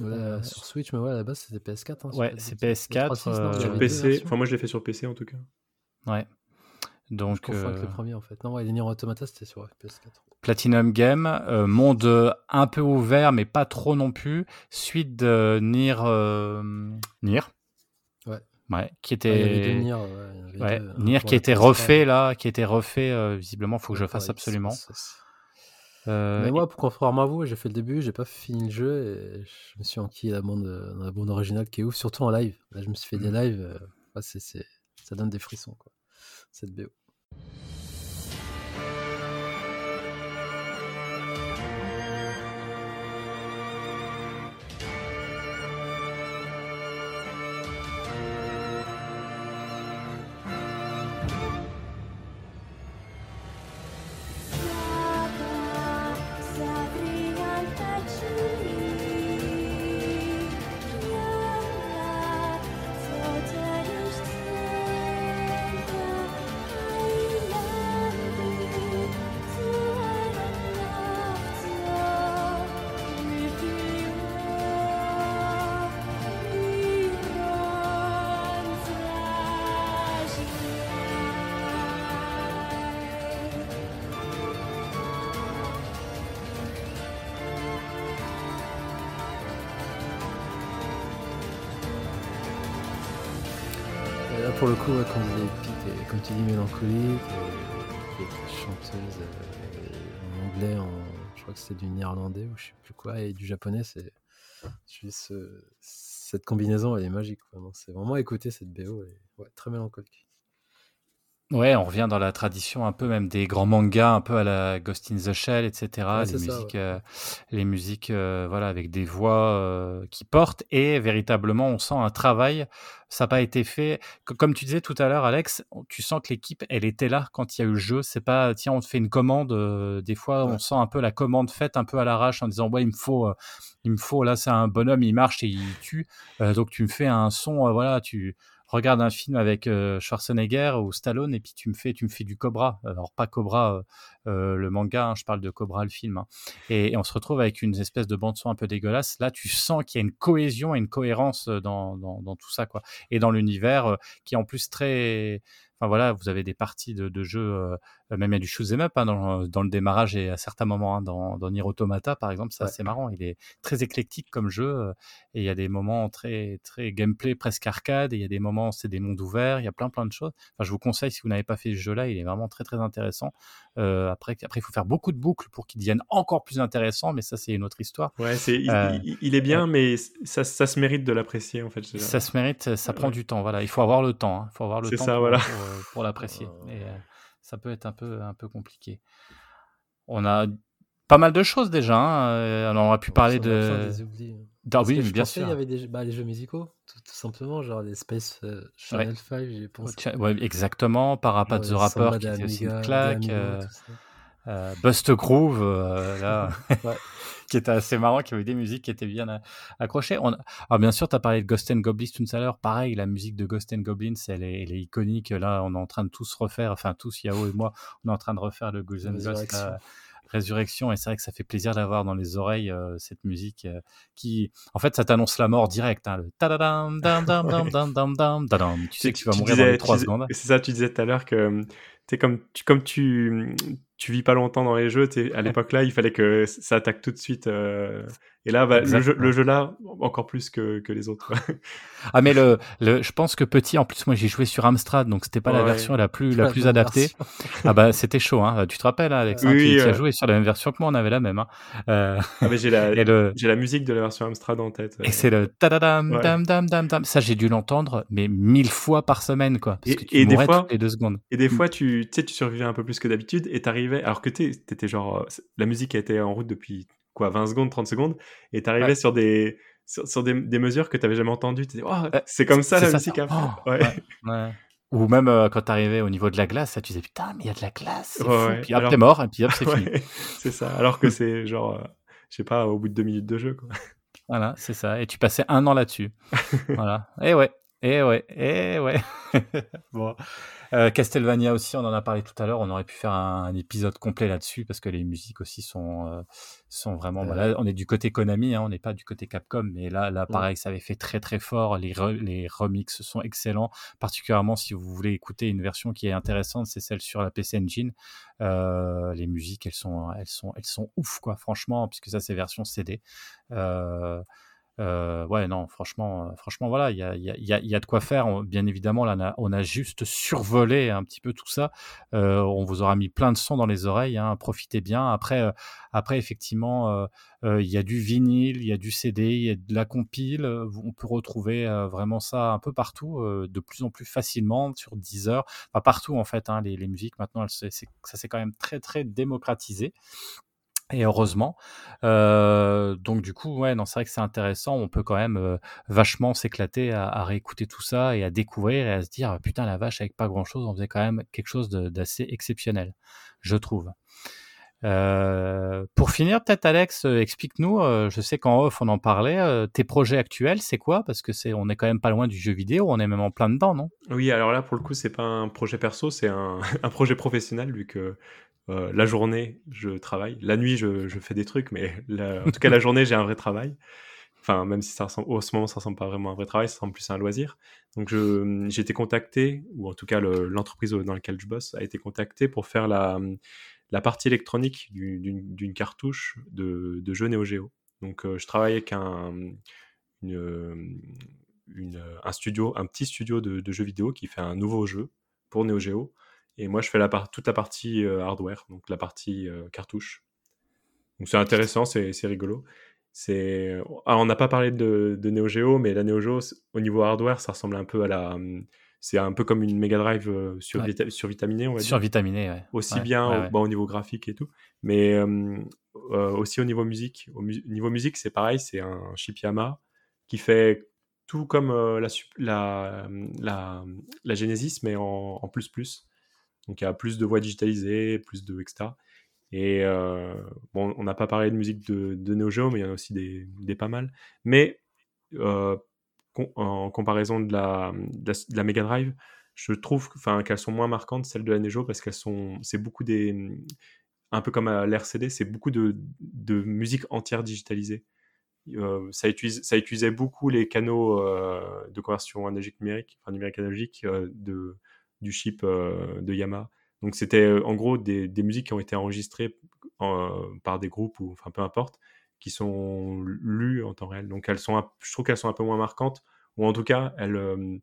Ouais, Euh, sur Switch, mais ouais, à la base, c'était PS4. hein, Ouais, c'est pas de bêtises. PS4, 3.6, non, il y euh, Sur PC, enfin moi je l'ai fait sur PC en tout cas. Ouais. Je Donc, confonds avec euh, le premier, en fait. Non, ouais, les Nier Automata, c'était sur PS4. Platinum Game, euh, monde euh, un peu ouvert, mais pas trop non plus. Suite de Nier. euh, Nier. Ouais. Ouais, qui Ah, il y avait était. Nier, ouais, Nier qui PS4, refait là, qui été refait. euh, visiblement, faut que je fasse absolument. Euh, Mais moi, pour contrairement à vous, j'ai fait le début, j'ai pas fini le jeu et je me suis enquillé la bande, dans la bande originale qui est ouf, surtout en live. Là, je me suis fait des Mhm. lives, euh, ça donne des frissons, quoi. Cette BO. Et, et des chanteuses euh, en anglais, je crois que c'est du néerlandais ou je sais plus quoi, et du japonais, c'est. cette combinaison, elle est magique. C'est vraiment écouter cette BO, est très mélancolique. Ouais, on revient dans la tradition un peu même des grands mangas, un peu à la Ghost in the Shell, etc. Ouais, les ça, musiques, ouais. euh, les musiques, euh, voilà, avec des voix euh, qui portent et véritablement, on sent un travail. Ça n'a pas été fait. Co- Comme tu disais tout à l'heure, Alex, tu sens que l'équipe, elle était là quand il y a eu le jeu. C'est pas, tiens, on te fait une commande. euh, des fois, on sent un peu la commande faite un peu à l'arrache en disant, ouais, il me faut, euh, il me faut. Là, c'est un bonhomme, il marche et il tue. Euh, donc, tu me fais un son, euh, voilà, tu regarde un film avec euh, Schwarzenegger ou Stallone et puis tu me fais tu me fais du Cobra. Alors pas Cobra euh, le manga hein, je parle de Cobra le film hein. et, et on se retrouve avec une espèce de bande son un peu dégueulasse là tu sens qu'il y a une cohésion et une cohérence euh, dans, dans, dans tout ça quoi et dans l'univers euh, qui est en plus très enfin voilà vous avez des parties de, de jeux euh, même il y a du shoot'em up hein, dans, dans le démarrage et à certains moments hein, dans, dans Nier Automata par exemple c'est Ouais. assez marrant il est très éclectique comme jeu euh, et il y a des moments très très gameplay presque arcade et il y a des moments c'est des mondes ouverts il y a plein plein de choses enfin je vous conseille si vous n'avez pas fait ce jeu là il est vraiment très très intéressant euh, après après il faut faire beaucoup de boucles pour qu'il devienne encore plus intéressant mais ça c'est une autre histoire Ouais, c'est, il, Euh, il- il est bien, mais ça, ça se mérite de l'apprécier en fait. ça se mérite ça prend du temps voilà il faut avoir le temps hein. il faut avoir le temps ça, pour, voilà. pour, euh, pour l'apprécier et euh, ça peut être un peu un peu compliqué on a pas mal de choses déjà hein. On aurait pu parler de des. Ah je bien pensais, sûr Il y avait des, jeux- bah, les jeux musicaux, tout, tout simplement, genre les Space euh, Channel 5, j'ai pensé. Tiens, ouais, exactement Parappa Genre the Rapper qui était aussi une claque euh. Euh, Bust Groove, là, qui était assez marrant, qui avait des musiques qui étaient bien accrochées. On... Alors bien sûr, tu as parlé de Ghost and Goblins tout à l'heure. Pareil, la musique de Ghost and Goblins, elle est, elle est iconique. Là, on est en train de tous refaire, enfin tous, Yao et moi, on est en train de refaire le Ghost and Ghost Résurrection. Et c'est vrai que ça fait plaisir d'avoir dans les oreilles euh, cette musique euh, qui, en fait, ça t'annonce la mort directe. Hein, le tadadam, dam, dam, dam, dam, dam, dam. Tu sais que tu vas mourir dans les trois tu disais- secondes. C'est ça, tu disais tout à l'heure que tu sais, comme tu, comme tu, tu vis pas longtemps dans les jeux, à l'époque là, il fallait que ça attaque tout de suite. euh, et là, bah, le, jeu, Exactement. le jeu là, encore plus que, que les autres. Ah mais le, le je pense que petit en plus moi j'ai joué sur Amstrad donc c'était pas la version la plus la plus adaptée. Ah bah c'était chaud hein. Tu te rappelles hein, Alex hein, Oui, tu, tu as joué sur la même version que moi, on avait la même hein. Euh, Ah, mais j'ai la, le j'ai la musique de la version Amstrad en tête. et c'est le tadadam Ouais. dam dam dam dam. Ça j'ai dû l'entendre mais mille fois par semaine quoi parce Et- que tu et des fois- toutes les deux secondes. Et des fois, tu tu sais, tu survivais un peu plus que d'habitude et t'arrivais, alors que t'étais genre, euh, la musique a été en route depuis quoi, 20 secondes, 30 secondes, et t'arrivais Ouais. sur des, sur, sur des, des mesures que t'avais jamais entendues. Dit, oh, Euh, c'est comme ça la ça, musique ça. à fait. Oh, ouais. ouais. Ouais. Ou même euh, quand t'arrivais au niveau de la glace, ça, tu disais putain mais il y a de la glace, c'est Ouais, fou. ouais. Puis hop Alors- t'es mort et puis hop c'est fini. C'est ça. Alors que c'est genre, euh, je sais pas, au bout de deux minutes de jeu. Quoi. Voilà c'est ça. Et tu passais un an là-dessus. voilà. Et ouais. Eh ouais, eh ouais. bon. Euh, Castlevania aussi, on en a parlé tout à l'heure. On aurait pu faire un, un épisode complet là-dessus parce que les musiques aussi sont euh, sont vraiment. Euh. Voilà, on est du côté Konami, hein, on n'est pas du côté Capcom, mais là, là, pareil, ça avait fait très très fort. Les re- les remixes sont excellents, particulièrement si vous voulez écouter une version qui est intéressante, c'est celle sur la PC Engine. Euh, les musiques, elles sont elles sont elles sont ouf quoi, franchement, puisque ça c'est version CD. Euh, euh, ouais, non, franchement, euh, franchement, voilà, il y a, y, a, y, a, y a de quoi faire. Bien évidemment, là, on a, juste survolé un petit peu tout ça. Euh, on vous aura mis plein de sons dans les oreilles. Hein, profitez bien. Après, euh, après, effectivement, euh, il y a du vinyle, il y a du CD, il y a de la compile. On peut retrouver vraiment ça un peu partout, de plus en plus facilement sur Deezer, enfin partout en fait. Hein, les, les musiques maintenant, elles, ça s'est quand même très très démocratisé. Et heureusement. Euh, donc du coup, ouais, c'est vrai que c'est intéressant. On peut quand même euh, vachement s'éclater à, réécouter tout ça et à découvrir et à se dire putain la vache avec pas grand chose, on faisait quand même quelque chose d'assez exceptionnel, je trouve. Euh, pour finir, peut-être Alex, explique-nous. je sais qu'en off on en parlait. tes projets actuels, c'est quoi? Parce que c'est, on est quand même pas loin du jeu vidéo. On est même en plein dedans, non? Oui, alors là, pour le coup, c'est pas un projet perso, c'est un projet professionnel, vu que euh, la journée, je travaille. La nuit, je, fais des trucs, mais en tout cas, la journée, j'ai un vrai travail. Enfin, même si ça ressemble, en ce moment, ça ressemble pas vraiment à un vrai travail, ça ressemble plus à un loisir. Donc, j'ai été contacté, ou en tout cas, le- l'entreprise dans laquelle je bosse a été contactée pour faire la, partie électronique du- d'une cartouche de, de jeu Neo Geo. Donc, euh, je travaille avec un studio, un petit studio de, de jeux vidéo qui fait un nouveau jeu pour Neo Geo. Et moi, je fais la part, toute la partie euh, hardware, donc la partie euh, cartouche. Donc c'est intéressant, c'est rigolo. C'est, alors, on n'a pas parlé de, de Neo Geo, mais la Neo Geo, au niveau hardware, ça ressemble un peu à la, hum, c'est un peu comme une Mega Drive euh, sur, Ouais. vita- survitaminée, on va dire Survitaminé, ouais. aussi Ouais, bien ouais, au, ouais. bah, au niveau graphique et tout, mais euh, euh, aussi au niveau musique. Au mu- niveau musique, c'est pareil, c'est un chip Yamaha qui fait tout comme la, la, la, la Genesis, mais en, en plus plus. Donc il y a plus de voix digitalisées, plus de etc. Et euh, bon, on n'a pas parlé de musique de, de Neo Geo, mais il y en a aussi des, pas mal. Mais euh, en comparaison de la, Mega Drive, je trouve qu'elles sont moins marquantes, celles de la Neo Geo, parce qu'elles sont, c'est beaucoup des, un peu comme à l'RCD, c'est beaucoup de, musique entière digitalisée. Euh, ça, utilise, ça utilisait beaucoup les canaux de conversion analogique numérique, enfin numérique analogique de, du chip euh, de Yamaha. Donc c'était euh, en gros des, musiques qui ont été enregistrées par des groupes ou enfin peu importe, qui sont lues en temps réel. Donc elles sont, je trouve qu'elles sont un peu moins marquantes, ou en tout cas elles, euh,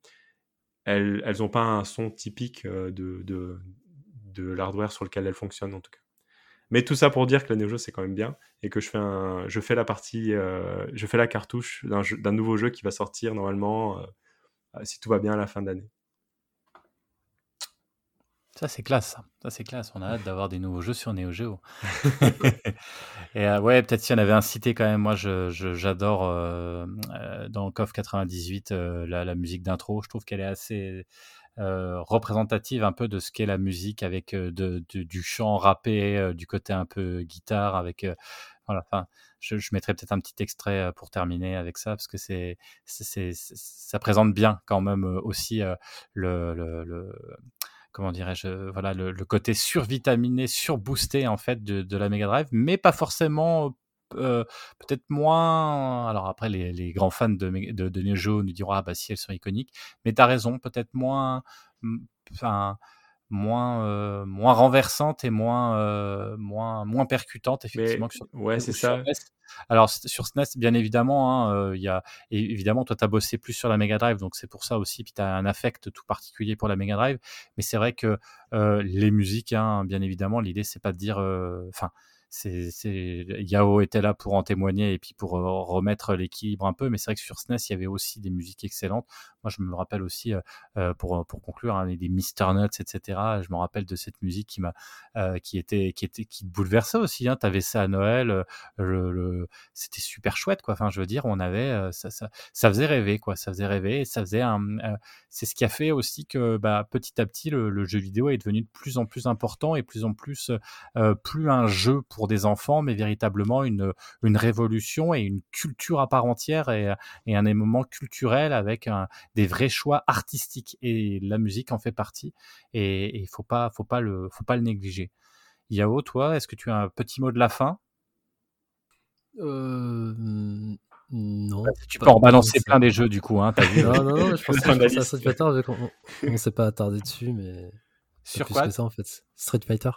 elles, elles ont pas un son typique de, de, l'hardware sur lequel elles fonctionnent en tout cas. Mais tout ça pour dire que la Neo Geo c'est quand même bien et que je fais je fais la partie, je fais la cartouche d'un nouveau jeu qui va sortir normalement si tout va bien à la fin de l'année. Ça, c'est classe. Ça, Ça, c'est classe. On a hâte d'avoir des nouveaux jeux sur Neo Geo. Et euh, ouais, peut-être si on avait incité quand même, moi je, je- j'adore euh, euh, dans KOF 98 euh, la, la musique d'intro. Je trouve qu'elle est assez euh, représentative un peu de ce qu'est la musique avec de, de- du chant rappé, du côté un peu guitare avec. voilà, enfin, je, je mettrai peut-être un petit extrait pour terminer avec ça parce que c'est, ça présente bien quand même aussi le, le, le- comment dirais-je, euh, voilà, le, côté survitaminé, surboosté en fait de, la Mega Drive, mais pas forcément, euh, peut-être moins. Alors après, les, grands fans de, de, de Neo Geo nous diront ah bah si elles sont iconiques, mais t'as raison, peut-être moins, mm, enfin moins euh, moins renversante et moins euh, moins moins percutante effectivement Mais que sur ouais, ou c'est ça. NES. Alors sur SNES, bien évidemment, hein, euh, il y a évidemment toi tu as bossé plus sur la Mega Drive, donc c'est pour ça aussi, puis tu as un affect tout particulier pour la Mega Drive. Mais c'est vrai que euh, les musiques, hein, bien évidemment, l'idée c'est pas de dire, euh, enfin. c'est, c'est... Yao était là pour en témoigner et puis pour euh, remettre l'équilibre un peu, mais c'est vrai que sur SNES, il y avait aussi des musiques excellentes. Moi, je me rappelle aussi, pour, pour conclure, hein, des Mr. Nuts, etc. Je me rappelle de cette musique qui m'a, euh, qui était, qui était, qui bouleversait aussi. Hein. T'avais ça à Noël, c'était super chouette, quoi. Enfin, je veux dire, on avait, ça, ça, ça faisait rêver, quoi. Ça faisait rêver, ça faisait un, euh, c'est ce qui a fait aussi que, bah, petit à petit, le, jeu vidéo est devenu de plus en plus important et plus en plus, plus un jeu pour des enfants, mais véritablement une, une révolution et une culture à part entière et, et un élément culturel avec un, des vrais choix artistiques. Et la musique en fait partie. Et il faut pas, faut pas le, faut pas le négliger. Yao, toi, est-ce que tu as un petit mot de la fin? Euh, non. Tu peux en balancer plein des jeux du coup, hein, vu Non, non, non, je pense, à liste. Street Fighter, vu qu'on on s'est pas attardé dessus, mais Sur plus quoi? que ça en fait. Street Fighter.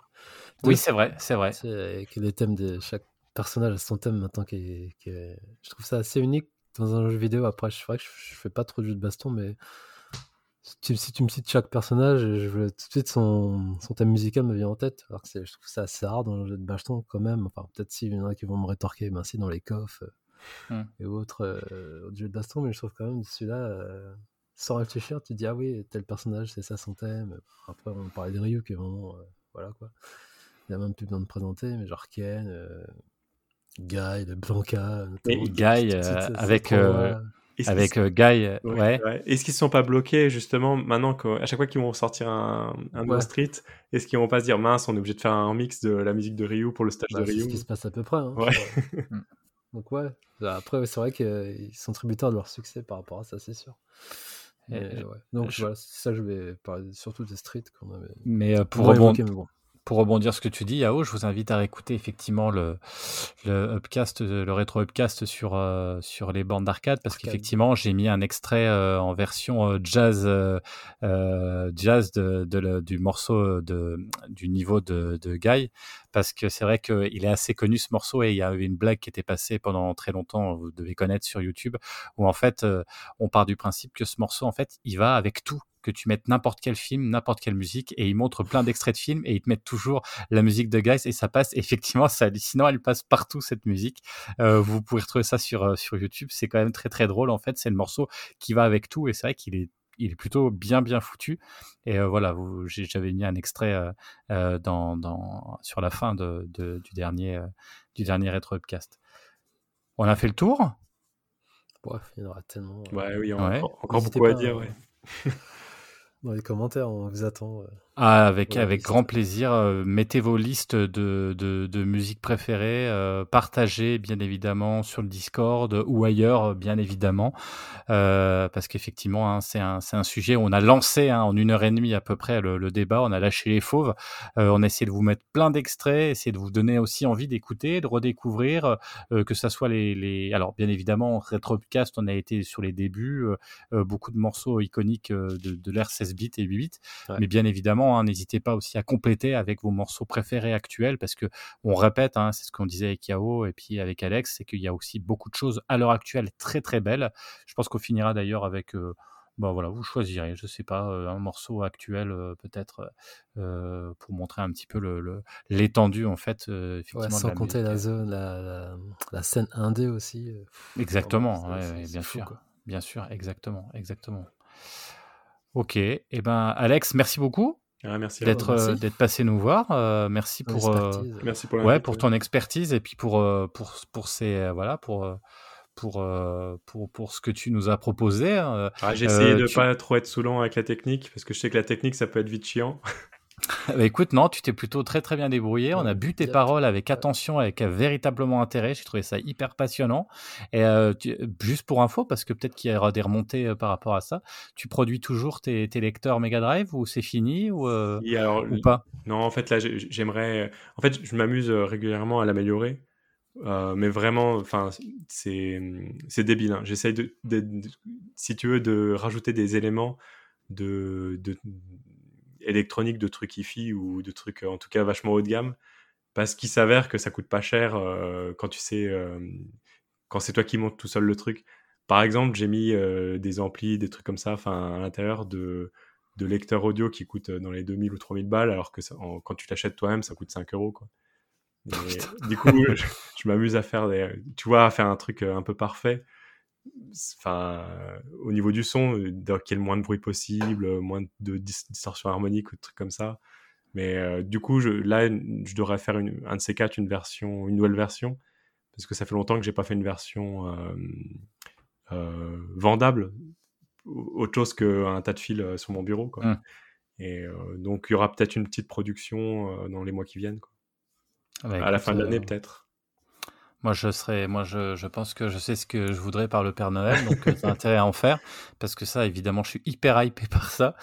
Oui, c'est vrai, c'est vrai. Sais, avec les thèmes de chaque personnage a son thème maintenant qui est, qui est- je trouve ça assez unique dans un jeu vidéo après je, c'est vrai que je, fais pas trop de jeux de baston mais si tu, si tu me cites chaque personnage je veux tout de suite son, son thème musical me vient en tête alors que c'est- je trouve ça assez rare dans le jeu de baston quand même. Enfin peut-être s'il y en a qui vont me rétorquer ben si dans les coffres euh, Hmm. et autres, euh, autres jeux de baston mais je trouve quand même celui-là euh, sans réfléchir tu te dis ah oui tel personnage c'est ça son thème. Après on parlait de Ryu qui est vraiment euh, voilà quoi. Il a même plus besoin de présenter, mais genre Ken, Guy, le Blanca, notamment, Guy, euh, avec, euh, Avec qu'ils- euh, Guy, Ouais, ouais. ouais. Est-ce qu'ils ne sont pas bloqués justement maintenant qu'à chaque fois qu'ils vont sortir un, un nouveau Ouais. street, est-ce qu'ils vont pas se dire mince, on est obligé de faire un mix de la musique de Ryu pour le stage Bah, de c'est ce Ryu? qui se passe à peu près. hein, vois. Donc ouais, après c'est vrai qu'ils sont tributaires de leur succès par rapport à ça, c'est sûr. Mais, Et- ouais. Donc je- voilà, ça je vais parler surtout des streets qu'on avait Mais euh, pour, moins rebond- évoqué, mais bon. Pour rebondir sur ce que tu dis, Yao, je vous invite à réécouter effectivement le, le upcast, euh, le rétro upcast sur, euh, sur les bandes d'arcade, parce qu'effectivement, j'ai mis un extrait euh, en version jazz, euh, jazz de, du morceau de, du niveau de, de Guy, parce que c'est vrai qu'il est assez connu ce morceau et il y a eu une blague qui était passée pendant très longtemps, vous devez connaître sur YouTube, où en fait, on part du principe que ce morceau, en fait, il va avec tout que tu mettes n'importe quel film, n'importe quelle musique, et ils montrent plein d'extraits de films, et ils te mettent toujours la musique de Guys, et ça passe, effectivement, c'est hallucinant, elle passe partout, cette musique. Euh, vous pouvez retrouver ça sur, euh, sur YouTube, c'est quand même très très drôle, en fait, c'est le morceau qui va avec tout, et c'est vrai qu'il est il est plutôt bien bien foutu et euh, voilà j'avais mis un extrait euh, euh, dans, dans sur la fin de, de- du dernier euh, du dernier retro upcast on a fait le tour? Bref, il y en aura tellement. euh, Ouais, oui, Ouais. encore, beaucoup à dire. euh, Ouais. Dans les commentaires, on vous attend. Ah, avec, Voilà, avec grand plaisir. euh, mettez vos listes de, de, de musique préférées, euh, partagez bien évidemment sur le Discord ou ailleurs, bien évidemment, euh, parce qu'effectivement, hein, c'est un, c'est un sujet où on a lancé hein, en une heure et demie à peu près le, le débat, on a lâché les fauves, euh, on a essayé de vous mettre plein d'extraits, essayer de vous donner aussi envie d'écouter, de redécouvrir, euh, que ça soit les, les... Alors, bien évidemment, Retrocast, on a été sur les débuts, beaucoup de morceaux iconiques de, de l'ère 16 bits et 8 bits, Ouais. mais bien évidemment, hein, n'hésitez pas aussi à compléter avec vos morceaux préférés actuels, parce que on répète, hein, c'est ce qu'on disait avec Yao et puis avec Alex, c'est qu'il y a aussi beaucoup de choses à l'heure actuelle très très belles. Je pense qu'on finira d'ailleurs avec, euh, bon voilà, vous choisirez, je sais pas, euh, un morceau actuel euh, peut-être euh, pour montrer un petit peu le- le- l'étendue en fait, euh, effectivement. Ouais, de sans la compter la zone, la, la, la scène indé aussi. Exactement, ouais, ouais, bien fou, sûr, quoi. bien sûr, exactement, exactement. Ok, et ben Alex, merci beaucoup Ah, merci. d'être euh, d'être passé nous voir. euh, merci pour euh, expertise. Merci pour ouais pour ton expertise et puis pour pour pour ces voilà pour pour pour pour ce que tu nous as proposé. hein. Ah, J'ai essayé de tu- pas trop être saoulant avec la technique parce que je sais que la technique ça peut être vite chiant. Bah, écoute, non, tu t'es plutôt très très bien débrouillé. On a Ouais, bu tes paroles avec attention, avec euh, véritablement intérêt. J'ai trouvé ça hyper passionnant. Et euh, tu- juste pour info, parce que peut-être qu'il y aura des remontées euh, par rapport à ça, tu produis toujours tes, tes lecteurs Mega Drive ou c'est fini ou, euh, Et alors, ou pas? Non, en fait, là, j'ai- j'aimerais. En fait, je m'amuse régulièrement à l'améliorer. Euh, mais vraiment, enfin, c'est c'est débile. hein. J'essaye de, de- de- si tu veux, de rajouter des éléments de, de électronique, de trucs hi-fi ou de trucs euh, en tout cas vachement haut de gamme, parce qu'il s'avère que ça coûte pas cher euh, quand tu sais, euh, quand c'est toi qui montes tout seul le truc. Par exemple, j'ai mis euh, des amplis, des trucs comme ça, enfin, à l'intérieur de de lecteurs audio qui coûtent dans les 2000 ou 3000 balles, alors que ça- en- quand tu l'achètes toi-même, ça coûte 5 euros. Quoi. Et du coup, je, je m'amuse à faire des, tu vois, à faire un truc un peu parfait. Enfin, euh, au niveau du son, euh, qu'il y ait le moins de bruit possible, euh, moins de dis- distorsion harmonique ou de trucs comme ça. Mais euh, du coup, je, là, je devrais faire une, un de ces quatre, une version, une nouvelle version, parce que ça fait longtemps que j'ai pas fait une version euh, euh, vendable, autre chose qu'un tas de fils sur mon bureau. Quoi. Mm. Et donc, il y aura peut-être une petite production dans les mois qui viennent. Quoi. Bah, à la fin de l'année peut-être. Moi, je serais, moi, je, je pense que je sais ce que je voudrais par le Père Noël, donc euh, t'as intérêt à en faire, parce que ça, évidemment, je suis hyper hypé par ça.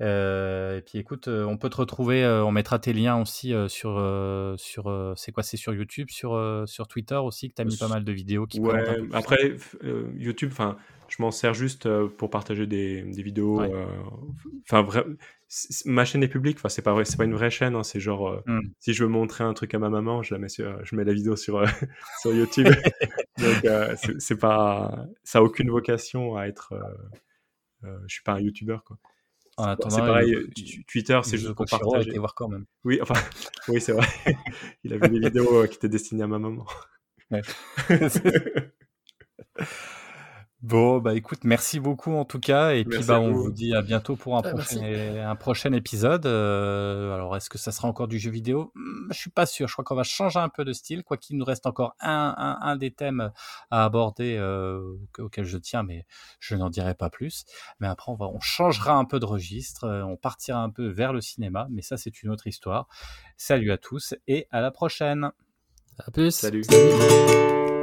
Euh, et puis, écoute, euh, on peut te retrouver, euh, on mettra tes liens aussi euh, sur, euh, sur, euh, c'est quoi, c'est sur YouTube, sur, euh, sur Twitter aussi, que t'as mis pas mal de vidéos qui Ouais, après euh, YouTube, enfin, je m'en sers juste euh, pour partager des, des vidéos. Ouais. euh, Enfin, c- ma chaîne est publique. Enfin, c'est pas vrai, c'est pas une vraie chaîne. hein, c'est genre, euh, Hmm. si je veux montrer un truc à ma maman, je la mets sur, je mets la vidéo sur euh, sur YouTube. Donc, euh, c'est pas, ça a aucune vocation à être. je suis pas un YouTuber quoi. En C'est attendant, c'est pareil. il- Twitter, c'est juste pour partager. voir quand même. Oui, enfin, oui, c'est vrai. Il a vu des vidéos qui étaient destinées à ma maman. Ouais. Bon, bah écoute, merci beaucoup en tout cas, et puis bah on vous. vous dit à bientôt pour un Ouais, prochain, un prochain épisode. Euh, alors est-ce que ça sera encore du jeu vidéo? Hmm, Je suis pas sûr. Je crois qu'on va changer un peu de style, quoi qu'il nous reste encore un, un, un des thèmes à aborder euh, auquel je tiens, mais je n'en dirai pas plus. Mais après, on va, on changera un peu de registre, euh, on partira un peu vers le cinéma, mais ça c'est une autre histoire. Salut à tous et à la prochaine. À plus. Salut. Salut.